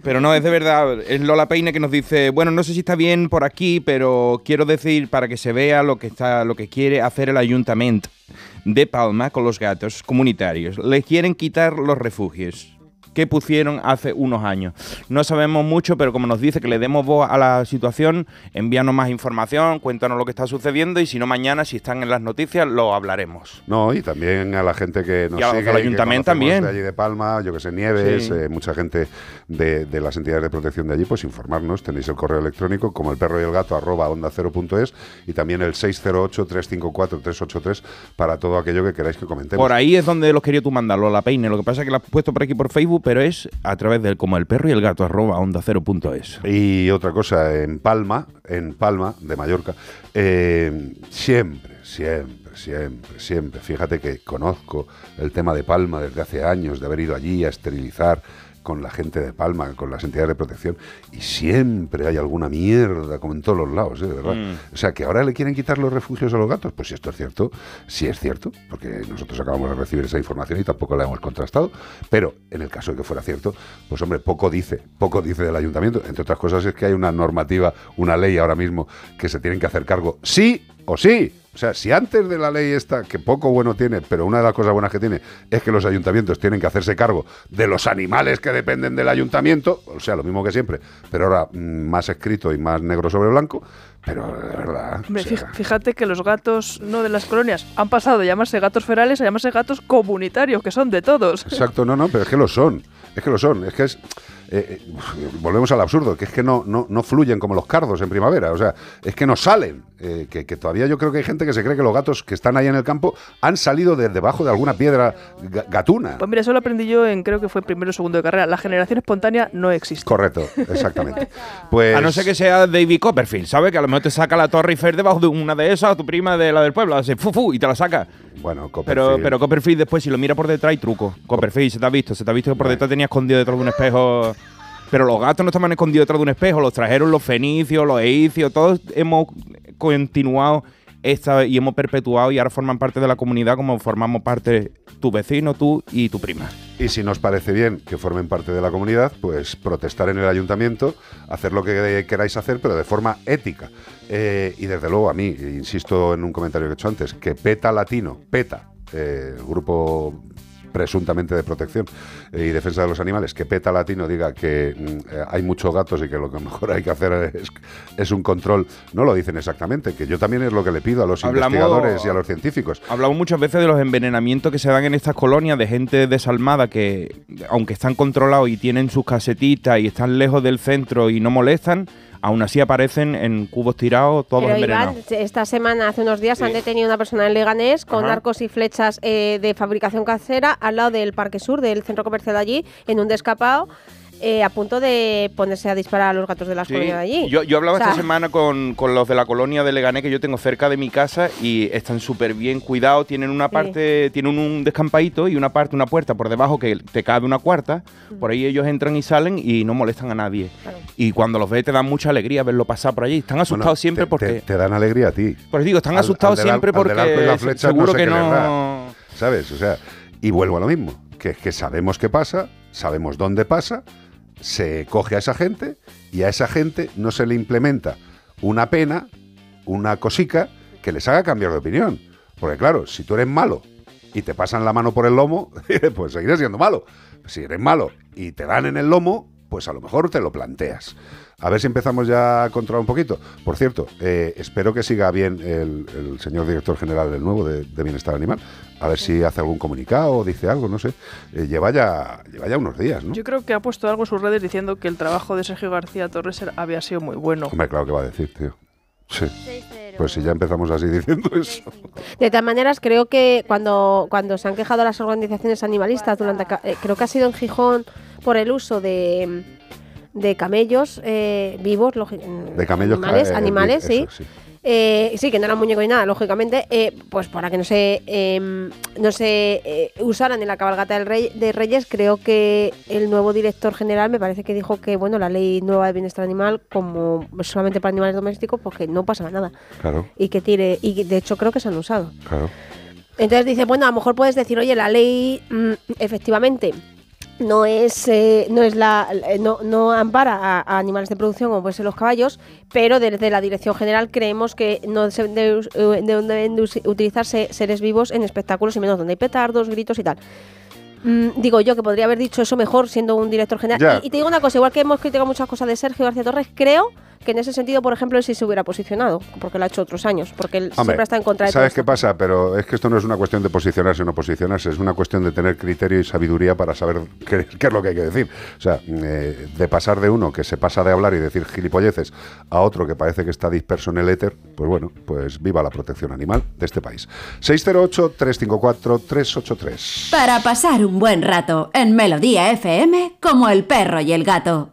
Pero no, es de verdad. Es Lola Peine que nos dice, bueno, no sé si está bien por aquí, pero quiero decir para que se vea lo que está, lo que quiere hacer el ayuntamiento de Palma con los gatos comunitarios. Le quieren quitar los refugios que pusieron hace unos años. No sabemos mucho, pero como nos dice que le demos voz a la situación, envíanos más información, cuéntanos lo que está sucediendo y si no mañana, si están en las noticias, lo hablaremos. No, y también a la gente que nos Y a sigue, que ayuntamiento también. De allí de Palma, yo que sé, Nieves, Sí. eh, mucha gente de, de las entidades de protección de allí, pues informarnos. Tenéis el correo electrónico como el perro y el gato arroba onda cero punto es y también el 608-354-383 para todo aquello que queráis que comentemos. Por ahí es donde los quería tú mandarlo, la peine. Lo que pasa es que la has puesto por aquí por Facebook, pero es a través del como el perro y el gato arroba onda cero punto es. Y otra cosa, en Palma, en Palma de Mallorca, eh, siempre, siempre, siempre, siempre, fíjate que conozco el tema de Palma desde hace años, de haber ido allí a esterilizar con la gente de Palma, con las entidades de protección, y siempre hay alguna mierda, como en todos los lados, ¿eh? de verdad. Mm. O sea, que ahora le quieren quitar los refugios a los gatos, pues si esto es cierto, sí es cierto, porque nosotros acabamos de recibir esa información y tampoco la hemos contrastado, pero en el caso de que fuera cierto, pues hombre, poco dice, poco dice del ayuntamiento. Entre otras cosas es que hay una normativa, una ley ahora mismo que se tienen que hacer cargo, sí o sí. O sea, si antes de la ley esta, que poco bueno tiene, pero una de las cosas buenas que tiene es que los ayuntamientos tienen que hacerse cargo de los animales que dependen del ayuntamiento, o sea, lo mismo que siempre, pero ahora mm, más escrito y más negro sobre blanco, pero de verdad. Hombre, o sea, fij- fíjate que los gatos no de las colonias han pasado de llamarse gatos ferales a llamarse gatos comunitarios, que son de todos. Exacto, no, no, pero es que lo son. Es que lo son. Es que es. Eh, eh, volvemos al absurdo, que es que no, no, no fluyen como los cardos en primavera, o sea, es que no salen, eh, que, que todavía yo creo que hay gente que se cree que los gatos que están ahí en el campo han salido de debajo de alguna piedra ga- gatuna. Pues mira, eso lo aprendí yo en creo que fue primero o segundo de carrera. La generación espontánea no existe. Correcto, exactamente. Pues A no ser que sea David Copperfield, ¿sabes? Que a lo mejor te saca la Torre Eiffel debajo de una de esas, a tu prima de la del pueblo, hace fu, fu, y te la saca. Bueno, Pero, Copperfield. pero Copperfield después, si lo mira por detrás, hay truco. Copperfield, se te ha visto, se te ha visto que por detrás tenía escondido detrás de un espejo. Pero los gatos no estaban escondidos detrás de un espejo, los trajeron los fenicios, los egipcios, todos hemos continuado esta y hemos perpetuado y ahora forman parte de la comunidad como formamos parte tu vecino, tú y tu prima. Y si nos parece bien que formen parte de la comunidad, pues protestar en el ayuntamiento, hacer lo que queráis hacer, pero de forma ética. Eh, y desde luego a mí, insisto en un comentario que he hecho antes, que PETA Latino, PETA, eh, el grupo presuntamente de protección y defensa de los animales, que PETA Latino diga que mm, eh, hay muchos gatos y que lo que mejor hay que hacer es, es un control, no lo dicen exactamente, que yo también es lo que le pido a los Hablamos- investigadores y a los científicos. Hablamos muchas veces de los envenenamientos que se dan en estas colonias de gente desalmada que, aunque están controlados y tienen sus casetitas y están lejos del centro y no molestan, aún así aparecen en cubos tirados, todos Pero envenenados. Iván, esta semana, hace unos días, han detenido a una persona en Leganés con Ajá. arcos y flechas eh, de fabricación casera al lado del Parque Sur, del centro comercial de allí, en un descapado, eh, a punto de ponerse a disparar a los gatos de las Sí. colonias de allí. Yo, yo hablaba O sea, esta semana con, con los de la colonia de Leganés que yo tengo cerca de mi casa y están súper bien cuidados. Tienen una parte, tienen un descampadito y una parte, una puerta por debajo que te cabe una cuarta. Por ahí ellos entran y salen y no molestan a nadie. Y cuando los ves te dan mucha alegría verlo pasar por allí. Están asustados Bueno, siempre te- porque... Te, te dan alegría a ti. Pues digo, están Al- asustados al siempre al porque flecha seguro no sé que no... da, ¿Sabes? O sea, y vuelvo a lo mismo, que es que sabemos qué pasa, sabemos dónde pasa, se coge a esa gente y a esa gente no se le implementa una pena, una cosica que les haga cambiar de opinión. Porque claro, si tú eres malo y te pasan la mano por el lomo, pues seguirás siendo malo. Si eres malo y te dan en el lomo, pues a lo mejor te lo planteas. A ver si empezamos ya a controlar un poquito. Por cierto, eh, espero que siga bien el, el señor director general del nuevo de, de Bienestar Animal. A ver si hace algún comunicado o dice algo, no sé. Eh, lleva, ya, lleva ya unos días, ¿no? Yo creo que ha puesto algo en sus redes diciendo que el trabajo de Sergio García Torres había sido muy bueno. Hombre, claro que va a decir, tío. Sí. Pues si ya empezamos así diciendo eso. De todas maneras, creo que cuando, cuando se han quejado las organizaciones animalistas, durante eh, creo que ha sido en Gijón por el uso de, de camellos eh, vivos, De camellos ca- animales, eh, animales, eso, sí. Eh, sí, que no eran muñecos ni nada, lógicamente, eh, pues para que no se, eh, no se usaran en la cabalgata del rey, de Reyes, creo que el nuevo director general me parece que dijo que bueno la ley nueva de bienestar animal, como solamente para animales domésticos, pues que no pasaba nada Claro, y que tire, y de hecho creo que se han usado. claro. Entonces dice, bueno, a lo mejor puedes decir, oye, la ley mm, efectivamente no es eh, no es la eh, no, no ampara a, a animales de producción como pueden ser los caballos, pero desde la dirección general creemos que no se debe us- eh, de- deben de utilizarse seres vivos en espectáculos y menos donde hay petardos, gritos y tal. Mm, digo yo que podría haber dicho eso mejor siendo un director general. Y, y te digo una cosa, igual que hemos criticado muchas cosas de Sergio García Torres, creo que en ese sentido, por ejemplo, él sí se hubiera posicionado, porque lo ha hecho otros años, porque él Hombre, siempre está en contra de todo ¿Sabes esto. qué pasa? Pero es que esto no es una cuestión de posicionarse o no posicionarse, es una cuestión de tener criterio y sabiduría para saber qué, qué es lo que hay que decir. O sea, eh, de pasar de uno que se pasa de hablar y decir gilipolleces a otro que parece que está disperso en el éter, pues bueno, pues viva la protección animal de este país. 608-354-383. Para pasar un buen rato en Melodía FM como el perro y el gato.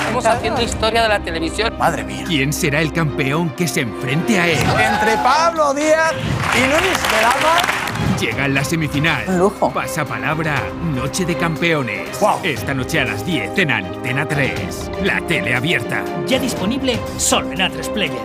Estamos haciendo historia de la televisión. Madre mía. ¿Quién será el campeón que se enfrente a él? Entre Pablo Díaz y Luis de Lama. Llega en la semifinal. lujo. Pasa palabra Noche de Campeones. Esta noche a las 10 en Antena 3. La tele abierta. Ya disponible solo en A3 Player.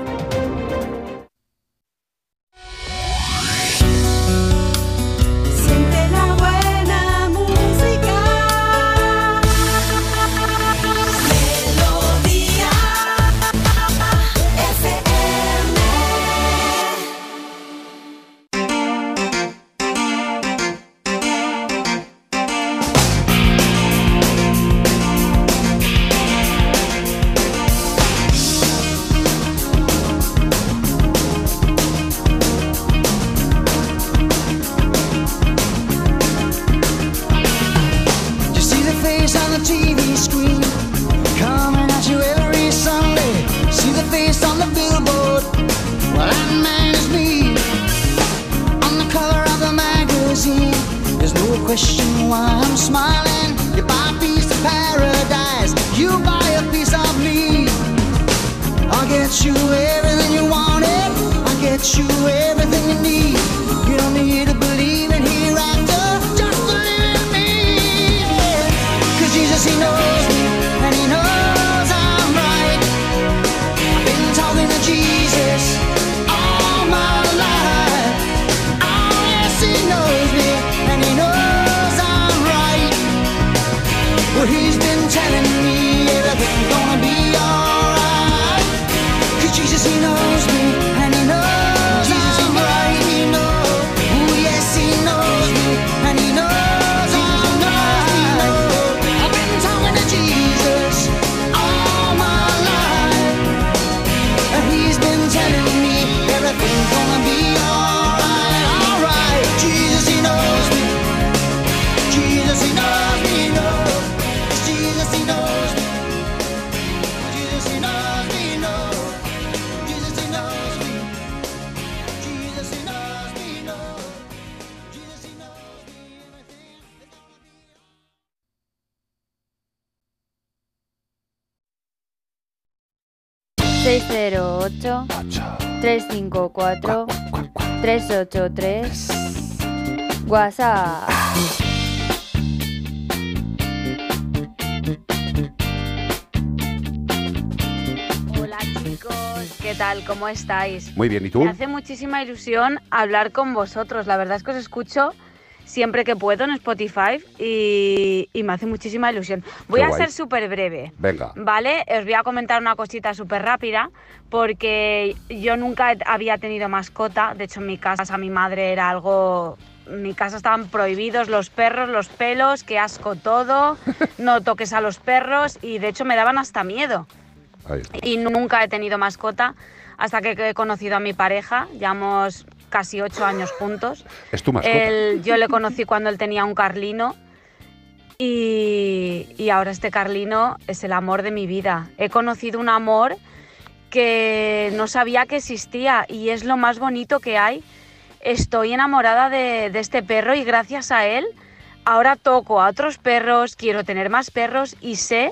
I'm smiling. You buy a piece of paradise, you buy a piece of me. I'll get you everything you wanted, I'll get you everything you need. You don't need a. believe. 383 WhatsApp. Hola chicos, ¿qué tal? ¿Cómo estáis? Muy bien, ¿y tú? Me hace muchísima ilusión hablar con vosotros. La verdad es que os escucho siempre que puedo en Spotify y, y me hace muchísima ilusión. Voy Qué a guay. ser súper breve. Venga. Vale, os voy a comentar una cosita súper rápida porque yo nunca había tenido mascota. De hecho, en mi casa mi madre era algo... En mi casa estaban prohibidos los perros, los pelos, qué asco todo, no toques a los perros y de hecho me daban hasta miedo y nunca he tenido mascota hasta que he conocido a mi pareja. Llevamos casi ocho años juntos. Es tu mascota. Él- yo le conocí cuando él tenía un carlino y, y ahora este carlino es el amor de mi vida. He conocido un amor que no sabía que existía y es lo más bonito que hay. Estoy enamorada de, de este perro y gracias a él ahora toco a otros perros, quiero tener más perros y sé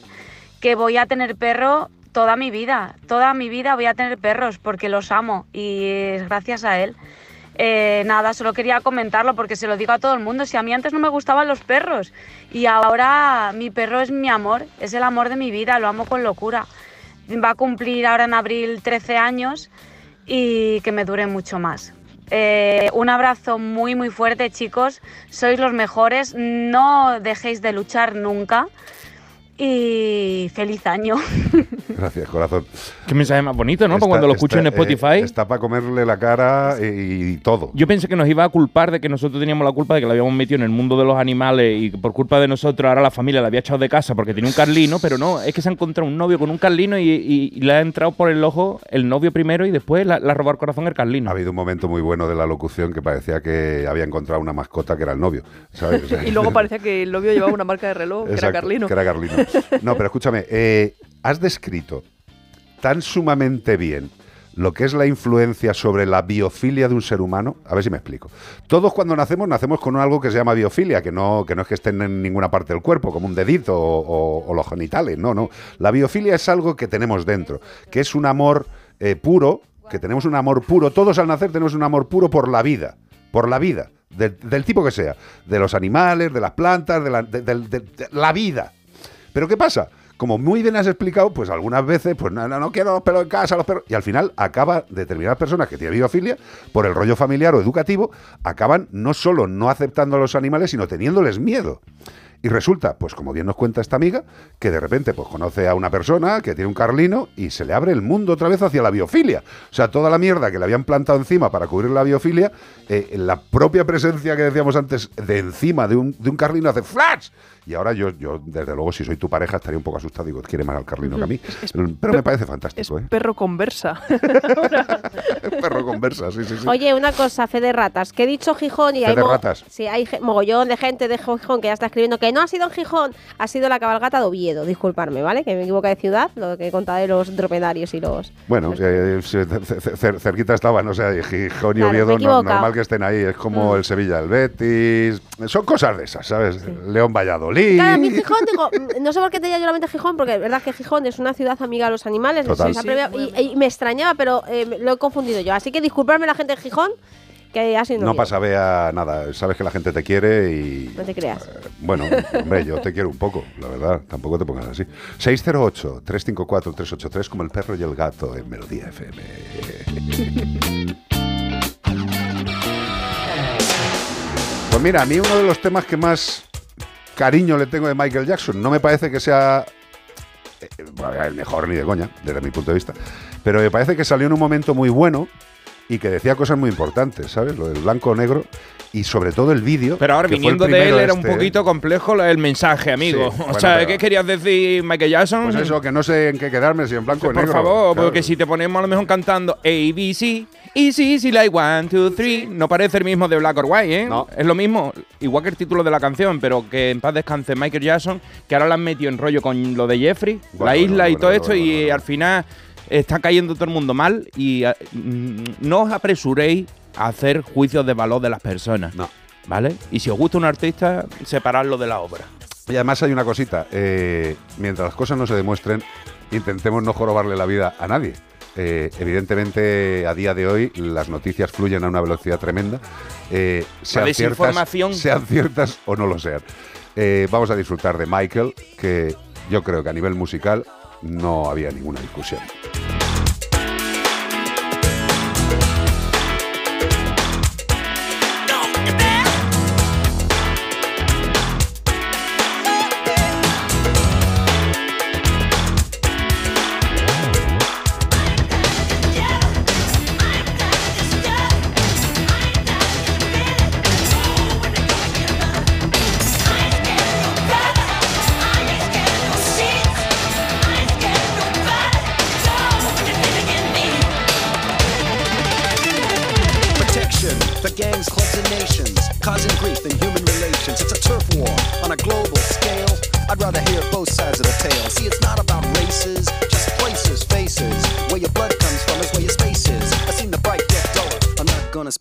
que voy a tener perro toda mi vida. Toda mi vida voy a tener perros porque los amo y es gracias a él. Eh, nada, solo quería comentarlo porque se lo digo a todo el mundo. Si a mí antes no me gustaban los perros y ahora mi perro es mi amor, es el amor de mi vida, lo amo con locura. Va a cumplir ahora en abril 13 años y que me dure mucho más. Eh, un abrazo muy muy fuerte chicos, sois los mejores, no dejéis de luchar nunca y feliz año. Gracias, corazón. Qué mensaje más bonito, ¿no? Está- Para cuando lo escucho en eh, Spotify. está para comerle la cara y, y todo. Yo pensé que nos iba a culpar de que nosotros teníamos la culpa de que la habíamos metido en el mundo de los animales y que por culpa de nosotros ahora la familia la había echado de casa porque tenía un carlino, pero no, es que se ha encontrado un novio con un carlino y, y- y le ha entrado por el ojo el novio primero y después la- le ha robado el corazón el carlino. Ha habido un momento muy bueno de la locución que parecía que había encontrado una mascota que era el novio. Y luego parecía que el novio llevaba una marca de reloj, que era Carlino. que era Carlino. No, pero escúchame, eh, has descrito tan sumamente bien lo que es la influencia sobre la biofilia de un ser humano. A ver si me explico. Todos cuando nacemos, nacemos con algo que se llama biofilia, que no, que no es que estén en ninguna parte del cuerpo, como un dedito o, los genitales. No, no. La biofilia es algo que tenemos dentro, que es un amor eh, puro, que tenemos un amor puro. Todos al nacer tenemos un amor puro por la vida. Por la vida. Del, tipo que sea. De los animales, de las plantas, de la, de- de la vida. Pero ¿qué pasa? Como muy bien has explicado, pues algunas veces, pues no, no, no quiero los perros en casa, los perros. Y al final acaba determinadas personas que tienen biofilia, por el rollo familiar o educativo, acaban no solo no aceptando a los animales, sino teniéndoles miedo. Y resulta, pues como bien nos cuenta esta amiga, que de repente pues conoce a una persona que tiene un carlino y se le abre el mundo otra vez hacia la biofilia. O sea, toda la mierda que le habían plantado encima para cubrir la biofilia, eh, la propia presencia que decíamos antes de encima de un, de un carlino hace flash. Y ahora yo, yo, desde luego, si soy tu pareja, estaría un poco asustado. Digo, quiere más al carlino que a mí. Pero me parece fantástico, ¿eh? Perro conversa. Perro conversa, sí, sí, sí. Oye, una cosa, fe de ratas, que he dicho Gijón y hay, ratas. sí, hay mogollón de gente de Gijón que ya está escribiendo que no ha sido en Gijón, ha sido la cabalgata de Oviedo, disculparme, ¿vale? Que me equivoco de ciudad, lo que he contado de los dromedarios y los... Bueno, eh, cer- cerquita estaban, o sea, Gijón y Claro, Oviedo, no- normal que estén ahí. Es como Mm. el Sevilla, el Betis. Son cosas de esas, ¿sabes? León Valladolid. Jolín. Claro, a mí Gijón, digo, mm, no sé por qué tenía yo la mente Gijón, porque es verdad que Gijón es una ciudad amiga a los animales, Total. y, y me extrañaba, pero eh, me- lo he confundido yo. Así que disculparme la gente de Gijón, que ha sido No pasa, vea nada. Sabes que la gente te quiere y. No te creas. Bueno, hombre, yo te quiero un poco, la verdad. Tampoco te pongas así. 608-354-383, como el perro y el gato en Melodía FM. Pues mira, a mí uno de los temas que más cariño le tengo de Michael Jackson, no me parece que sea eh, bueno, el mejor ni de coña, desde mi punto de vista, pero me parece que salió en un momento muy bueno y que decía cosas muy importantes, ¿sabes? Lo del blanco-negro y sobre todo el vídeo. Pero ahora, que fue el viniendo de él, era un este- poquito complejo el mensaje, amigo. Sí, o bueno, sea, pero- ¿qué querías decir, Michael Jackson? Pues eso, que no sé en qué quedarme, si en blanco o Por negro. favor, claro. porque si te ponemos a lo mejor cantando A, B, C, Easy, easy, like one, two, three, no parece el mismo de Black or White, ¿eh? No. Es lo mismo, igual que el título de la canción, pero que en paz descanse Michael Jackson, que ahora la han metido en rollo con lo de Jeffrey, Bueno, la isla bueno, y bueno, todo bueno, esto, bueno, y bueno, al final está cayendo todo el mundo mal y eh, mm, no os apresuréis a hacer juicios de valor de las personas. No. ¿Vale? Y si os gusta un artista, separarlo de la obra. Y además hay una cosita, eh, mientras las cosas no se demuestren, intentemos no jorobarle la vida a nadie. Eh, evidentemente, a día de hoy, las noticias fluyen a una velocidad tremenda. eh, sean, ciertas, sean ciertas o no lo sean. Vamos a disfrutar de Michael, que yo creo que a nivel musical no había ninguna discusión.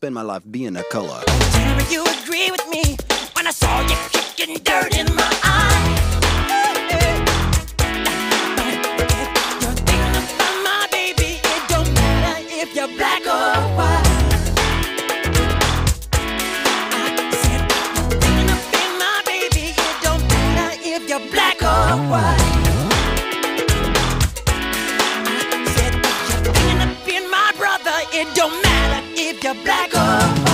Spend my life being a color. You agree with me when I saw you kicking dirt in my eye. Don't matter if you're black or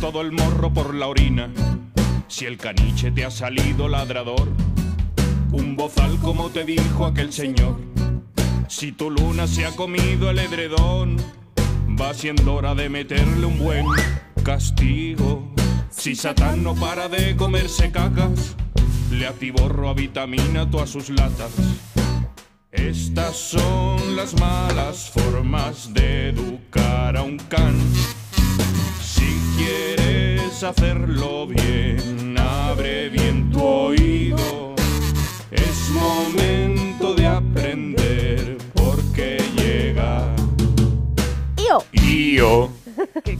todo el morro por la orina. Si el caniche te ha salido ladrador, un bozal como te dijo aquel señor. Si tu luna se ha comido el edredón, va siendo hora de meterle un buen castigo. Si Satán no para de comerse cacas, le atiborro a vitamina todas sus latas. Estas son las malas formas de educar a un can. Si quieres hacerlo bien, abre bien tu oído. Es momento de aprender porque llega. ¡Io! Io.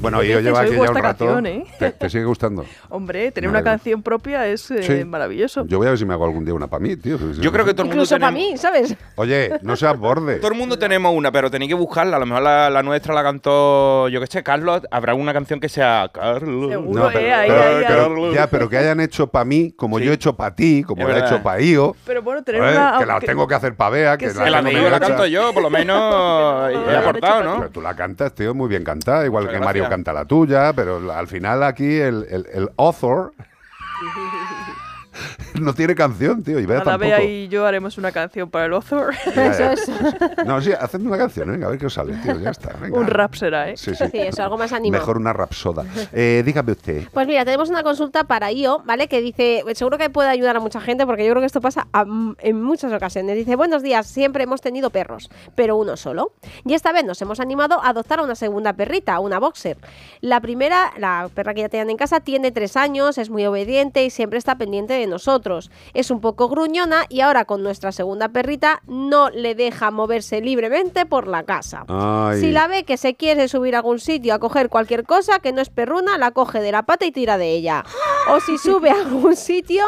Bueno, yo lleva veces aquí ya un rato. canción, ¿eh? ¿Te, te sigue gustando? Hombre, tener una canción propia es eh, Sí. maravilloso. Yo voy a ver si me hago algún día una para mí, tío. Yo creo que todo el mundo Incluso para mí, ¿sabes? Oye, no seas borde. Todo el mundo tenemos una, pero tenéis que buscarla. A lo mejor la, la nuestra la cantó, yo qué sé, Carlos. Habrá una canción que sea Carlos. Seguro, No, pero, eh, ahí, pero- ahí, ahí. pero- ya, pero que hayan hecho para mí, como Sí. yo he hecho para ti, como lo he hecho para Io, Pero bueno, tener una... que la tengo que hacer para Bea, que, la, Que la canto yo, por lo menos he aportado, Pero ¿no? tú la cantas, tío, muy bien cantada, igual que. Mario canta la tuya, pero al final aquí el, el, el author no tiene canción, tío, tampoco. Bea y yo haremos una canción para el author. Ya, ya. No, sí, hacedme una canción, venga, a ver qué os sale, tío, ya está. venga. Un rap será, ¿eh? Sí, sí. Sí, eso, algo más animado. Mejor una rapsoda. Eh, dígame usted. Pues mira, tenemos una consulta para IO, ¿vale? Que dice, seguro que puede ayudar a mucha gente porque yo creo que esto pasa a- en muchas ocasiones. Dice, buenos días, siempre hemos tenido perros, pero uno solo. Y esta vez nos hemos animado a adoptar a una segunda perrita, una boxer. La primera, la perra que ya tenían en casa, tiene tres años, es muy obediente y siempre está pendiente de nosotros. Es un poco gruñona y ahora con nuestra segunda perrita no le deja moverse libremente por la casa. Ay. Si la ve que se quiere subir a algún sitio a coger cualquier cosa que no es perruna, la coge de la pata y tira de ella. O si sube a algún sitio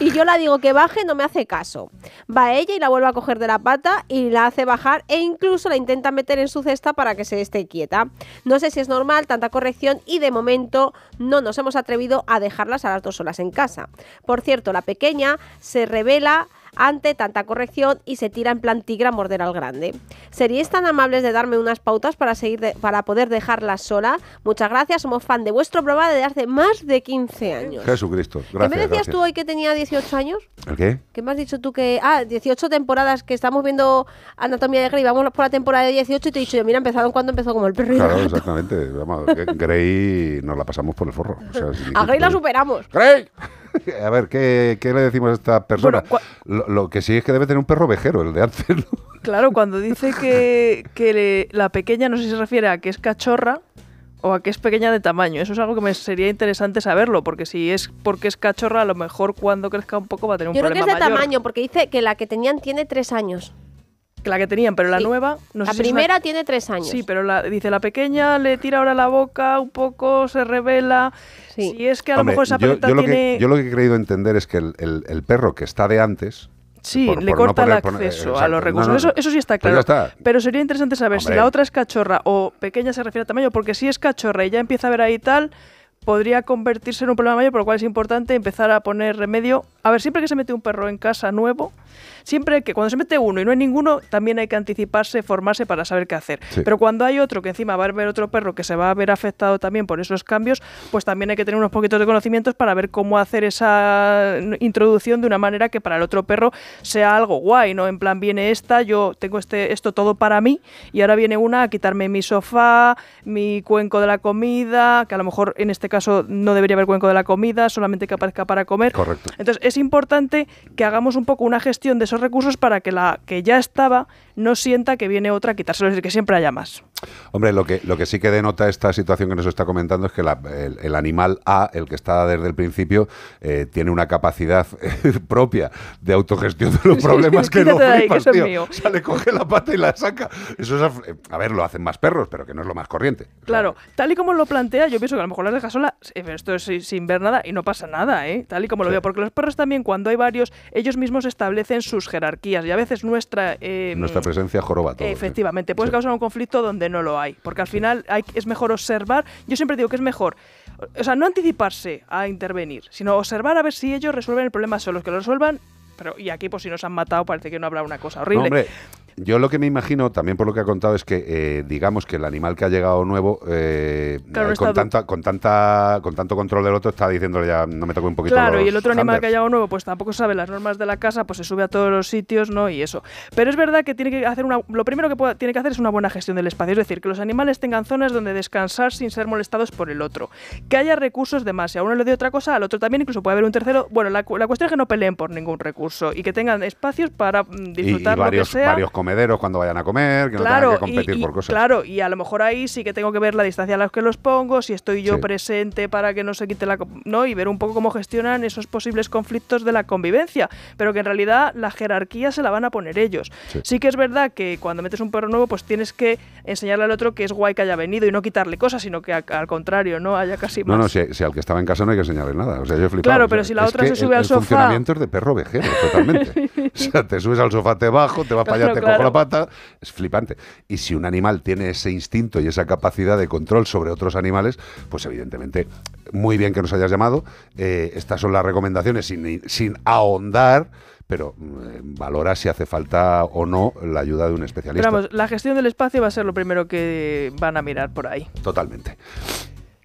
y yo la digo que baje, no me hace caso. Va ella y la vuelve a coger de la pata y la hace bajar e incluso la intenta meter en su cesta para que se esté quieta. No sé si es normal tanta corrección y de momento no nos hemos atrevido a dejarlas a las dos solas en casa. Por cierto, la pequeña se revela ante tanta corrección y se tira en plan tigre a morder al grande. ¿Seríais tan amables de darme unas pautas para seguir de- para poder dejarla sola? Muchas gracias, somos fan de vuestro programa desde hace más de 15 años. Jesucristo, ¿Qué me gracias. decías gracias. tú hoy que tenía 18 años? ¿El qué? ¿Qué me has dicho tú que... Ah, 18 temporadas que estamos viendo Anatomía de Grey, vamos por la temporada de 18 y te he dicho yo, mira, empezaron cuando empezó como el perro Claro, exactamente. Vamos, Grey nos la pasamos por el forro. O sea, A Grey la superamos. ¡Grey! A ver, ¿qué, qué le decimos a esta persona? lo, lo que sí es que debe tener un perro vejero, el de antes. ¿no? Claro, cuando dice que, que le- la pequeña, no sé si se refiere a que es cachorra o a que es pequeña de tamaño. Eso es algo que me sería interesante saberlo, porque si es porque es cachorra, a lo mejor cuando crezca un poco va a tener un Yo creo que es de mayor. tamaño, porque dice que la que tenían tiene 3 años. La que tenían, pero la Sí. nueva, no la sé si es una- primera tiene 3 años. Sí, pero la, dice la pequeña le tira ahora la boca un poco, se revela. Si es que a lo mejor esa yo, perrita yo lo tiene. que, yo lo que he creído entender es que el, el- el perro que está de antes. Sí, por- le por no corta poner- el poner- acceso a los recursos. no, no. eso, eso sí está Pues claro. ya está. Pero sería interesante saber si la otra es cachorra o pequeña se refiere a tamaño, porque si es cachorra y ya empieza a ver ahí tal, podría convertirse en un problema mayor, por lo cual es importante empezar a poner remedio. A ver, siempre que se mete un perro en casa nuevo, siempre que cuando se mete uno y no hay ninguno, también hay que anticiparse, formarse para saber qué hacer. Sí. Pero cuando hay otro que encima va a haber otro perro que se va a ver afectado también por esos cambios, pues también hay que tener unos poquitos de conocimientos para ver cómo hacer esa introducción de una manera que para el otro perro sea algo guay, ¿no? En plan, viene esta, yo tengo este, esto todo para mí y ahora viene una a quitarme mi sofá, mi cuenco de la comida, que a lo mejor en este caso no debería haber cuenco de la comida, solamente que aparezca para comer. Correcto. Entonces es importante que hagamos un poco una gestión de esos recursos para que la que ya estaba no sienta que viene otra a quitárselo, es decir, que siempre haya más. Hombre, lo que, lo que sí que denota esta situación que nos está comentando es que la- el, el animal A, el que está desde el principio, eh, tiene una capacidad propia de autogestión de los Sí, problemas que no ahí, que flipas, eso es tío. mío. O sea, le coge la pata y la saca. Eso es, eh, a ver, lo hacen más perros, pero que no es lo más corriente. Claro, tal y como lo plantea, yo pienso que a lo mejor las deja sola, eh, esto es sin- sin ver nada y no pasa nada, ¿eh? Tal y como lo veo, porque los perros también, cuando hay varios, ellos mismos establecen sus jerarquías y a veces nuestra... eh, Nuestra presencia joroba todo. Efectivamente, puedes causar un conflicto donde no lo hay, porque al final hay, es mejor observar. Yo siempre digo que es mejor, o sea, no anticiparse a intervenir, sino observar a ver si ellos resuelven el problema solos, que lo resuelvan. Pero, y aquí, pues si nos han matado, parece que no habrá una cosa horrible. hombre, yo lo que me imagino, también por lo que ha contado, es que eh, digamos que el animal que ha llegado nuevo, eh, Claro, no con, tanta, con, tanta, con tanto control del otro, está diciéndole ya, no me toque un poquito Claro, y el otro animal que ha handers". llegado nuevo, pues tampoco sabe las normas de la casa, pues se sube a todos los sitios, ¿no? Y eso. Pero es verdad que tiene que hacer una. Lo primero que pueda- tiene que hacer es una buena gestión del espacio. Es decir, que los animales tengan zonas donde descansar sin ser molestados por el otro. Que haya recursos de más. Si a uno le doy otra cosa, al otro también, incluso puede haber un tercero. Bueno, la, la cuestión es que no peleen por ningún recurso y que tengan espacios para mm, Y, y disfrutar varios, lo que sea. varios comederos cuando vayan a comer, que no Claro, tengan que competir y, y- por cosas. claro, y a lo mejor ahí sí que tengo que ver la distancia a la que los pongo, si estoy yo Sí. presente para que no se quite la... ¿no? Y ver un poco cómo gestionan esos posibles conflictos de la convivencia, pero que en realidad la jerarquía se la van a poner ellos. Sí. Sí, que es verdad que cuando metes un perro nuevo, pues tienes que enseñarle al otro que es guay que haya venido y no quitarle cosas, sino que al contrario, ¿no? Haya casi más. No, no, si, si al que estaba en casa no hay que enseñarle nada. O sea, yo he flipado. Claro, O sea, pero si la otra se el- sube al el sofá- funcionamiento es de perro vejero, totalmente. o sea, te subes al sofá, te bajo, te vas para allá, te claro. La pata. Es flipante. Y si un animal tiene ese instinto y esa capacidad de control sobre otros animales, pues evidentemente, muy bien que nos hayas llamado. Eh, estas son las recomendaciones sin, sin ahondar. pero mm, valora si hace falta o no la ayuda de un especialista. Pero vamos, la gestión del espacio va a ser lo primero que van a mirar por ahí. Totalmente.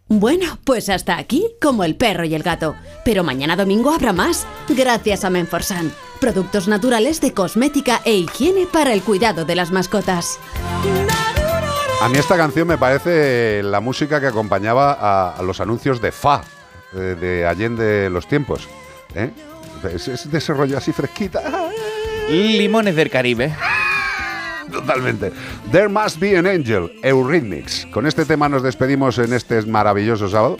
Bueno, pues hasta aquí, como el perro y el gato. Pero mañana domingo habrá más, gracias a Menforsan. Productos naturales de cosmética e higiene para el cuidado de las mascotas. A mí esta canción me parece la música que acompañaba a, a los anuncios de Fa, eh, de Allende los tiempos. ¿eh? Es, es de ese rollo así fresquita. Limones del Caribe. Totalmente. There Must Be an Angel, Eurythmics. Con este tema nos despedimos en este maravilloso sábado.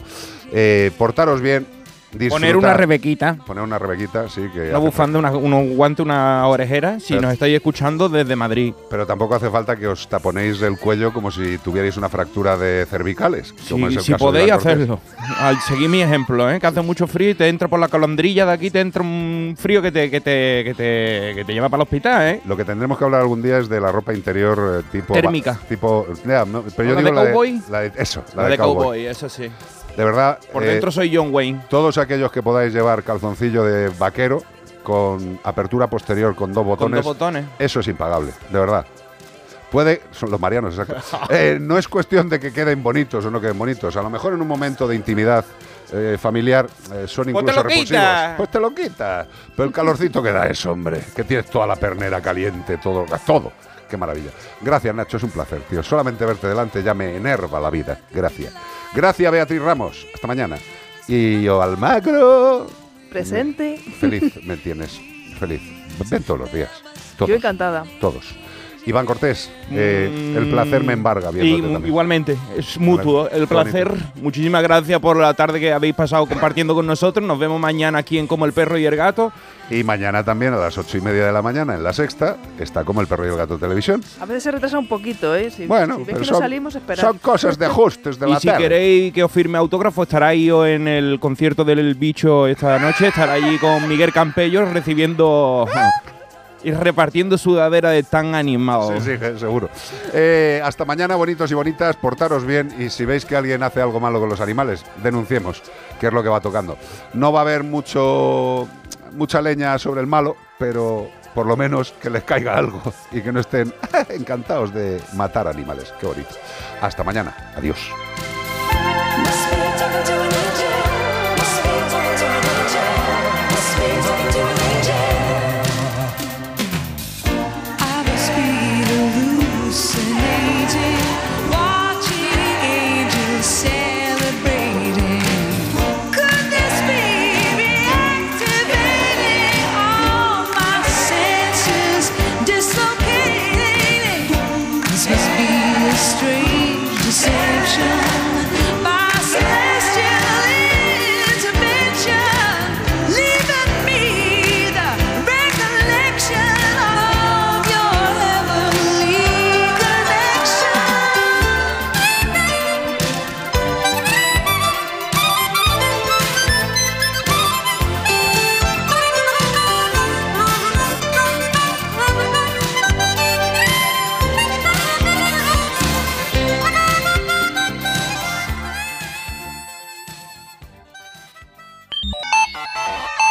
Eh, portaros bien. Disfrutar- Poner una rebequita. Poner una rebequita, sí. Que Una hace bufanda, una, un guante, una orejera, si nos estáis escuchando desde Madrid. Pero tampoco hace falta que os taponéis el cuello como si tuvierais una fractura de cervicales. como es Si, el si caso podéis hacerlo. Al seguir mi ejemplo, ¿eh? que hace mucho frío y te entra por la colondrilla de aquí, te entra un frío que te, que te, que te, que te lleva para el hospital. ¿eh? Lo que tendremos que hablar algún día es de la ropa interior eh, tipo. Térmica. Tipo. ya, no, pero yo ¿La digo de cowboy? la de, eso, la, La de, de cowboy. cowboy, eso sí. De verdad. Por eh, dentro soy John Wayne. Todos aquellos que podáis llevar calzoncillo de vaquero con apertura posterior con dos botones. dos botones. Eso es impagable, de verdad. Puede, son los marianos, exacto. Eh, no es cuestión de que queden bonitos o no queden bonitos. A lo mejor en un momento de intimidad eh, familiar eh, son Pues te incluso lo repulsivos. quita. Pues te lo quita. Pero el calorcito que da eso, hombre. Que tienes toda la pernera caliente, todo, todo. Qué maravilla. Gracias, Nacho, es un placer, tío. Solamente verte delante ya me enerva la vida. Gracias. Gracias, Beatriz Ramos. Hasta mañana. Y yo, Almagro. Presente. Feliz me tienes. Feliz. Ven todos los días. Todos. Yo encantada. Todos. Iván Cortés, eh, el placer me embarga Y mu- también. igualmente, es mutuo el bonito. placer. Muchísimas gracias por la tarde que habéis pasado compartiendo con nosotros. Nos vemos mañana aquí en Como el Perro y el Gato. Y mañana también a las ocho y media de la mañana en la sexta está como el perro y el gato televisión. A veces se retrasa un poquito, ¿eh? Si, Bueno, si pero que son- no salimos, esperad. son cosas de ajustes de y la si tele. queréis que os firme autógrafo, estará ahí o en el concierto del bicho esta noche. Estará allí con Miguel Campello recibiendo y repartiendo sudadera de tan animado. Sí, sí, seguro. Eh, hasta mañana, bonitos y bonitas, portaros bien y si veis que alguien hace algo malo con los animales, denunciemos, que es lo que va tocando. No va a haber mucho mucha leña sobre el malo, pero por lo menos que les caiga algo y que no estén encantados de matar animales. Qué bonito. Hasta mañana. Adiós.